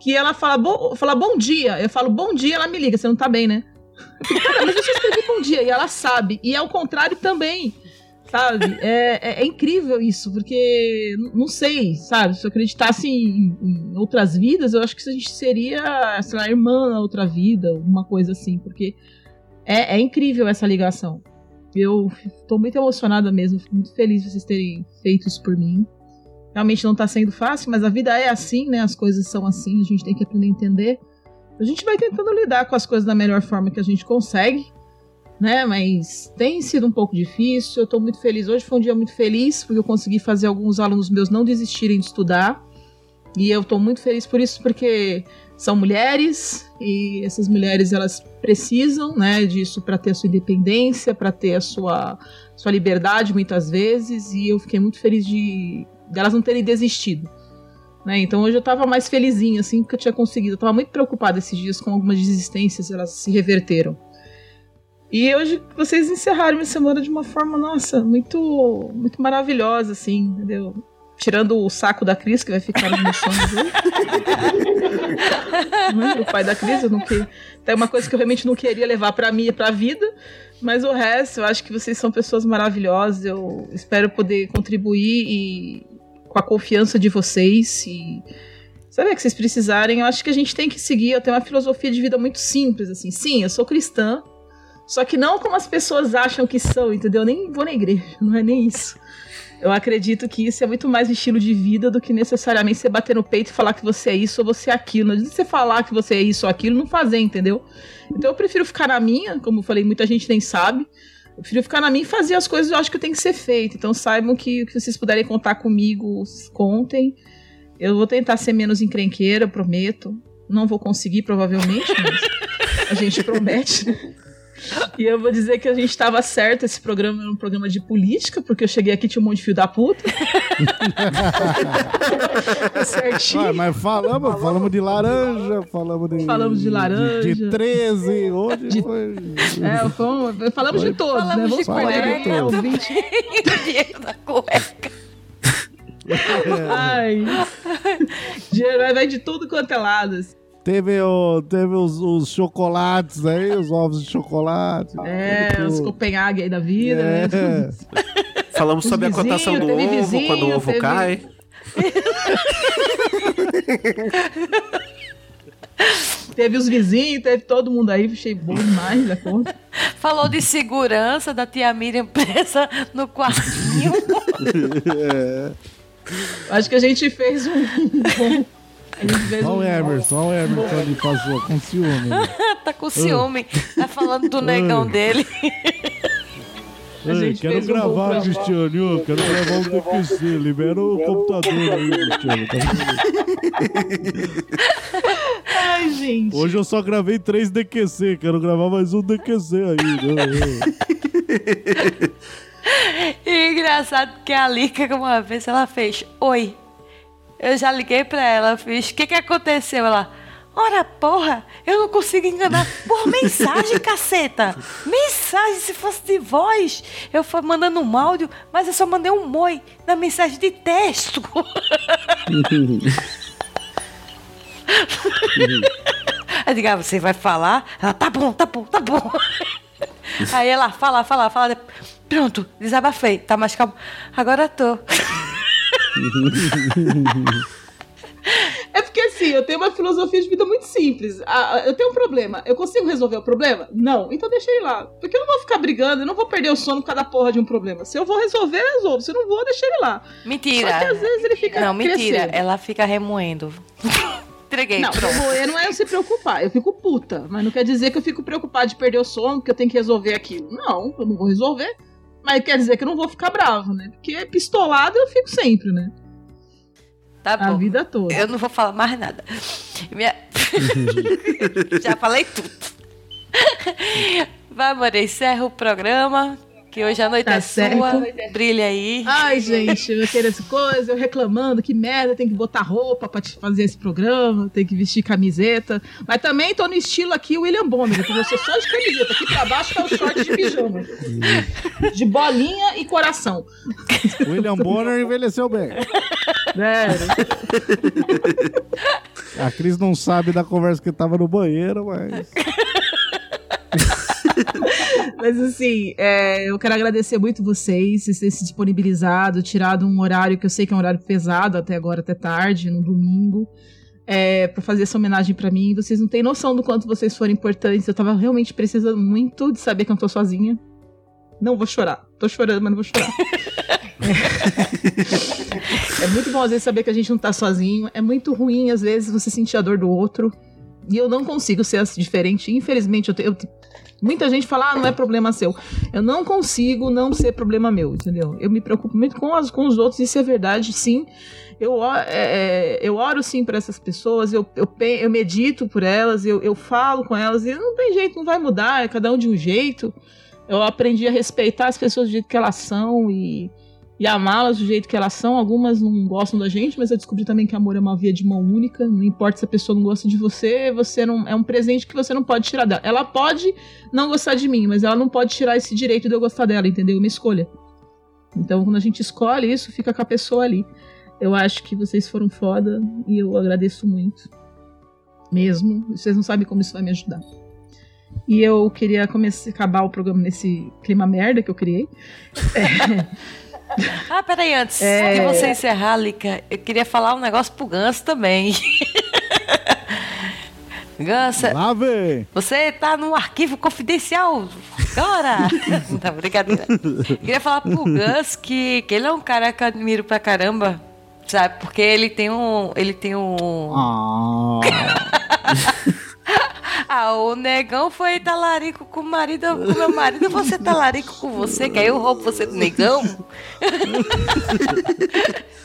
que ela fala, bo, fala bom dia. Eu falo bom dia, ela me liga, você não tá bem, né? Cara, mas eu já escrevi bom dia e ela sabe. E é o contrário também. Sabe? É, é- é incrível isso, porque não sei, sabe? Se eu acreditasse em, em outras vidas, eu acho que a gente seria, sei lá, irmã na outra vida, uma coisa assim, porque é, é incrível essa ligação. Eu tô muito emocionada mesmo, fico muito feliz de vocês terem feito isso por mim. Realmente não tá sendo fácil, mas a vida é assim, né? As coisas são assim, a gente tem que aprender a entender. A gente vai tentando lidar com as coisas da melhor forma que a gente consegue, né? Mas tem sido um pouco difícil. Eu tô muito feliz. Hoje foi um dia muito feliz, porque eu consegui fazer alguns alunos meus não desistirem de estudar. E eu tô muito feliz por isso, porque são mulheres e essas mulheres elas precisam, né, disso para ter a sua independência, para ter a sua sua liberdade muitas vezes, e eu fiquei muito feliz de delas não terem desistido. Né? Então hoje eu tava mais felizinha, assim, porque eu tinha conseguido. Eu tava muito preocupada esses dias com algumas desistências, elas se reverteram. E hoje vocês encerraram minha semana de uma forma, nossa, muito, muito maravilhosa, assim, entendeu? Tirando o saco da Cris, que vai ficar sonhos hoje. Né? o pai da Cris, eu não que... tem uma coisa que eu realmente não queria levar pra mim e pra vida, mas o resto, eu acho que vocês são pessoas maravilhosas, eu espero poder contribuir e com a confiança de vocês e sabe que vocês precisarem, eu acho que a gente tem que seguir, eu tenho uma filosofia de vida muito simples assim. Sim, eu sou cristã, só que não como as pessoas acham que são, entendeu? Eu nem vou na igreja, não é nem isso. Eu acredito que isso é muito mais estilo de vida do que necessariamente você bater no peito e falar que você é isso ou você é aquilo. Não adianta você falar que você é isso ou aquilo não fazer, entendeu? Então eu prefiro ficar na minha, como eu falei, muita gente nem sabe. Eu prefiro ficar na minha e fazer as coisas que eu acho que tem que ser feito. Então saibam que o que vocês puderem contar comigo, contem. Eu vou tentar ser menos encrenqueira, prometo. Não vou conseguir, provavelmente, mas a gente promete. E eu vou dizer que a gente estava certo, esse programa era um programa de política, porque eu cheguei aqui e tinha um monte de fio da puta. Certinho. Ah, mas falamos, falamos de laranja, falamos de. Falamos de laranja. De, 13, hoje foi. É, fomos- falamos de todos, né? Falamos Vamos de cueca, de todos. dinheiro da cueca. Ai. Vai- vai de tudo quanto é lado. assim. Teve, o, teve os, os chocolates aí, os ovos de chocolate. É, os. Copenhague aí da vida, É. né? Falamos Os sobre a cotação do ovo, vizinho, quando o ovo teve- cai. Teve os vizinhos, teve todo mundo aí, achei bom demais da conta. Falou de segurança da tia Miriam presa no quartinho. É. Acho que a gente fez um bom. Olha o um Emerson, olha o Emerson ali passou com ciúme. né? tá com ciúme. Tá falando do negão dele. A Ei, quero um gravar, programa. Cristiano, ô, quero gravar um DQC, libera o computador aí, Cristiano. tá Ai, gente. Hoje eu só gravei três DQC, quero gravar mais um DQC aí. né? E engraçado que a Lika, uma vez, ela fez: Oi. Eu já liguei pra ela, fiz: O que que aconteceu? Ela. Ora, porra, eu não consigo enganar por mensagem, caceta. Mensagem, se fosse de voz, eu fui mandando um áudio, mas eu só mandei um moi na mensagem de texto. Aí eu digo, ah, você vai falar? Ela, tá bom, tá bom, tá bom. Aí ela fala, fala, fala. Pronto, desabafei. Tá mais calmo. Agora tô. É porque assim, eu tenho uma filosofia de vida muito simples. Ah, Eu tenho um problema. Eu consigo resolver o problema? Não. Então deixa ele lá. Porque eu não vou ficar brigando, eu não vou perder o sono por causa da porra de um problema. Se eu vou resolver, eu resolvo. Se eu não vou, deixa ele lá. Mentira. Só que às vezes ele fica Não, mentira. crescendo. Ela fica remoendo. Entreguei, Não, pronto. remoer não é eu se preocupar. Eu fico puta. Mas não quer dizer que eu fico preocupada de perder o sono, que eu tenho que resolver aquilo. Não, eu não vou resolver. Mas quer dizer que eu não vou ficar bravo, né? Porque pistolado eu fico sempre, né? Tá bom. A vida toda. Eu não vou falar mais nada. Minha- Já falei tudo. Vai, amor, encerra o programa. Que hoje a noite Tá é certo. sua. Brilha aí. Ai, gente, eu quero essa coisa, eu reclamando, que merda, tem que botar roupa pra te fazer esse programa, tem que vestir camiseta. Mas também tô no estilo aqui William Bonner, que você só de camiseta, aqui pra baixo tá o short de pijama. De bolinha e coração. William Bonner envelheceu bem. É. A Cris não sabe da conversa que tava no banheiro, mas. Mas assim, é, eu quero agradecer muito vocês, vocês terem se disponibilizado, tirado um horário que eu sei que é um horário pesado até agora, até tarde, no domingo, é, para fazer essa homenagem pra mim. Vocês não têm noção do quanto vocês foram importantes. Eu tava realmente precisando muito de saber que eu não tô sozinha. Não vou chorar. Tô chorando, mas não vou chorar. É muito bom às vezes saber que a gente não tá sozinho. É muito ruim às vezes você sentir a dor do outro. E eu não consigo ser diferente. Infelizmente, eu, te- eu muita gente fala, ah, não é problema seu. Eu não consigo não ser problema meu, entendeu? Eu me preocupo muito com, as, com os outros, isso é verdade, sim. Eu, é, é, eu oro sim por essas pessoas, eu, eu, eu medito por elas, eu, eu falo com elas, e não tem jeito, não vai mudar, é cada um de um jeito. Eu aprendi a respeitar as pessoas do jeito que elas são e, e amá-las do jeito que elas são. Algumas não gostam da gente, mas eu descobri também que amor é uma via de mão única. Não importa se a pessoa não gosta de você, você não é um presente que você não pode tirar dela. Ela pode não gostar de mim, mas ela não pode tirar esse direito de eu gostar dela, entendeu? Uma escolha. Então, quando a gente escolhe isso, fica com a pessoa ali. Eu acho que vocês foram foda e eu agradeço muito. Mesmo. Vocês não sabem como isso vai me ajudar. E eu queria começar, acabar o programa nesse clima merda que eu criei. Ah, peraí, antes É. de você encerrar, Lica, eu queria falar um negócio pro Ganso também. Ganso, Lá vem! você tá no arquivo confidencial agora. Não, brincadeira. Queria falar pro Gus que, que ele é um cara que eu admiro pra caramba, sabe? Porque ele tem um. Ele tem um. Ah, o negão foi talarico com o marido, com meu marido, você talarico com você, que aí eu roubo você do negão.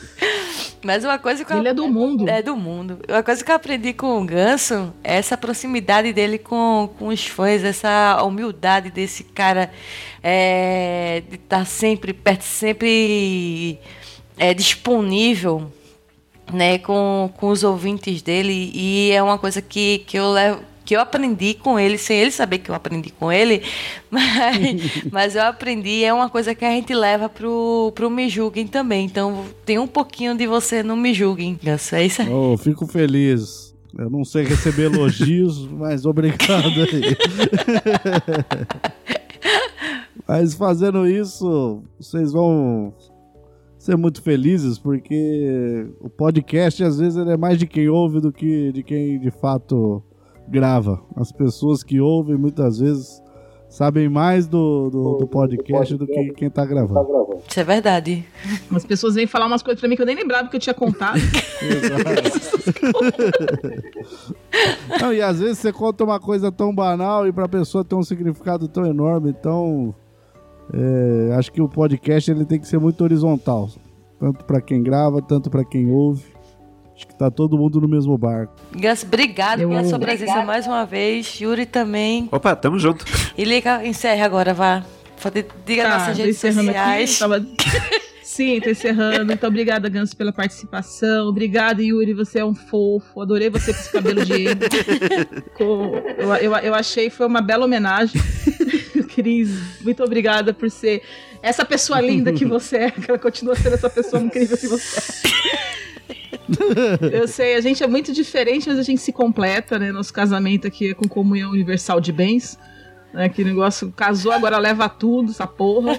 Mas uma coisa que eu, Ele é do mundo. É do mundo. Uma coisa que eu aprendi com o Ganso é essa proximidade dele com, com os fãs, essa humildade desse cara é, de estar sempre perto, sempre é, disponível né, com, com os ouvintes dele. E é uma coisa que, que eu levo. Que eu aprendi com ele, sem ele saber que eu aprendi com ele, mas, mas eu aprendi, é uma coisa que a gente leva pro, pro Me Julguem também. Então tem um pouquinho de você no Me Julguem, Ganso, é isso aí. Oh, fico feliz. Eu não sei receber elogios, mas obrigado aí. mas fazendo isso, vocês vão ser muito felizes, porque o podcast às vezes ele é mais de quem ouve do que de quem de fato grava. As pessoas que ouvem muitas vezes sabem mais do, do, do podcast do que quem tá gravando. Isso é verdade. As pessoas vêm falar umas coisas pra mim que eu nem lembrava que eu tinha contado. Não, e às vezes você conta uma coisa tão banal e pra pessoa ter um significado tão enorme. Então, é, acho que o podcast ele tem que ser muito horizontal. Tanto pra quem grava, tanto pra quem ouve. Acho que tá todo mundo no mesmo barco. Ganso, obrigado Eu- pela sua presença Obrigada. mais uma vez. Yuri também. Opa, tamo junto. E liga, encerre agora, vá. Diga Tá, nossas redes encerrando sociais. aqui, tava- Sim, tô encerrando. Então, obrigada, Ganso, pela participação. Obrigada, Yuri, você é um fofo. Adorei você com esse cabelo de eu, eu, eu achei que foi uma bela homenagem. Cris, muito obrigada por ser essa pessoa linda que você é, que ela continua sendo essa pessoa incrível que você é. Eu sei, a gente é muito diferente, mas a gente se completa, né? Nosso casamento aqui é com comunhão universal de bens. Né? Que negócio casou, agora leva tudo, essa porra.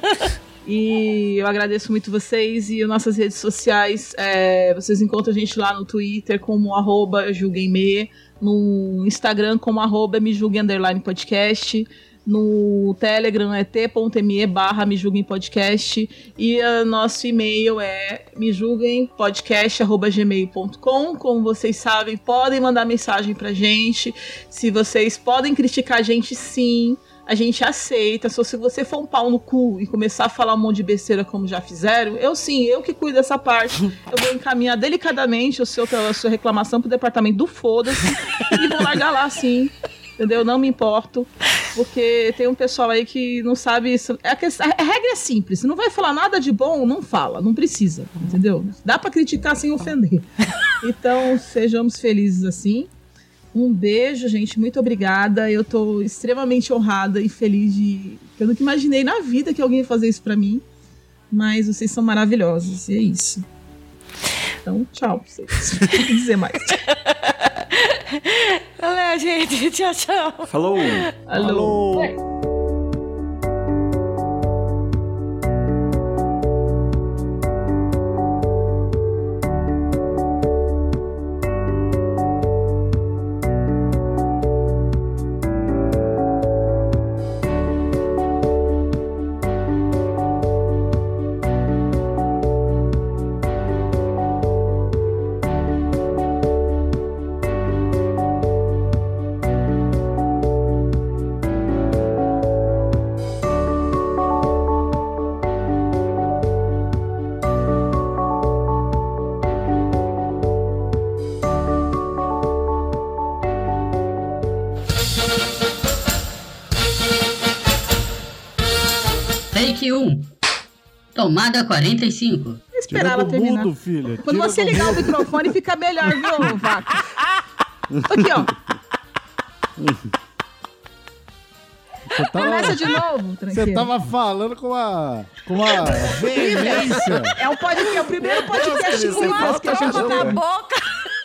E eu agradeço muito vocês e nossas redes sociais. é, vocês encontram a gente lá no Twitter como arroba julguemme, no Instagram como arroba me podcast. No Telegram é t.me barra me julguem podcast e o nosso e-mail é me julguem. Como vocês sabem, podem mandar mensagem pra gente. Se vocês podem criticar a gente, sim, a gente aceita. Só se você for um pau no cu e começar a falar um monte de besteira como já fizeram, eu sim, eu que cuido dessa parte. Eu vou encaminhar delicadamente o seu, a sua reclamação pro departamento do foda-se e vou largar lá sim. Entendeu? Não me importo. Porque tem um pessoal aí que não sabe isso. É a, que- a regra é simples. Não vai falar nada de bom, não fala. Não precisa. Entendeu? Dá pra criticar sem ofender. Então, sejamos felizes assim. Um beijo, gente. Muito obrigada. Eu tô extremamente honrada e feliz de. Eu nunca imaginei na vida que alguém ia fazer isso pra mim. Mas vocês são maravilhosos. E é isso. Então, tchau pra vocês. Não dizer mais. Valeu, gente. Tchau, tchau. Falou. Alô. Take Tomada 45. Esperar ela terminar. mudo, filha. Quando Tira você ligar o mudo. microfone, fica melhor, viu, Vaca? Aqui, ó. Você tava, Começa de novo, Você tranquilo. tava falando com uma, com uma veemência. É o, podcast, é o primeiro podcast Deus, com você mais que a gente volta na tem. boca.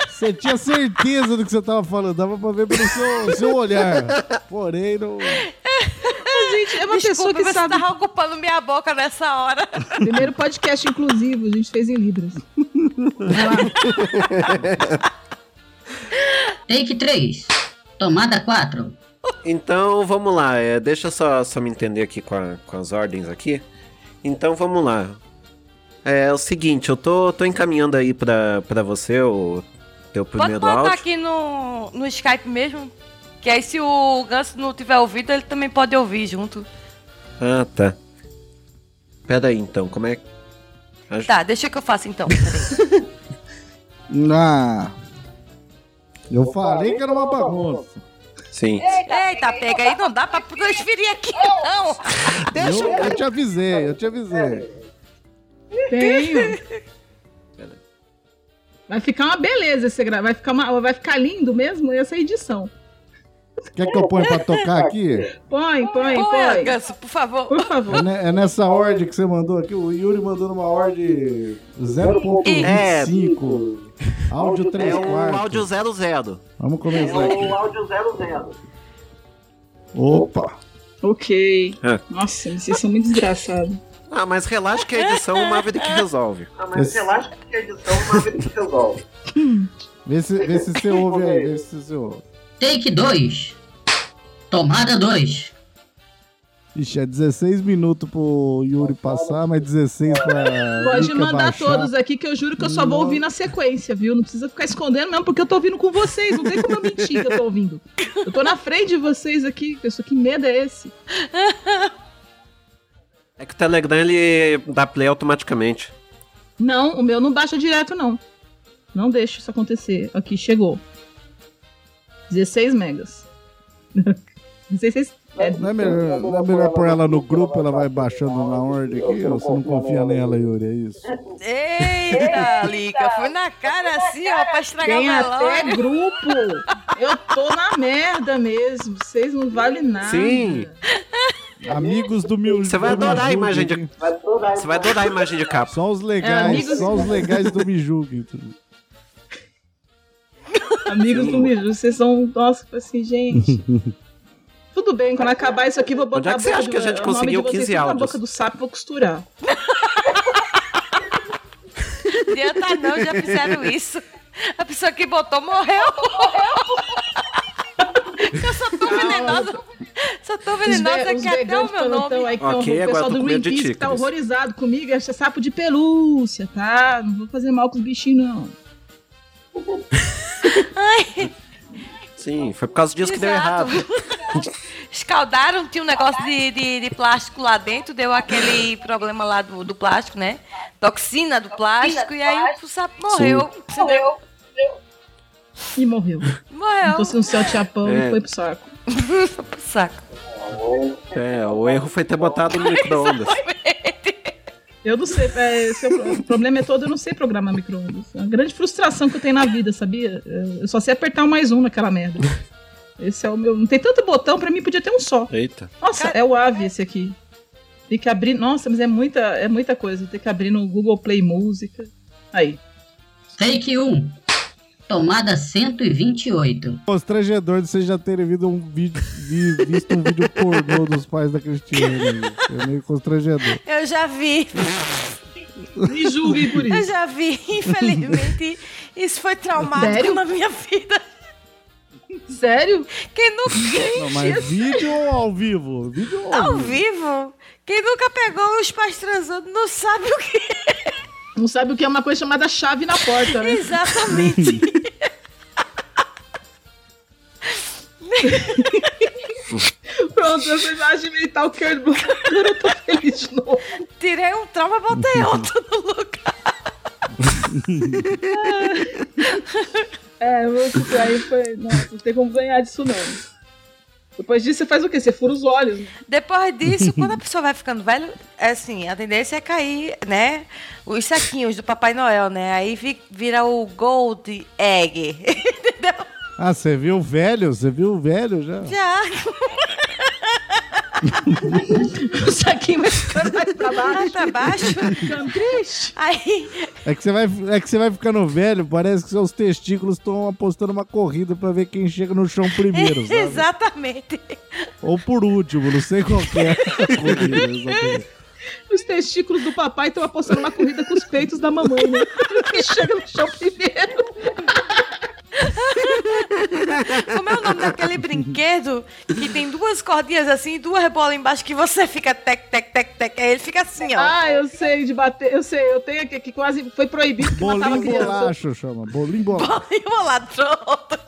Você tinha certeza do que você tava falando, dava pra ver pelo seu, seu olhar. Porém, não. Gente, é uma Desculpa, pessoa que você sabe. tava ocupando minha boca nessa hora. Primeiro podcast inclusivo, a gente fez em Libras. Take 3. Tomada 4. Então vamos lá, é, deixa eu só, só me entender aqui com, a- com as ordens aqui. Então vamos lá. É, o seguinte, eu tô, tô encaminhando aí pra, pra você o teu Pode primeiro botar áudio. aqui no, no Skype mesmo. Que aí se o Ganso não tiver ouvido, ele também pode ouvir junto. Ah, tá. Pera aí então, como é que. Acho- Tá, deixa que eu faço então. Ah. Eu falei que era uma bagunça. Sim. Eita, pega aí, não dá pra transferir aqui, não. Deixa Eu, eu te avisei, eu te avisei. Tenho. Vai ficar uma beleza esse gra... vai ficar uma... vai ficar lindo mesmo essa edição. Quer que eu ponha pra tocar aqui? Põe, põe, Põe, põe. Ganso, por favor. Por favor. É, ne- é nessa ordem que você mandou aqui. O Yuri mandou numa ordem 0.25. Áudio 3 É o quartos. áudio 00. Vamos começar aqui. áudio 00. Opa. Ok. É. Nossa, vocês são muito desgraçados. Ah, mas relaxa que a edição o Maverick resolve. Ah, mas Esse- relaxa que a edição o Maverick resolve. Vê se, vê se você ouve aí. Vê se você ouve. Take 2. Tomada 2. Ixi, é 16 minutos pro Yuri passar, mas 16 pra. Pode mandar baixar. todos aqui que eu juro que eu só vou ouvir na sequência, viu? Não precisa ficar escondendo mesmo, porque eu tô ouvindo com vocês. Não tem como eu mentir que eu tô ouvindo. Eu tô na frente de vocês aqui. Pessoal, que medo é esse? É que o Telegram ele dá play automaticamente. Não, o meu não baixa direto, não. Não deixa isso acontecer. Aqui, chegou. 16 megas. 16... É, Não é melhor, não é melhor pôr ela no grupo, ela vai baixando na ordem aqui? Você não confia nela, Yuri? É isso? Eita, Lica, fui na cara assim, ó, pra estragar Tem até grupo. Eu tô na merda mesmo. Vocês não valem nada. Sim. Amigos do meu Você vai adorar a imagem de. Você vai adorar a imagem de capa. Só os legais, É, amigos- só os legais do Me Julgue. Amigos do Miju, vocês são. Nossa, assim, gente. Tudo bem, quando acabar isso aqui, vou botar Onde é que você acha de- que a gente o nome conseguiu de vocês 15 tudo na áudios? boca do sapo e vou costurar. Adianta não, já fizeram isso. A pessoa que botou morreu. Eu sou tão venenosa. Sou tão Os, venenosa ve- os que até o meu nome. aí que tão- Ok, o pessoal tô do Greenpeace que tá horrorizado comigo, é sapo de pelúcia, tá? Não vou fazer mal com os bichinhos, não. Ai, Sim, foi por causa disso que deu Exato. errado. escaldaram, tinha um negócio de, de, de plástico lá dentro, deu aquele problema lá do, do plástico, né? Toxina do plástico, e aí o sapo morreu. Entendeu? E morreu. Morreu. Se fosse um céu chapão, É. foi pro saco. Foi pro saco. É, o erro foi ter botado no micro-ondas. Eu não sei, é, é o, problema é todo, eu não sei programar micro-ondas. É uma grande frustração que eu tenho na vida, sabia? Eu só sei apertar o mais um naquela merda. Esse é o meu. Não tem tanto botão, pra mim podia ter um só. Eita. Nossa, é o AVE esse aqui. Tem que abrir. Nossa, mas é muita, é muita coisa. Tem que abrir no Google Play Música. Aí. Take 1. Tomada 128. Constrangedor de vocês já terem visto um vídeo, vi- visto um vídeo pornô dos pais da Cristiane. É meio constrangedor. Eu já vi. Me julguem por Eu isso. já vi, infelizmente. Isso foi traumático Sério? na minha vida. Sério? Quem nunca. Não, mas vídeo ou ao vivo? Vídeo ou Ao vivo? Quem nunca pegou os pais transando não sabe o que é. Não sabe o que é uma coisa chamada chave na porta, né? Exatamente. Pronto, essa imagem mental que eu eu tô feliz de novo. Tirei um trauma e botei outro no lugar. É, você aí foi. Nossa, não tem como ganhar disso não. Depois disso, você faz o quê? Você fura os olhos. né? Depois disso, quando a pessoa vai ficando velho, é assim, a tendência é cair, né? Os saquinhos do Papai Noel, né? Aí vi- vira o Gold Egg. Ah, você viu o velho? Você viu o velho já? Já. o saquinho vai ficando mais pra baixo. Mais pra baixo. Ficando triste. Aí. É que, você vai, é que você vai ficando velho, parece que seus testículos estão apostando uma corrida pra ver quem chega no chão primeiro, sabe? Exatamente. Ou por último, não sei qual que é a corrida, exatamente. Os testículos do papai estão apostando uma corrida com os peitos da mamãe, né? Quem chega no chão primeiro. Como é o nome daquele brinquedo que tem duas cordinhas assim e duas bolas embaixo que você fica tec, tec, tec, tec. Aí ele fica assim, ó. Ah, eu sei de bater, eu sei, eu tenho aqui que quase foi proibido que matava Bolinho bolacho chama, bolinho bolacho. Lá, pronto.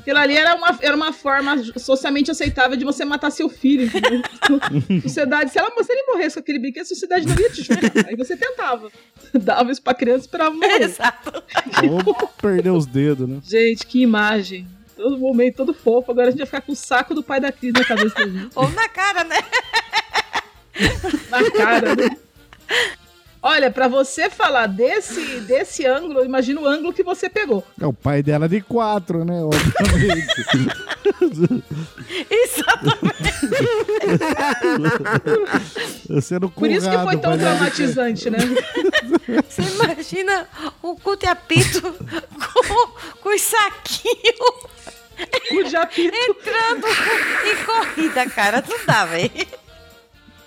Aquilo ali era uma, era uma forma socialmente aceitável de você matar seu filho, entendeu? sociedade, se, ela, se ele morresse com aquele brinquedo, a sociedade não ia te julgar. Aí você tentava. Dava isso pra criança e esperava morrer. Exato. Ou perder os dedos, né? Gente, que imagem. Todo momento, todo fofo. Agora a gente vai ficar com o saco do pai da Cris na cabeça da gente. Ou na cara, né? Na cara, né? Olha, pra você falar desse, desse ângulo, imagina o ângulo que você pegou. É o pai dela de quatro, né? Obviamente. Sendo Por isso que foi tão traumatizante, né? Você imagina o cu de apito com, com os saquinhos Cu de apito. entrando em corrida, cara. Não dá, velho.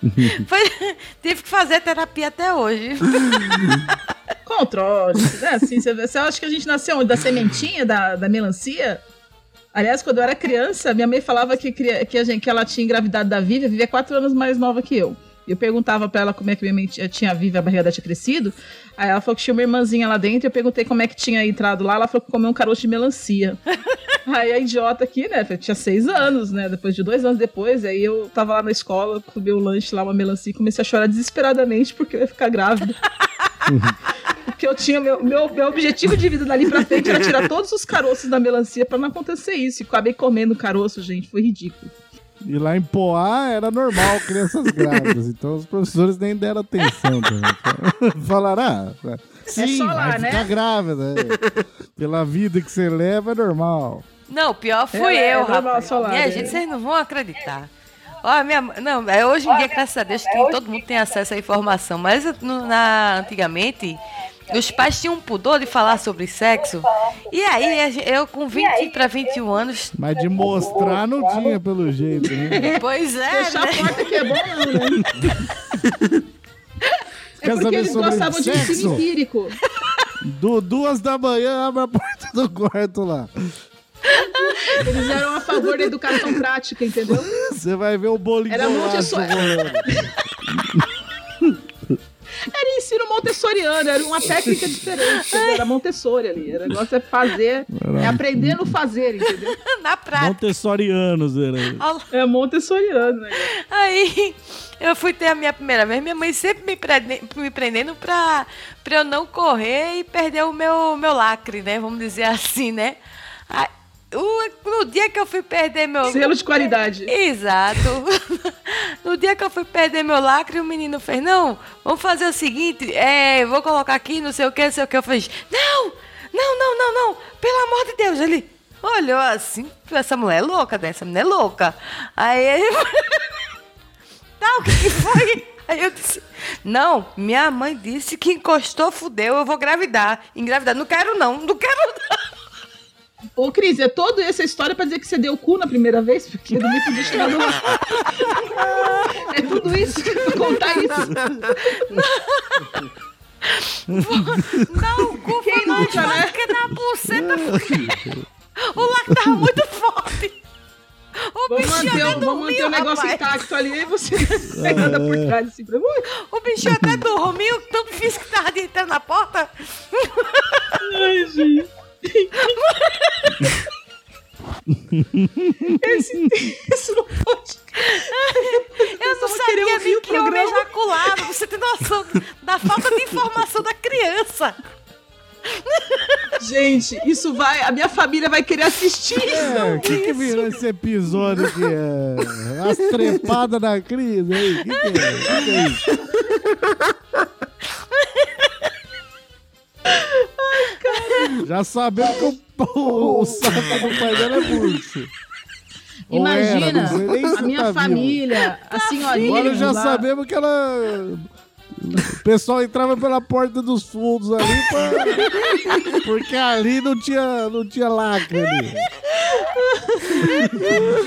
Foi- Tive que fazer terapia até hoje. Controle, né? Assim, você, você acha que a gente nasceu? Da sementinha, da, da melancia? Aliás, quando eu era criança, minha mãe falava que, que, a gente, que ela tinha engravidado da Vivi, a Vivi é quatro anos mais nova que eu. Eu perguntava pra ela como é que minha mãe tinha- tinha a barriga dela tinha crescido. Aí ela falou que tinha uma irmãzinha lá dentro. Eu perguntei como é que tinha entrado lá. Ela falou que comeu um caroço de melancia. aí a idiota aqui, né? Tinha seis anos, né? Depois de dois anos depois, aí eu tava lá na escola, comi o lanche lá, uma melancia, e comecei a chorar desesperadamente porque eu ia ficar grávida. Porque eu tinha. Meu, meu, meu objetivo de vida dali pra frente era tirar todos os caroços da melancia pra não acontecer isso. E acabei comendo caroço, gente. Foi ridículo. E lá em Poá era normal crianças grávidas, então os professores nem deram atenção também. Falaram, ah, sim, só lá, vai né? ficar grávida. é. Pela vida que você leva é normal. Não, o pior fui É, é eu, normal rapaz. solar, Minha né? gente, vocês não vão acreditar. Ó, minha, mãe- não, é hoje em dia, graças a Deus, que todo mundo tem acesso à informação. Mas no- na, antigamente, os pais tinham um pudor de falar sobre sexo. E aí, eu com 20 para 21 anos. Mas de mostrar não tinha, pelo jeito, né? Pois é, Fechar né? a porta que é bom, não, né? É Quer porque eles sobre gostavam de sexo? ensino empírico. Do, duas da manhã, abre a porta do quarto lá. Eles eram a favor da educação prática, entendeu? Você vai ver o bolinho Era do Montessori. Era ensino montessoriano, era uma técnica diferente. Era Montessori ali. Era negócio é fazer, é aprender no fazer, entendeu? Na prática. Montessorianos, era. É montessoriano, né? Aí eu fui ter a minha primeira vez, minha mãe sempre me, prende- me prendendo pra, pra eu não correr e perder o meu, meu lacre, né? Vamos dizer assim, né? Aí, no dia que eu fui perder meu. Selo de qualidade. Exato. No dia que eu fui perder meu lacre, o menino fez: Não, vamos fazer o seguinte, é, vou colocar aqui, não sei o que, não sei o que. Eu fiz: Não, não, não, não, não, pelo amor de Deus. Ele olhou assim: Essa mulher é louca, né? Essa mulher é louca. Aí ele. Tá, o que que foi? Aí eu disse, não, minha mãe disse que encostou, fudeu, eu vou engravidar. Engravidar, não quero não, não quero não. Ô, Cris, é toda essa história pra dizer que você deu o cu na primeira vez? Porque não me podia. É tudo isso? Contar isso? Não, o cu foi mais né? que na buceta, o lacre tava muito forte. O Vamos bichinho manter, até vamos manter o dormiu, negócio rapaz. intacto ali e você pegando por trás assim pra Ui. O bichinho até dormiu, tão difícil que tava de entrar na porta. Ai, gente. Esse, esse não pode. Eu não sabia nem o que programa. ejaculava. Você tem noção da falta de informação da criança. Gente, isso vai. A minha família vai querer assistir É, o que, que isso. virou esse episódio aqui? É, as trepadas da crise aí? O que, que é? Que, que é isso? Já sabemos que o, o, o saco do pai dela é era, Imagina, se a minha tá família, a senhorinha. Agora já lá. sabemos que ela. O pessoal entrava pela porta dos fundos ali pra... porque ali não tinha, não tinha lacre ali.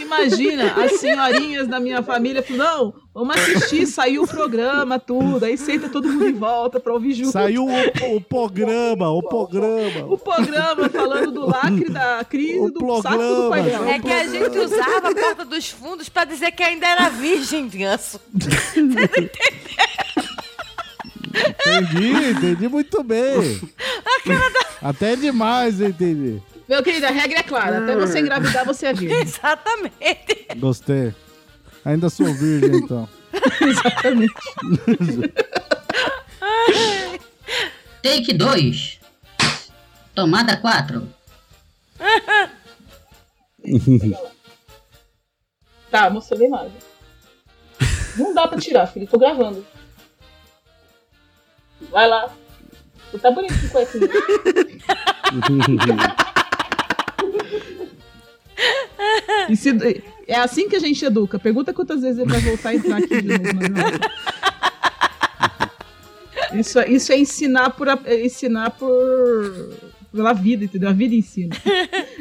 Imagina, as senhorinhas da minha família falam, não, vamos assistir, saiu o programa, tudo. Aí senta todo mundo em volta pra ouvir junto. Saiu o, o programa, o programa. o programa falando do lacre da crise do saco do pai dela. É que a gente usava a porta dos fundos pra dizer que ainda era virgem, ganso. Entendi, entendi muito bem. Até demais, eu entendi. Meu querido, a regra é clara. Até você engravidar, você é virgem. Exatamente. Gostei. Ainda sou virgem, então. Exatamente. Take 2. Tomada 4. Tá, mostrei a imagem. Não dá pra tirar, filho. Tô gravando. Vai lá. Você tá bonito com cuequinha. E se- é assim que a gente educa. Pergunta quantas vezes ele vai voltar a entrar aqui de novo. jornada. Isso, é- isso é ensinar por a- é ensinar por pela vida, entendeu? A vida ensina.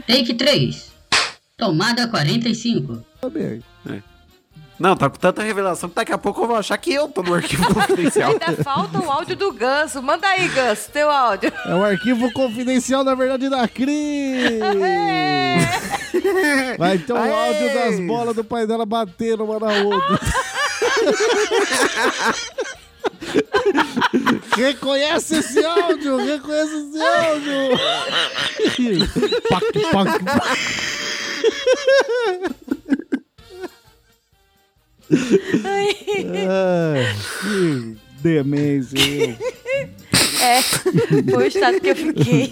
Take 3. Tomada 45. Não, tá com tanta revelação que daqui a pouco eu vou achar que eu tô no arquivo confidencial. Ainda falta o áudio do Ganso. Manda aí, Ganso, teu áudio. É o arquivo confidencial, na verdade, da Cris. Vai ter o Aê! áudio das bolas do pai dela batendo uma na outra. Reconhece esse áudio! Reconhece esse áudio! pac, pac, pac. Ai, que demência. É, foi o estado que eu fiquei.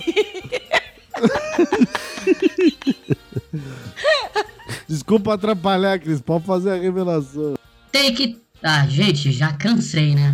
Desculpa atrapalhar, Cris. Pode fazer a revelação. Take. Ah, gente, já cansei, né?